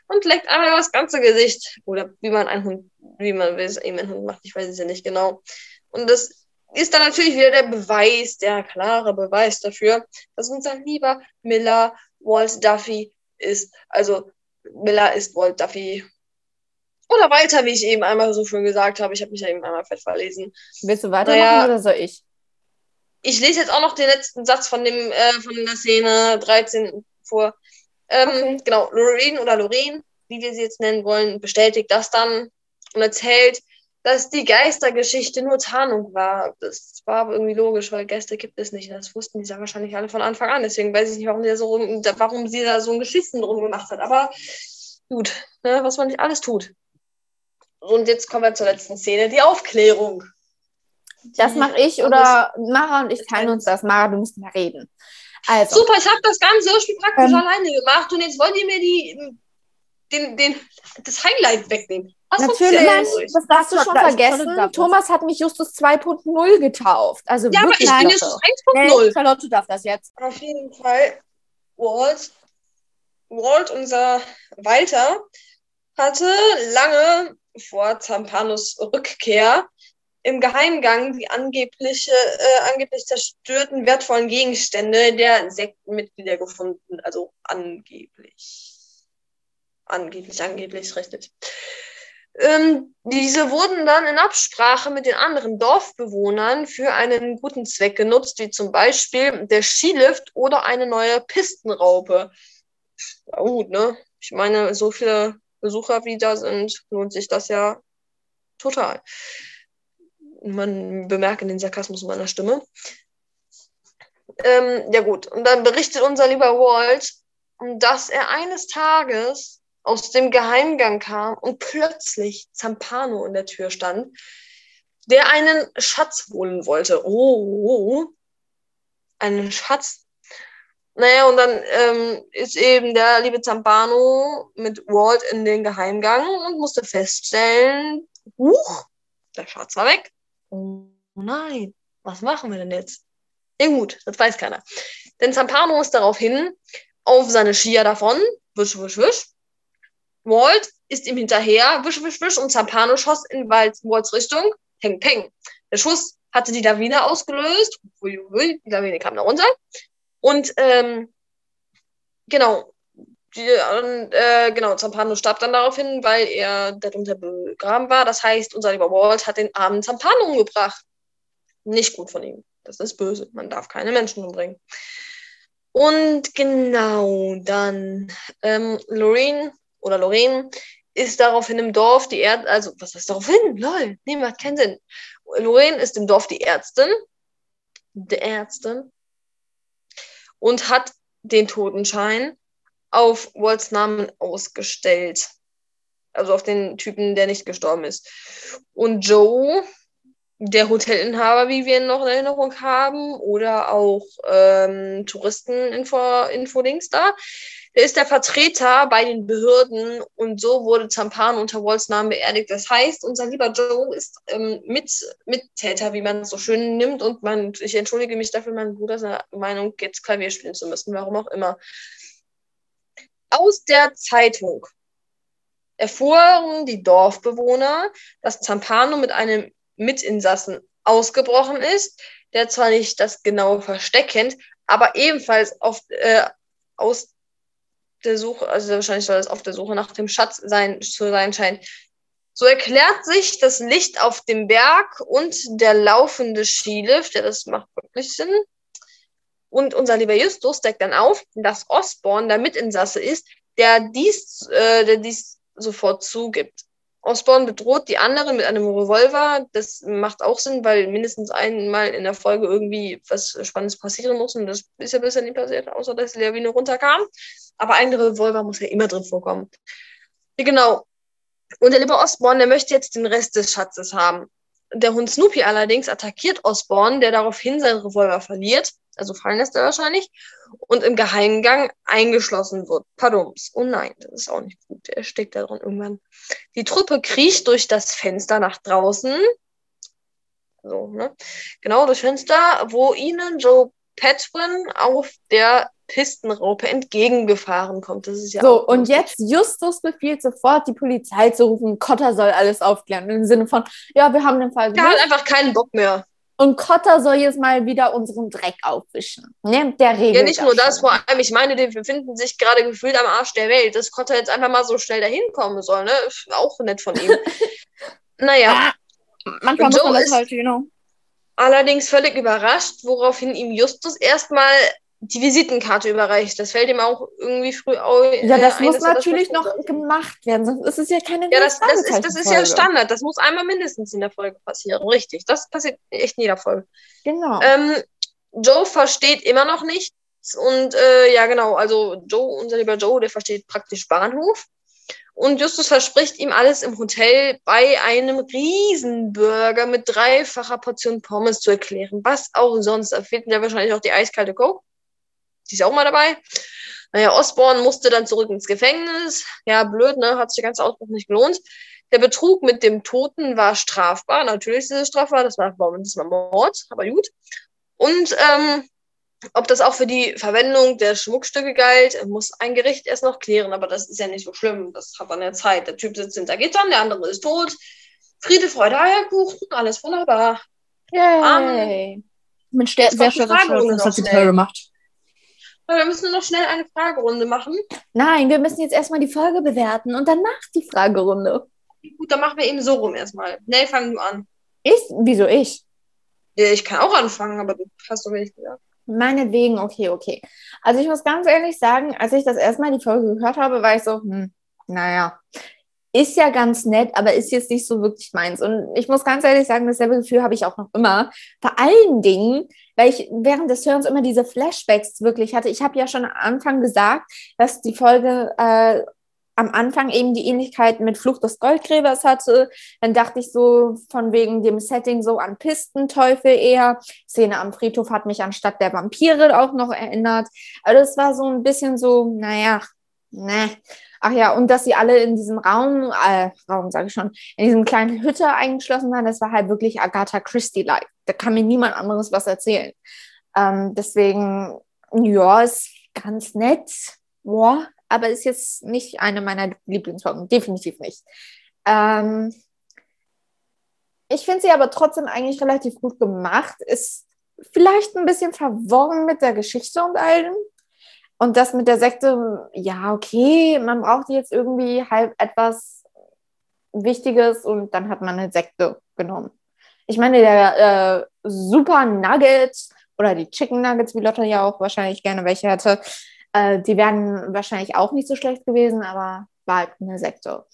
und leckt einmal das ganze Gesicht. Oder wie man einen Hund, wie man es eben ein Hund macht, ich weiß es ja nicht genau. Und das ist dann natürlich wieder der Beweis, der klare Beweis dafür, dass unser lieber Miller Walt Duffy ist. Also, Miller ist Walt Duffy. Oder Walter, wie ich eben einmal so schön gesagt habe. Ich habe mich ja eben einmal fett verlesen. Willst du weitermachen Naja. oder soll ich? Ich lese jetzt auch noch den letzten Satz von dem äh, von der Szene 13 vor. Ähm, Okay. Genau, Lorraine oder Lorraine, wie wir sie jetzt nennen wollen, bestätigt das dann und erzählt, dass die Geistergeschichte nur Tarnung war. Das war aber irgendwie logisch, weil Geister gibt es nicht. Das wussten die ja wahrscheinlich alle von Anfang an. Deswegen weiß ich nicht, warum, der so, rum- warum sie da so ein Geschichten drum gemacht hat. Aber gut, ne, was man nicht alles tut. Und jetzt kommen wir zur letzten Szene, die Aufklärung. Das mache ich oder Mara und ich teilen uns das. Mara, du musst mal reden. Also, Super, ich habe das ganze Hörspiel praktisch Ähm. alleine gemacht und jetzt wollt ihr mir die, den, den, das Highlight wegnehmen. Was natürlich, das hast du Das schon das vergessen. Thomas hat mich Justus 2.0 getauft. Also Ja, aber wirklich ich bin Nein, jetzt klasse. 1.0. Nell, Charlotte darf das jetzt. Auf jeden Fall, Walt, Walt, unser Walter, hatte lange vor Zampanos Rückkehr im Geheimgang die angebliche, äh, angeblich zerstörten wertvollen Gegenstände der Sektenmitglieder gefunden. Also angeblich. Angeblich, angeblich, richtig. Ähm, diese wurden dann in Absprache mit den anderen Dorfbewohnern für einen guten Zweck genutzt, wie zum Beispiel der Skilift oder eine neue Pistenraupe. Ja, gut, ne? Ich meine, so viele Besucher wie da sind, lohnt sich das ja total. Man bemerkt den Sarkasmus in meiner Stimme. Ähm, ja gut, und dann berichtet unser lieber Walt, dass er eines Tages aus dem Geheimgang kam und plötzlich Zampano in der Tür stand, der einen Schatz holen wollte. Oh, einen Schatz. Naja, und dann ähm, ist eben der liebe Zampano mit Walt in den Geheimgang und musste feststellen, huch, der Schatz war weg. Oh nein, was machen wir denn jetzt? Ja gut, das weiß keiner. Denn Zampano ist daraufhin auf seine Skier davon, wisch, wisch, wisch, Walt ist ihm hinterher, wisch, wisch, wisch, und Zampano schoss in Walts Richtung. Peng, peng. Der Schuss hatte die Lawine ausgelöst. Die Lawine kam da runter. Und ähm, genau, die, äh, genau, Zampano starb dann daraufhin, weil er darunter begraben war. Das heißt, unser lieber Walt hat den armen Zampano umgebracht. Nicht gut von ihm. Das ist böse. Man darf keine Menschen umbringen. Und genau, dann ähm, Lorraine oder Lorraine ist daraufhin im Dorf die Ärztin, also was heißt daraufhin? Lol, nee, macht keinen Sinn. Lorraine ist im Dorf die Ärztin, die Ärztin, und hat den Totenschein auf Walts Namen ausgestellt. Also auf den Typen, der nicht gestorben ist. Und Joe, der Hotelinhaber, wie wir ihn noch in Erinnerung haben, oder auch ähm, Touristen-Info-Dings da, der ist der Vertreter bei den Behörden und so wurde Zampano unter Walls Namen beerdigt. Das heißt, unser lieber Joe ist ähm, mit, Mittäter, wie man es so schön nimmt. Und man, ich entschuldige mich dafür, mein Bruder der Meinung, jetzt Klavier spielen zu müssen, warum auch immer. Aus der Zeitung erfuhren die Dorfbewohner, dass Zampano mit einem Mitinsassen ausgebrochen ist, der zwar nicht das genaue Versteck kennt, aber ebenfalls auf, äh, aus der Suche, also wahrscheinlich soll es auf der Suche nach dem Schatz sein, zu sein scheint. So erklärt sich das Licht auf dem Berg und der laufende Skilift, ja, das macht wirklich Sinn. Und unser lieber Justus deckt dann auf, dass Osborne der Mitinsasse ist, der dies, äh, der dies sofort zugibt. Osborne bedroht die anderen mit einem Revolver. Das macht auch Sinn, weil mindestens einmal in der Folge irgendwie was Spannendes passieren muss. Und das ist ja bisher nie passiert, außer dass die Lawine runterkam. Aber ein Revolver muss ja immer drin vorkommen. Ja, genau. Und der liebe Osborne, der möchte jetzt den Rest des Schatzes haben. Der Hund Snoopy allerdings attackiert Osborne, der daraufhin seinen Revolver verliert. Also fallen lässt er wahrscheinlich. Und im Geheimgang eingeschlossen wird. Padums. Oh nein, das ist auch nicht gut. Er steckt da drin irgendwann. Die Truppe kriecht durch das Fenster nach draußen. So, ne? Genau, durch Fenster, wo ihnen Joe Petrin auf der Pistenraupe entgegengefahren kommt. Das ist ja so, und jetzt Justus befiehlt sofort, die Polizei zu rufen. Cotter soll alles aufklären. Im Sinne von, ja, wir haben den Fall Der hat einfach keinen Bock mehr. Und Cotter soll jetzt mal wieder unseren Dreck aufwischen. Ne? Der regelt Ja, nicht nur das, schon. vor allem, ich meine, die befinden sich gerade gefühlt am Arsch der Welt. Dass Cotter jetzt einfach mal so schnell dahin kommen soll, ne? Ist Auch nett von ihm. <laughs> naja. Manchmal Und muss man Joe das ist- halt, you know. Allerdings völlig überrascht, woraufhin ihm Justus erstmal die Visitenkarte überreicht. Das fällt ihm auch irgendwie früh au- Ja, äh, das ein, muss das natürlich machen noch gemacht werden, sonst ist es ja keine Ja, das, das, ist, das ist ja. Standard. Das muss einmal mindestens in der Folge passieren. Richtig. Das passiert echt in jeder Folge. Genau. Ähm, Joe versteht immer noch nichts. Und äh, ja, genau, also Joe, unser lieber Joe, der versteht praktisch Bahnhof. Und Justus verspricht ihm alles im Hotel bei einem Riesenburger mit dreifacher Portion Pommes zu erklären. Was auch sonst. Da fehlt ja wahrscheinlich auch die eiskalte Coke. Die ist auch mal dabei. Naja, Osborne musste dann zurück ins Gefängnis. Ja, blöd, ne? Hat sich der ganze Ausbruch nicht gelohnt. Der Betrug mit dem Toten war strafbar. Natürlich ist es strafbar. Das war, das war Mord, aber gut. Und ähm, ob das auch für die Verwendung der Schmuckstücke galt, muss ein Gericht erst noch klären. Aber das ist ja nicht so schlimm. Das hat man ja Zeit. Der Typ sitzt hinter Gittern, der andere ist tot. Friede, Freude, Eierkuchen, alles wunderbar. Yay. Mit sehr, Jetzt sehr Fragerunde Schmerz, das hat sie toll gemacht. Aber wir müssen nur noch schnell eine Fragerunde machen. Nein, wir müssen jetzt erstmal die Folge bewerten und danach die Fragerunde. Gut, dann machen wir eben so rum erstmal. Nell, fang du an. Ich? Wieso ich? Ja, ich kann auch anfangen, aber du hast so wenig gesagt. Meinetwegen, okay, okay. Also ich muss ganz ehrlich sagen, als ich das erstmal die Folge gehört habe, war ich so, hm, naja, ist ja ganz nett, aber ist jetzt nicht so wirklich meins. Und ich muss ganz ehrlich sagen, dasselbe Gefühl habe ich auch noch immer. Vor allen Dingen, weil ich während des Hörens immer diese Flashbacks wirklich hatte. Ich habe ja schon am Anfang gesagt, dass die Folge äh, am Anfang eben die Ähnlichkeit mit Flucht des Goldgräbers hatte. Dann dachte ich so von wegen dem Setting so an Pistenteufel eher. Szene am Friedhof hat mich anstatt der Vampire auch noch erinnert. Also es war so ein bisschen so, naja, ne. Ach ja, und dass sie alle in diesem Raum, äh, Raum sage ich schon, in diesem kleinen Hütte eingeschlossen waren, das war halt wirklich Agatha Christie-like. Da kann mir niemand anderes was erzählen. Ähm, deswegen, ja, ist ganz nett. Boah, aber ist jetzt nicht eine meiner Lieblingsfolgen. Definitiv nicht. Ähm, ich finde sie aber trotzdem eigentlich relativ gut gemacht. Ist vielleicht ein bisschen verworren mit der Geschichte und allem. Und das mit der Sekte, ja, okay, man braucht jetzt irgendwie halt etwas Wichtiges und dann hat man eine Sekte genommen. Ich meine, der äh, Super Nugget oder die Chicken Nuggets, wie Lotte ja auch wahrscheinlich gerne welche hätte, äh, die wären wahrscheinlich auch nicht so schlecht gewesen, aber war halt eine Sekte.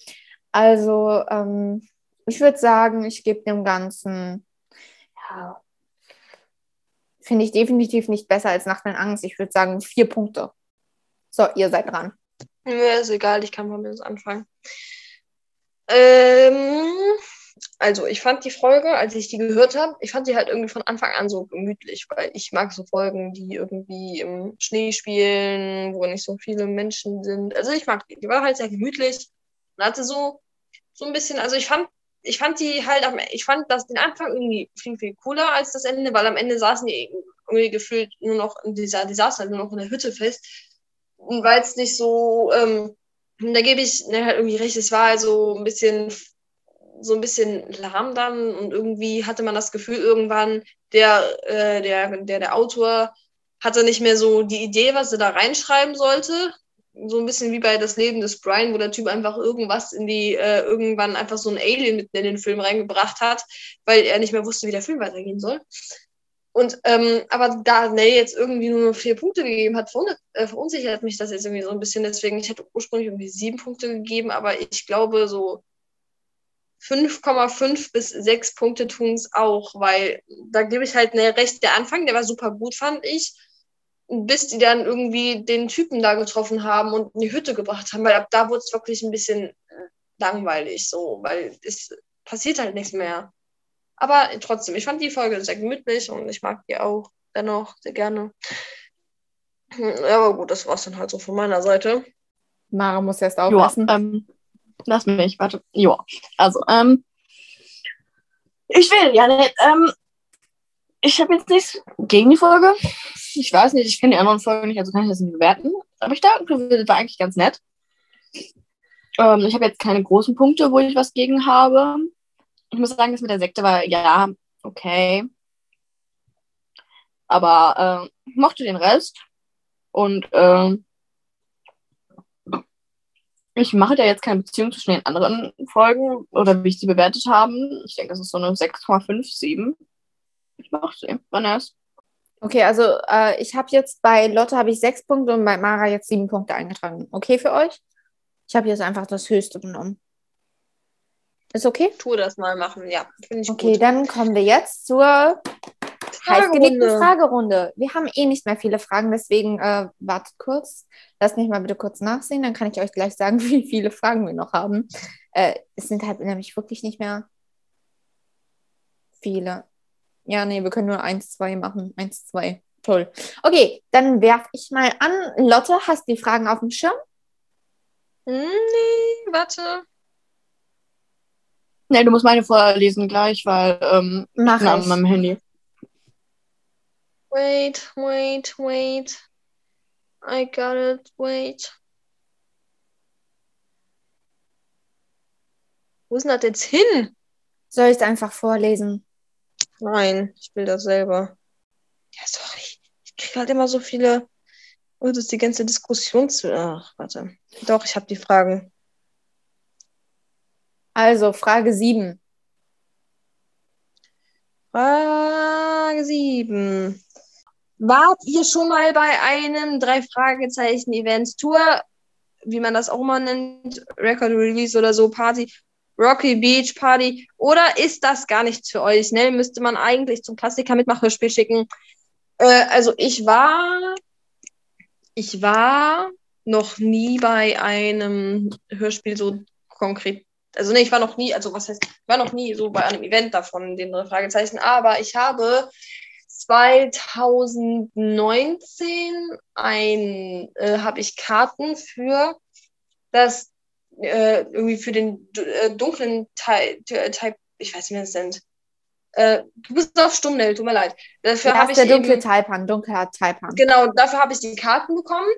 Also, ähm, ich würde sagen, ich gebe dem Ganzen, ja, finde ich definitiv nicht besser als Nacht in Angst. Ich würde sagen, vier Punkte. So, ihr seid dran. Mir ist egal, ich kann mir das anfangen. Ähm, also, ich fand die Folge, als ich die gehört habe, ich fand sie halt irgendwie von Anfang an so gemütlich, weil ich mag so Folgen, die irgendwie im Schnee spielen, wo nicht so viele Menschen sind. Also, ich mag die. Die war halt sehr gemütlich und hatte so, so ein bisschen, also ich fand, ich fand die halt, ich fand das den Anfang irgendwie viel, viel cooler als das Ende, weil am Ende saßen die irgendwie gefühlt nur noch, in dieser, die saßen halt nur noch in der Hütte fest. Und weil es nicht so, ähm, da gebe ich ne, halt irgendwie recht, es war also ein bisschen so ein bisschen lahm dann und irgendwie hatte man das Gefühl, irgendwann der, äh, der, der, der Autor hatte nicht mehr so die Idee, was er da reinschreiben sollte. So ein bisschen wie bei Das Leben des Brian, wo der Typ einfach irgendwas in die, äh, irgendwann einfach so ein Alien mitten in den Film reingebracht hat, weil er nicht mehr wusste, wie der Film weitergehen soll. Und ähm, aber da Nell jetzt irgendwie nur vier Punkte gegeben hat, äh, verunsichert mich das jetzt irgendwie so ein bisschen. Deswegen, ich hätte ursprünglich irgendwie sieben Punkte gegeben, aber ich glaube, so 5,5 bis 6 Punkte tun es auch, weil da gebe ich halt eine recht. Der Anfang, der war super gut, fand ich. Bis die dann irgendwie den Typen da getroffen haben und in die Hütte gebracht haben, weil ab da wurde es wirklich ein bisschen langweilig, so, weil es passiert halt nichts mehr. Aber trotzdem, ich fand die Folge sehr gemütlich und ich mag die auch dennoch sehr gerne. Ja, aber gut, das war es dann halt so von meiner Seite. Mara muss erst aufpassen. Ähm, lass mich, warte. Ja, also, ähm, ich will ja nicht, ähm, ich habe jetzt nichts gegen die Folge. Ich weiß nicht, ich kenne die anderen Folgen nicht, also kann ich das nicht bewerten. Aber ich dachte, das war eigentlich ganz nett. Ähm, ich habe jetzt keine großen Punkte, wo ich was gegen habe. Ich muss sagen, das mit der Sekte war, ja, okay. Aber äh, mochte den Rest. Und äh, ich mache da jetzt keine Beziehung zwischen den anderen Folgen oder wie ich sie bewertet habe. Ich denke, das ist so eine 6,57. Ich mache sie. Wann erst? Okay, also äh, ich habe jetzt bei Lotte habe ich sechs Punkte und bei Mara jetzt sieben Punkte eingetragen. Okay für euch? Ich habe jetzt einfach das Höchste genommen. Ist okay? Tu das mal machen, ja. Ich okay, gut. dann kommen wir jetzt zur heißgeliebten Fragerunde. Wir haben eh nicht mehr viele Fragen, deswegen äh, wartet kurz. Lasst mich mal bitte kurz nachsehen, dann kann ich euch gleich sagen, <laughs> wie viele Fragen wir noch haben. Äh, es sind halt nämlich wirklich nicht mehr viele. Ja, nee, wir können nur eins, zwei machen. Eins, zwei. Toll. Okay, dann werf ich mal an. Lotte, hast du die Fragen auf dem Schirm? Nee, warte. Nee, du musst meine vorlesen gleich, weil ähm, Mach ich an meinem Handy. Wait, wait, wait. I got it. Wait. Wo ist denn das jetzt hin? Soll ich es einfach vorlesen? Nein, ich will das selber. Ja, sorry. Ich kriege halt immer so viele. Oh, das ist die ganze Diskussion zu. Ach, warte. Doch, ich habe die Fragen. Also, Frage 7. Frage 7. Wart ihr schon mal bei einem drei Fragezeichen Events Tour, wie man das auch immer nennt, Record Release oder so Party, Rocky Beach Party oder ist das gar nichts für euch? Ne, müsste man eigentlich zum Klassiker Mitmachhörspiel schicken. Äh, also ich war ich war noch nie bei einem Hörspiel so konkret also ne, ich war noch nie, also was heißt, ich war noch nie so bei einem Event davon, den Fragezeichen, aber ich habe 2019 ein, äh, habe ich Karten für das, äh, irgendwie für den äh, dunklen Teil, Teil, ich weiß nicht, wie das nennt. Äh, du bist auf Stummel, tut mir leid. Dafür habe ich der dunkle eben, Taipan, dunkler Taipan. Genau, dafür habe ich die Karten bekommen.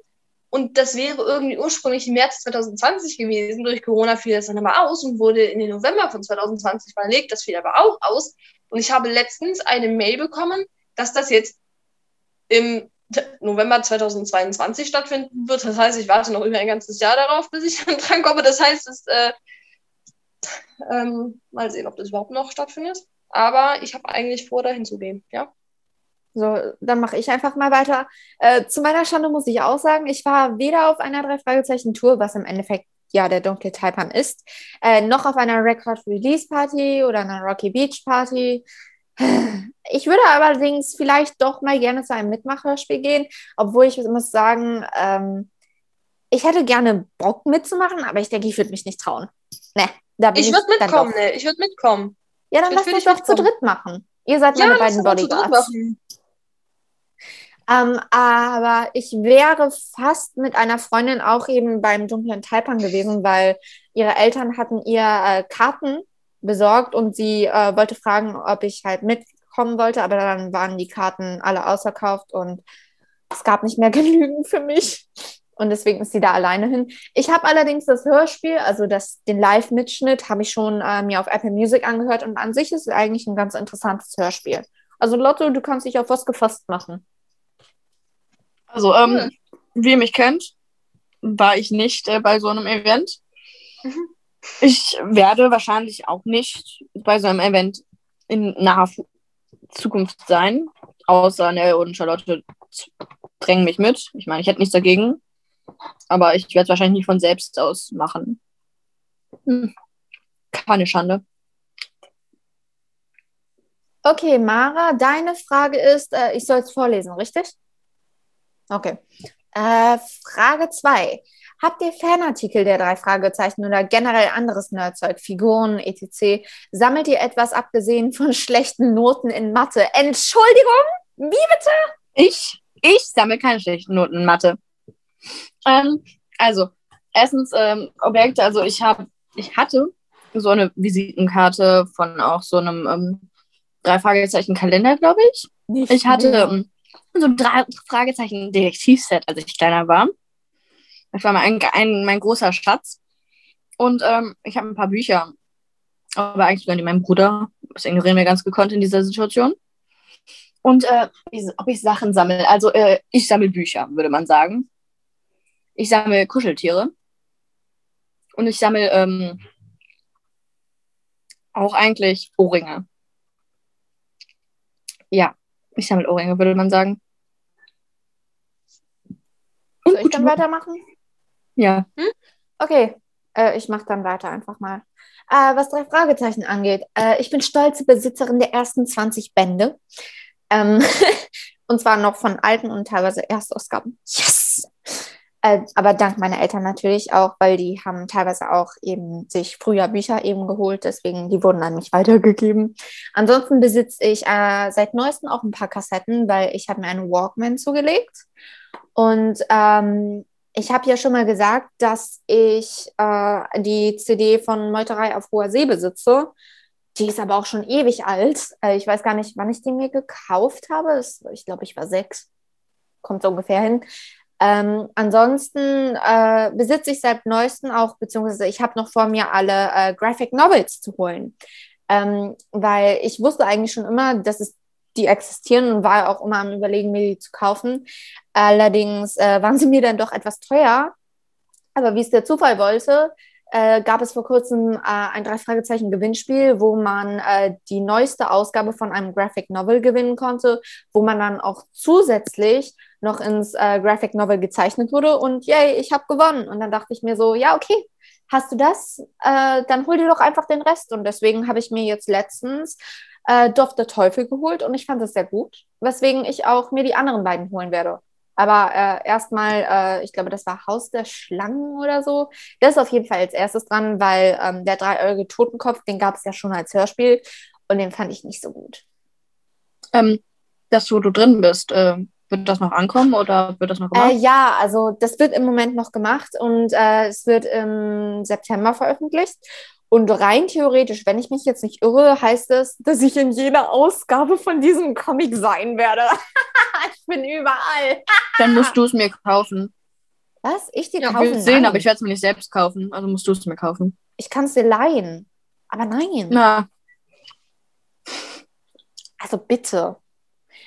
Und das wäre irgendwie ursprünglich im März 2020 gewesen. Durch Corona fiel das dann aber aus und wurde in den November von 2020 verlegt. Das fiel aber auch aus. Und ich habe letztens eine Mail bekommen, dass das jetzt im November 2022 stattfinden wird. Das heißt, ich warte noch über ein ganzes Jahr darauf, bis ich <laughs> dann dran komme. Das heißt, es, äh, ähm, mal sehen, ob das überhaupt noch stattfindet. Aber ich habe eigentlich vor, dahin zu gehen. Ja. So, dann mache ich einfach mal weiter. Äh, zu meiner Schande muss ich auch sagen, ich war weder auf einer Drei-Fragezeichen-Tour, was im Endeffekt ja der dunkle Taipan ist, äh, noch auf einer Record-Release-Party oder einer Rocky Beach-Party. Ich würde allerdings vielleicht doch mal gerne zu einem Mitmachhörspiel gehen, obwohl ich muss sagen, ähm, ich hätte gerne Bock mitzumachen, aber ich denke, ich würde mich nicht trauen. Ne, da bin Ich ich, würde mitkommen, ne? Ich würde mitkommen. Ja, dann lass uns doch zu dritt machen. Ihr seid Ja, meine beiden Bodyguards. Ähm, aber ich wäre fast mit einer Freundin auch eben beim dunklen Taipan gewesen, weil ihre Eltern hatten ihr äh, Karten besorgt und sie äh, wollte fragen, ob ich halt mitkommen wollte, aber dann waren die Karten alle ausverkauft und es gab nicht mehr <laughs> genügend für mich. Und deswegen ist sie da alleine hin. Ich habe allerdings das Hörspiel, also das, den Live-Mitschnitt, habe ich schon äh, mir auf Apple Music angehört und an sich ist es eigentlich ein ganz interessantes Hörspiel. Also Lotto, du kannst dich auf was gefasst machen. Also, ähm, wie ihr mich kennt, war ich nicht äh, bei so einem Event. Mhm. Ich werde wahrscheinlich auch nicht bei so einem Event in naher Zukunft sein. Außer Nell und Charlotte drängen mich mit. Ich meine, ich hätte nichts dagegen. Aber ich werde es wahrscheinlich nicht von selbst aus machen. Hm. Keine Schande. Okay, Mara, deine Frage ist, äh, ich soll es vorlesen, richtig? Okay. Äh, Frage 2. Habt ihr Fanartikel der drei Fragezeichen oder generell anderes Nerdzeug, Figuren, etc.? Sammelt ihr etwas abgesehen von schlechten Noten in Mathe? Entschuldigung? Wie bitte? Ich, ich sammle keine schlechten Noten in Mathe. Ähm, also, erstens ähm, Objekte, also ich habe, ich hatte so eine Visitenkarte von auch so einem ähm, drei Fragezeichen Kalender, glaube ich. Nicht Ich hatte ähm, so ein drei Fragezeichen Detektivset, als ich kleiner war. Das war mein, ein, mein großer Schatz. Und ähm, ich habe ein paar Bücher. Aber eigentlich gehören die meinem Bruder. Das ignorieren wir ganz gekonnt in dieser Situation. Und äh, ob ich Sachen sammle. Also äh, ich sammle Bücher, würde man sagen. Ich sammle Kuscheltiere. Und ich sammle ähm, auch eigentlich Ohrringe. Ja, ich sammle Ohrringe, würde man sagen. Und Soll ich dann weitermachen? Ja. Okay, äh, ich mache dann weiter einfach mal. Äh, was drei Fragezeichen angeht, äh, ich bin stolze Besitzerin der ersten 20 Bände. Ähm, <laughs> und zwar noch von alten und teilweise Erstausgaben. Yes! Äh, aber dank meiner Eltern natürlich auch, weil die haben teilweise auch eben sich früher Bücher eben geholt, deswegen die wurden an mich weitergegeben. Ansonsten besitze ich äh, seit neuestem auch ein paar Kassetten, weil ich habe mir einen Walkman zugelegt. Und ähm, ich habe ja schon mal gesagt, dass ich äh, die CD von Meuterei auf hoher See besitze. Die ist aber auch schon ewig alt. Äh, ich weiß gar nicht, wann ich die mir gekauft habe. Das, ich glaube, ich war sechs. Kommt so ungefähr hin. Ähm, ansonsten äh, besitze ich seit neuestem auch, beziehungsweise ich habe noch vor mir alle äh, Graphic Novels zu holen. Ähm, weil ich wusste eigentlich schon immer, dass es die existieren und war auch immer am Überlegen, mir die zu kaufen. Allerdings äh, waren sie mir dann doch etwas teuer. Aber wie es der Zufall wollte, äh, gab es vor kurzem äh, ein Drei-Fragezeichen-Gewinnspiel, wo man äh, die neueste Ausgabe von einem Graphic Novel gewinnen konnte, wo man dann auch zusätzlich noch ins äh, Graphic Novel gezeichnet wurde. Und yay, ich habe gewonnen. Und dann dachte ich mir so, ja, okay, hast du das? Äh, dann hol dir doch einfach den Rest. Und deswegen habe ich mir jetzt letztens äh, Dorf der Teufel geholt und ich fand das sehr gut, weswegen ich auch mir die anderen beiden holen werde. Aber äh, erstmal, äh, ich glaube, das war Haus der Schlangen oder so. Das ist auf jeden Fall als erstes dran, weil ähm, der dreieugige Totenkopf, den gab es ja schon als Hörspiel und den fand ich nicht so gut. Ähm, dass wo du drin bist, äh, wird das noch ankommen oder wird das noch gemacht? Äh, ja, also das wird im Moment noch gemacht und äh, es wird im September veröffentlicht. Und rein theoretisch, wenn ich mich jetzt nicht irre, heißt es, dass ich in jeder Ausgabe von diesem Comic sein werde. <laughs> ich bin überall. Dann musst du es mir kaufen. Was? Ich dir Ja, kaufen? wir sehen, Nein. aber ich werde es mir nicht selbst kaufen. Also musst du es mir kaufen. ich kann es dir leihen. Aber nein. Na, Also bitte.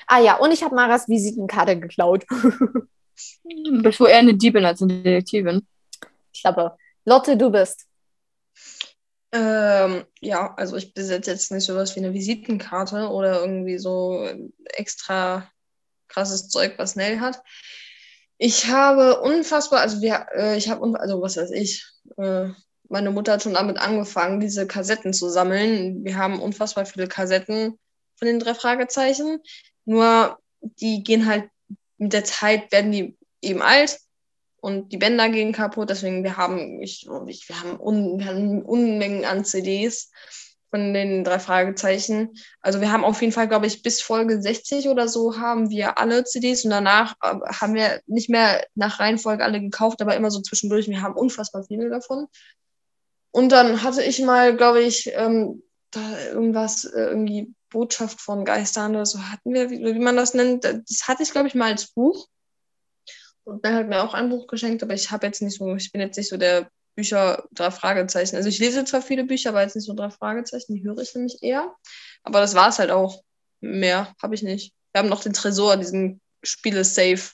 Ah ja, und ich habe Maras Visitenkarte geklaut. bist wohl eher eine Diebin als eine Detektivin. ich glaube, Lotte, du bist. Ähm, ja, also ich besitze jetzt nicht sowas wie eine Visitenkarte oder irgendwie so extra krasses Zeug, was Nell hat. Ich habe unfassbar, also wir, äh, ich habe, also was weiß ich, äh, meine Mutter hat schon damit angefangen, diese Kassetten zu sammeln. Wir haben unfassbar viele Kassetten von den drei Fragezeichen. Nur die gehen halt mit der Zeit, werden die eben alt und die Bänder gehen kaputt. Deswegen, wir haben, ich, ich, wir haben, un, wir haben Unmengen an CDs von den drei Fragezeichen. Also wir haben auf jeden Fall, glaube ich, bis Folge 60 oder so haben wir alle CDs und danach äh, haben wir nicht mehr nach Reihenfolge alle gekauft, aber immer so zwischendurch. Wir haben unfassbar viele davon. Und dann hatte ich mal, glaube ich, ähm, da irgendwas, äh, irgendwie Botschaft von Geistern oder so hatten wir, wie, wie man das nennt. Das hatte ich, glaube ich, mal als Buch. Und dann hat mir auch ein Buch geschenkt, aber ich habe jetzt nicht so, ich bin jetzt nicht so der Bücher, drei Fragezeichen. Also ich lese zwar viele Bücher, aber jetzt nicht so drei Fragezeichen, die höre ich nämlich eher. Aber das war es halt auch. Mehr habe ich nicht. Wir haben noch den Tresor, diesen Spiele-Safe.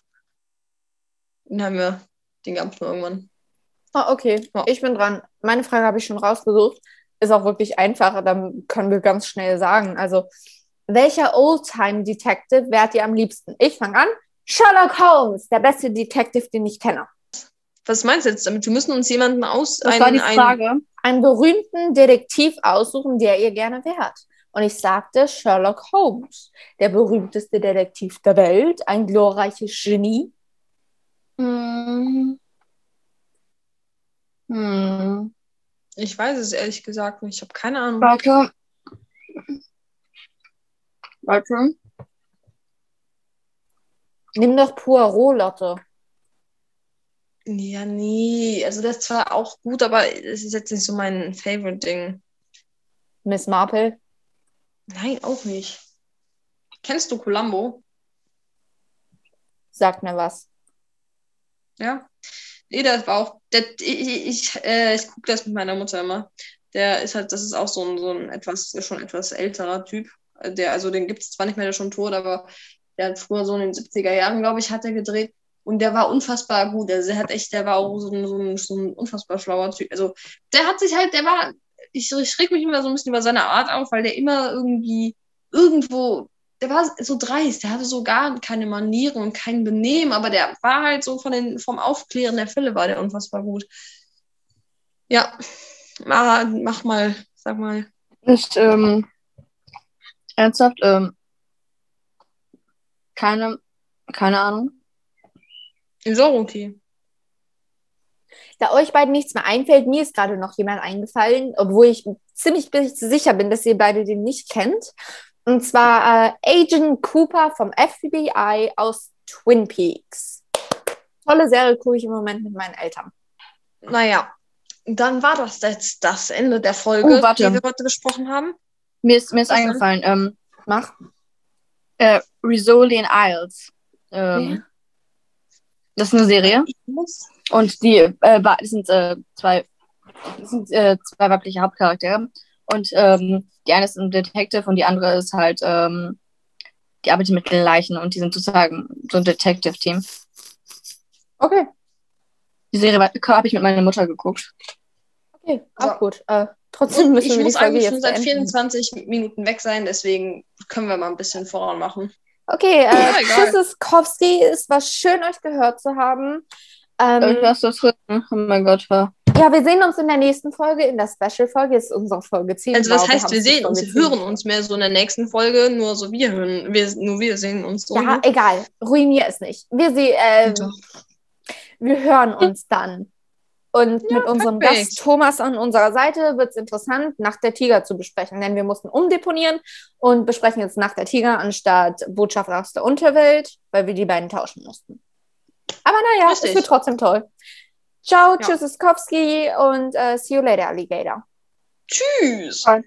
Den haben wir, den gab es nur irgendwann. Ah, okay, Ja. ich bin dran. Meine Frage habe ich schon rausgesucht. Ist auch wirklich einfacher, dann können wir ganz schnell sagen. Also, welcher Oldtime-Detective wärt ihr am liebsten? Ich fange an. Sherlock Holmes, der beste Detective, den ich kenne. Was meinst du jetzt damit? Wir müssen uns jemanden aus. Das einen- war die einen- Frage. Einen berühmten Detektiv aussuchen, der ihr gerne wärt. Und ich sagte Sherlock Holmes, der berühmteste Detektiv der Welt, ein glorreiches Genie. Hm. Hm. Ich weiß es ehrlich gesagt nicht. Ich habe keine Ahnung. Warte. Warte. Nimm doch Poirot, Lotte. Ja, nee. Also das ist zwar auch gut, aber es ist jetzt nicht so mein Favorite-Ding. Miss Marple. Nein, auch nicht. Kennst du Columbo? Sagt mir was. Ja. Nee, das war auch. Der, ich ich, äh, ich gucke das mit meiner Mutter immer. Der ist halt, das ist auch so ein, so ein etwas, schon etwas älterer Typ. Der, also den gibt es zwar nicht mehr, der ist schon tot, aber der hat früher so in den 70er Jahren, glaube ich, hat er gedreht. Und der war unfassbar gut. Also der hat echt, der war auch so ein, so ein, so ein unfassbar schlauer Typ. Also der hat sich halt, der war, ich, ich reg mich immer so ein bisschen über seine Art auf, weil der immer irgendwie irgendwo, der war so dreist, der hatte so gar keine Manieren und kein Benehmen, aber der war halt so von den, vom Aufklären der Fälle war der unfassbar gut. Ja, mach, mach mal, sag mal. Ist, ähm, ernsthaft, ähm, keine, keine Ahnung. Okay. Da euch beiden nichts mehr einfällt, mir ist gerade noch jemand eingefallen, obwohl ich ziemlich sicher bin, dass ihr beide den nicht kennt. Und zwar äh, Agent Cooper vom FBI aus Twin Peaks. Tolle Serie gucke ich im Moment mit meinen Eltern. Naja, dann war das jetzt das Ende der Folge, Oh, die wir heute besprochen haben. Mir ist, mir ist Was eingefallen, ähm, Mach. Äh, Rizzoli Isles. Ähm, Das ist eine Serie. Ich. Und die äh, das sind äh, zwei, das sind, äh, zwei weibliche Hauptcharaktere. Und ähm, die eine ist ein Detective und die andere ist halt, ähm, die arbeitet mit den Leichen und die sind sozusagen so ein Okay, auch So. gut. Äh, trotzdem müssen ich wir die muss Folge eigentlich jetzt schon seit beenden. 24 Minuten weg sein, deswegen können wir mal ein bisschen voran machen. Okay, Ja, äh, egal. Tschüssikowski, es war schön, euch gehört zu haben. Darf ich Ähm, was da drin? Oh mein Gott, ja. ja, wir sehen uns in der nächsten Folge, in der Special-Folge. Ist unsere Folge 10. Also was Wow, heißt, wir sehen uns, Folge wir 10. hören uns mehr so in der nächsten Folge, nur so wir hören, wir, nur wir sehen uns so. Ja, ne? egal. Ruinier es nicht. Wir, sie, äh, wir hören uns dann. Und mit unserem perfekt. Gast Thomas an unserer Seite wird es interessant, Nacht der Tiger zu besprechen. Denn wir mussten umdeponieren und besprechen jetzt Nacht der Tiger anstatt Botschaft aus der Unterwelt, weil wir die beiden tauschen mussten. Aber naja, Richtig. es wird trotzdem toll. Ciao, Ja. Tschüssikowski und äh, see you later, Alligator. Tschüss. Bye.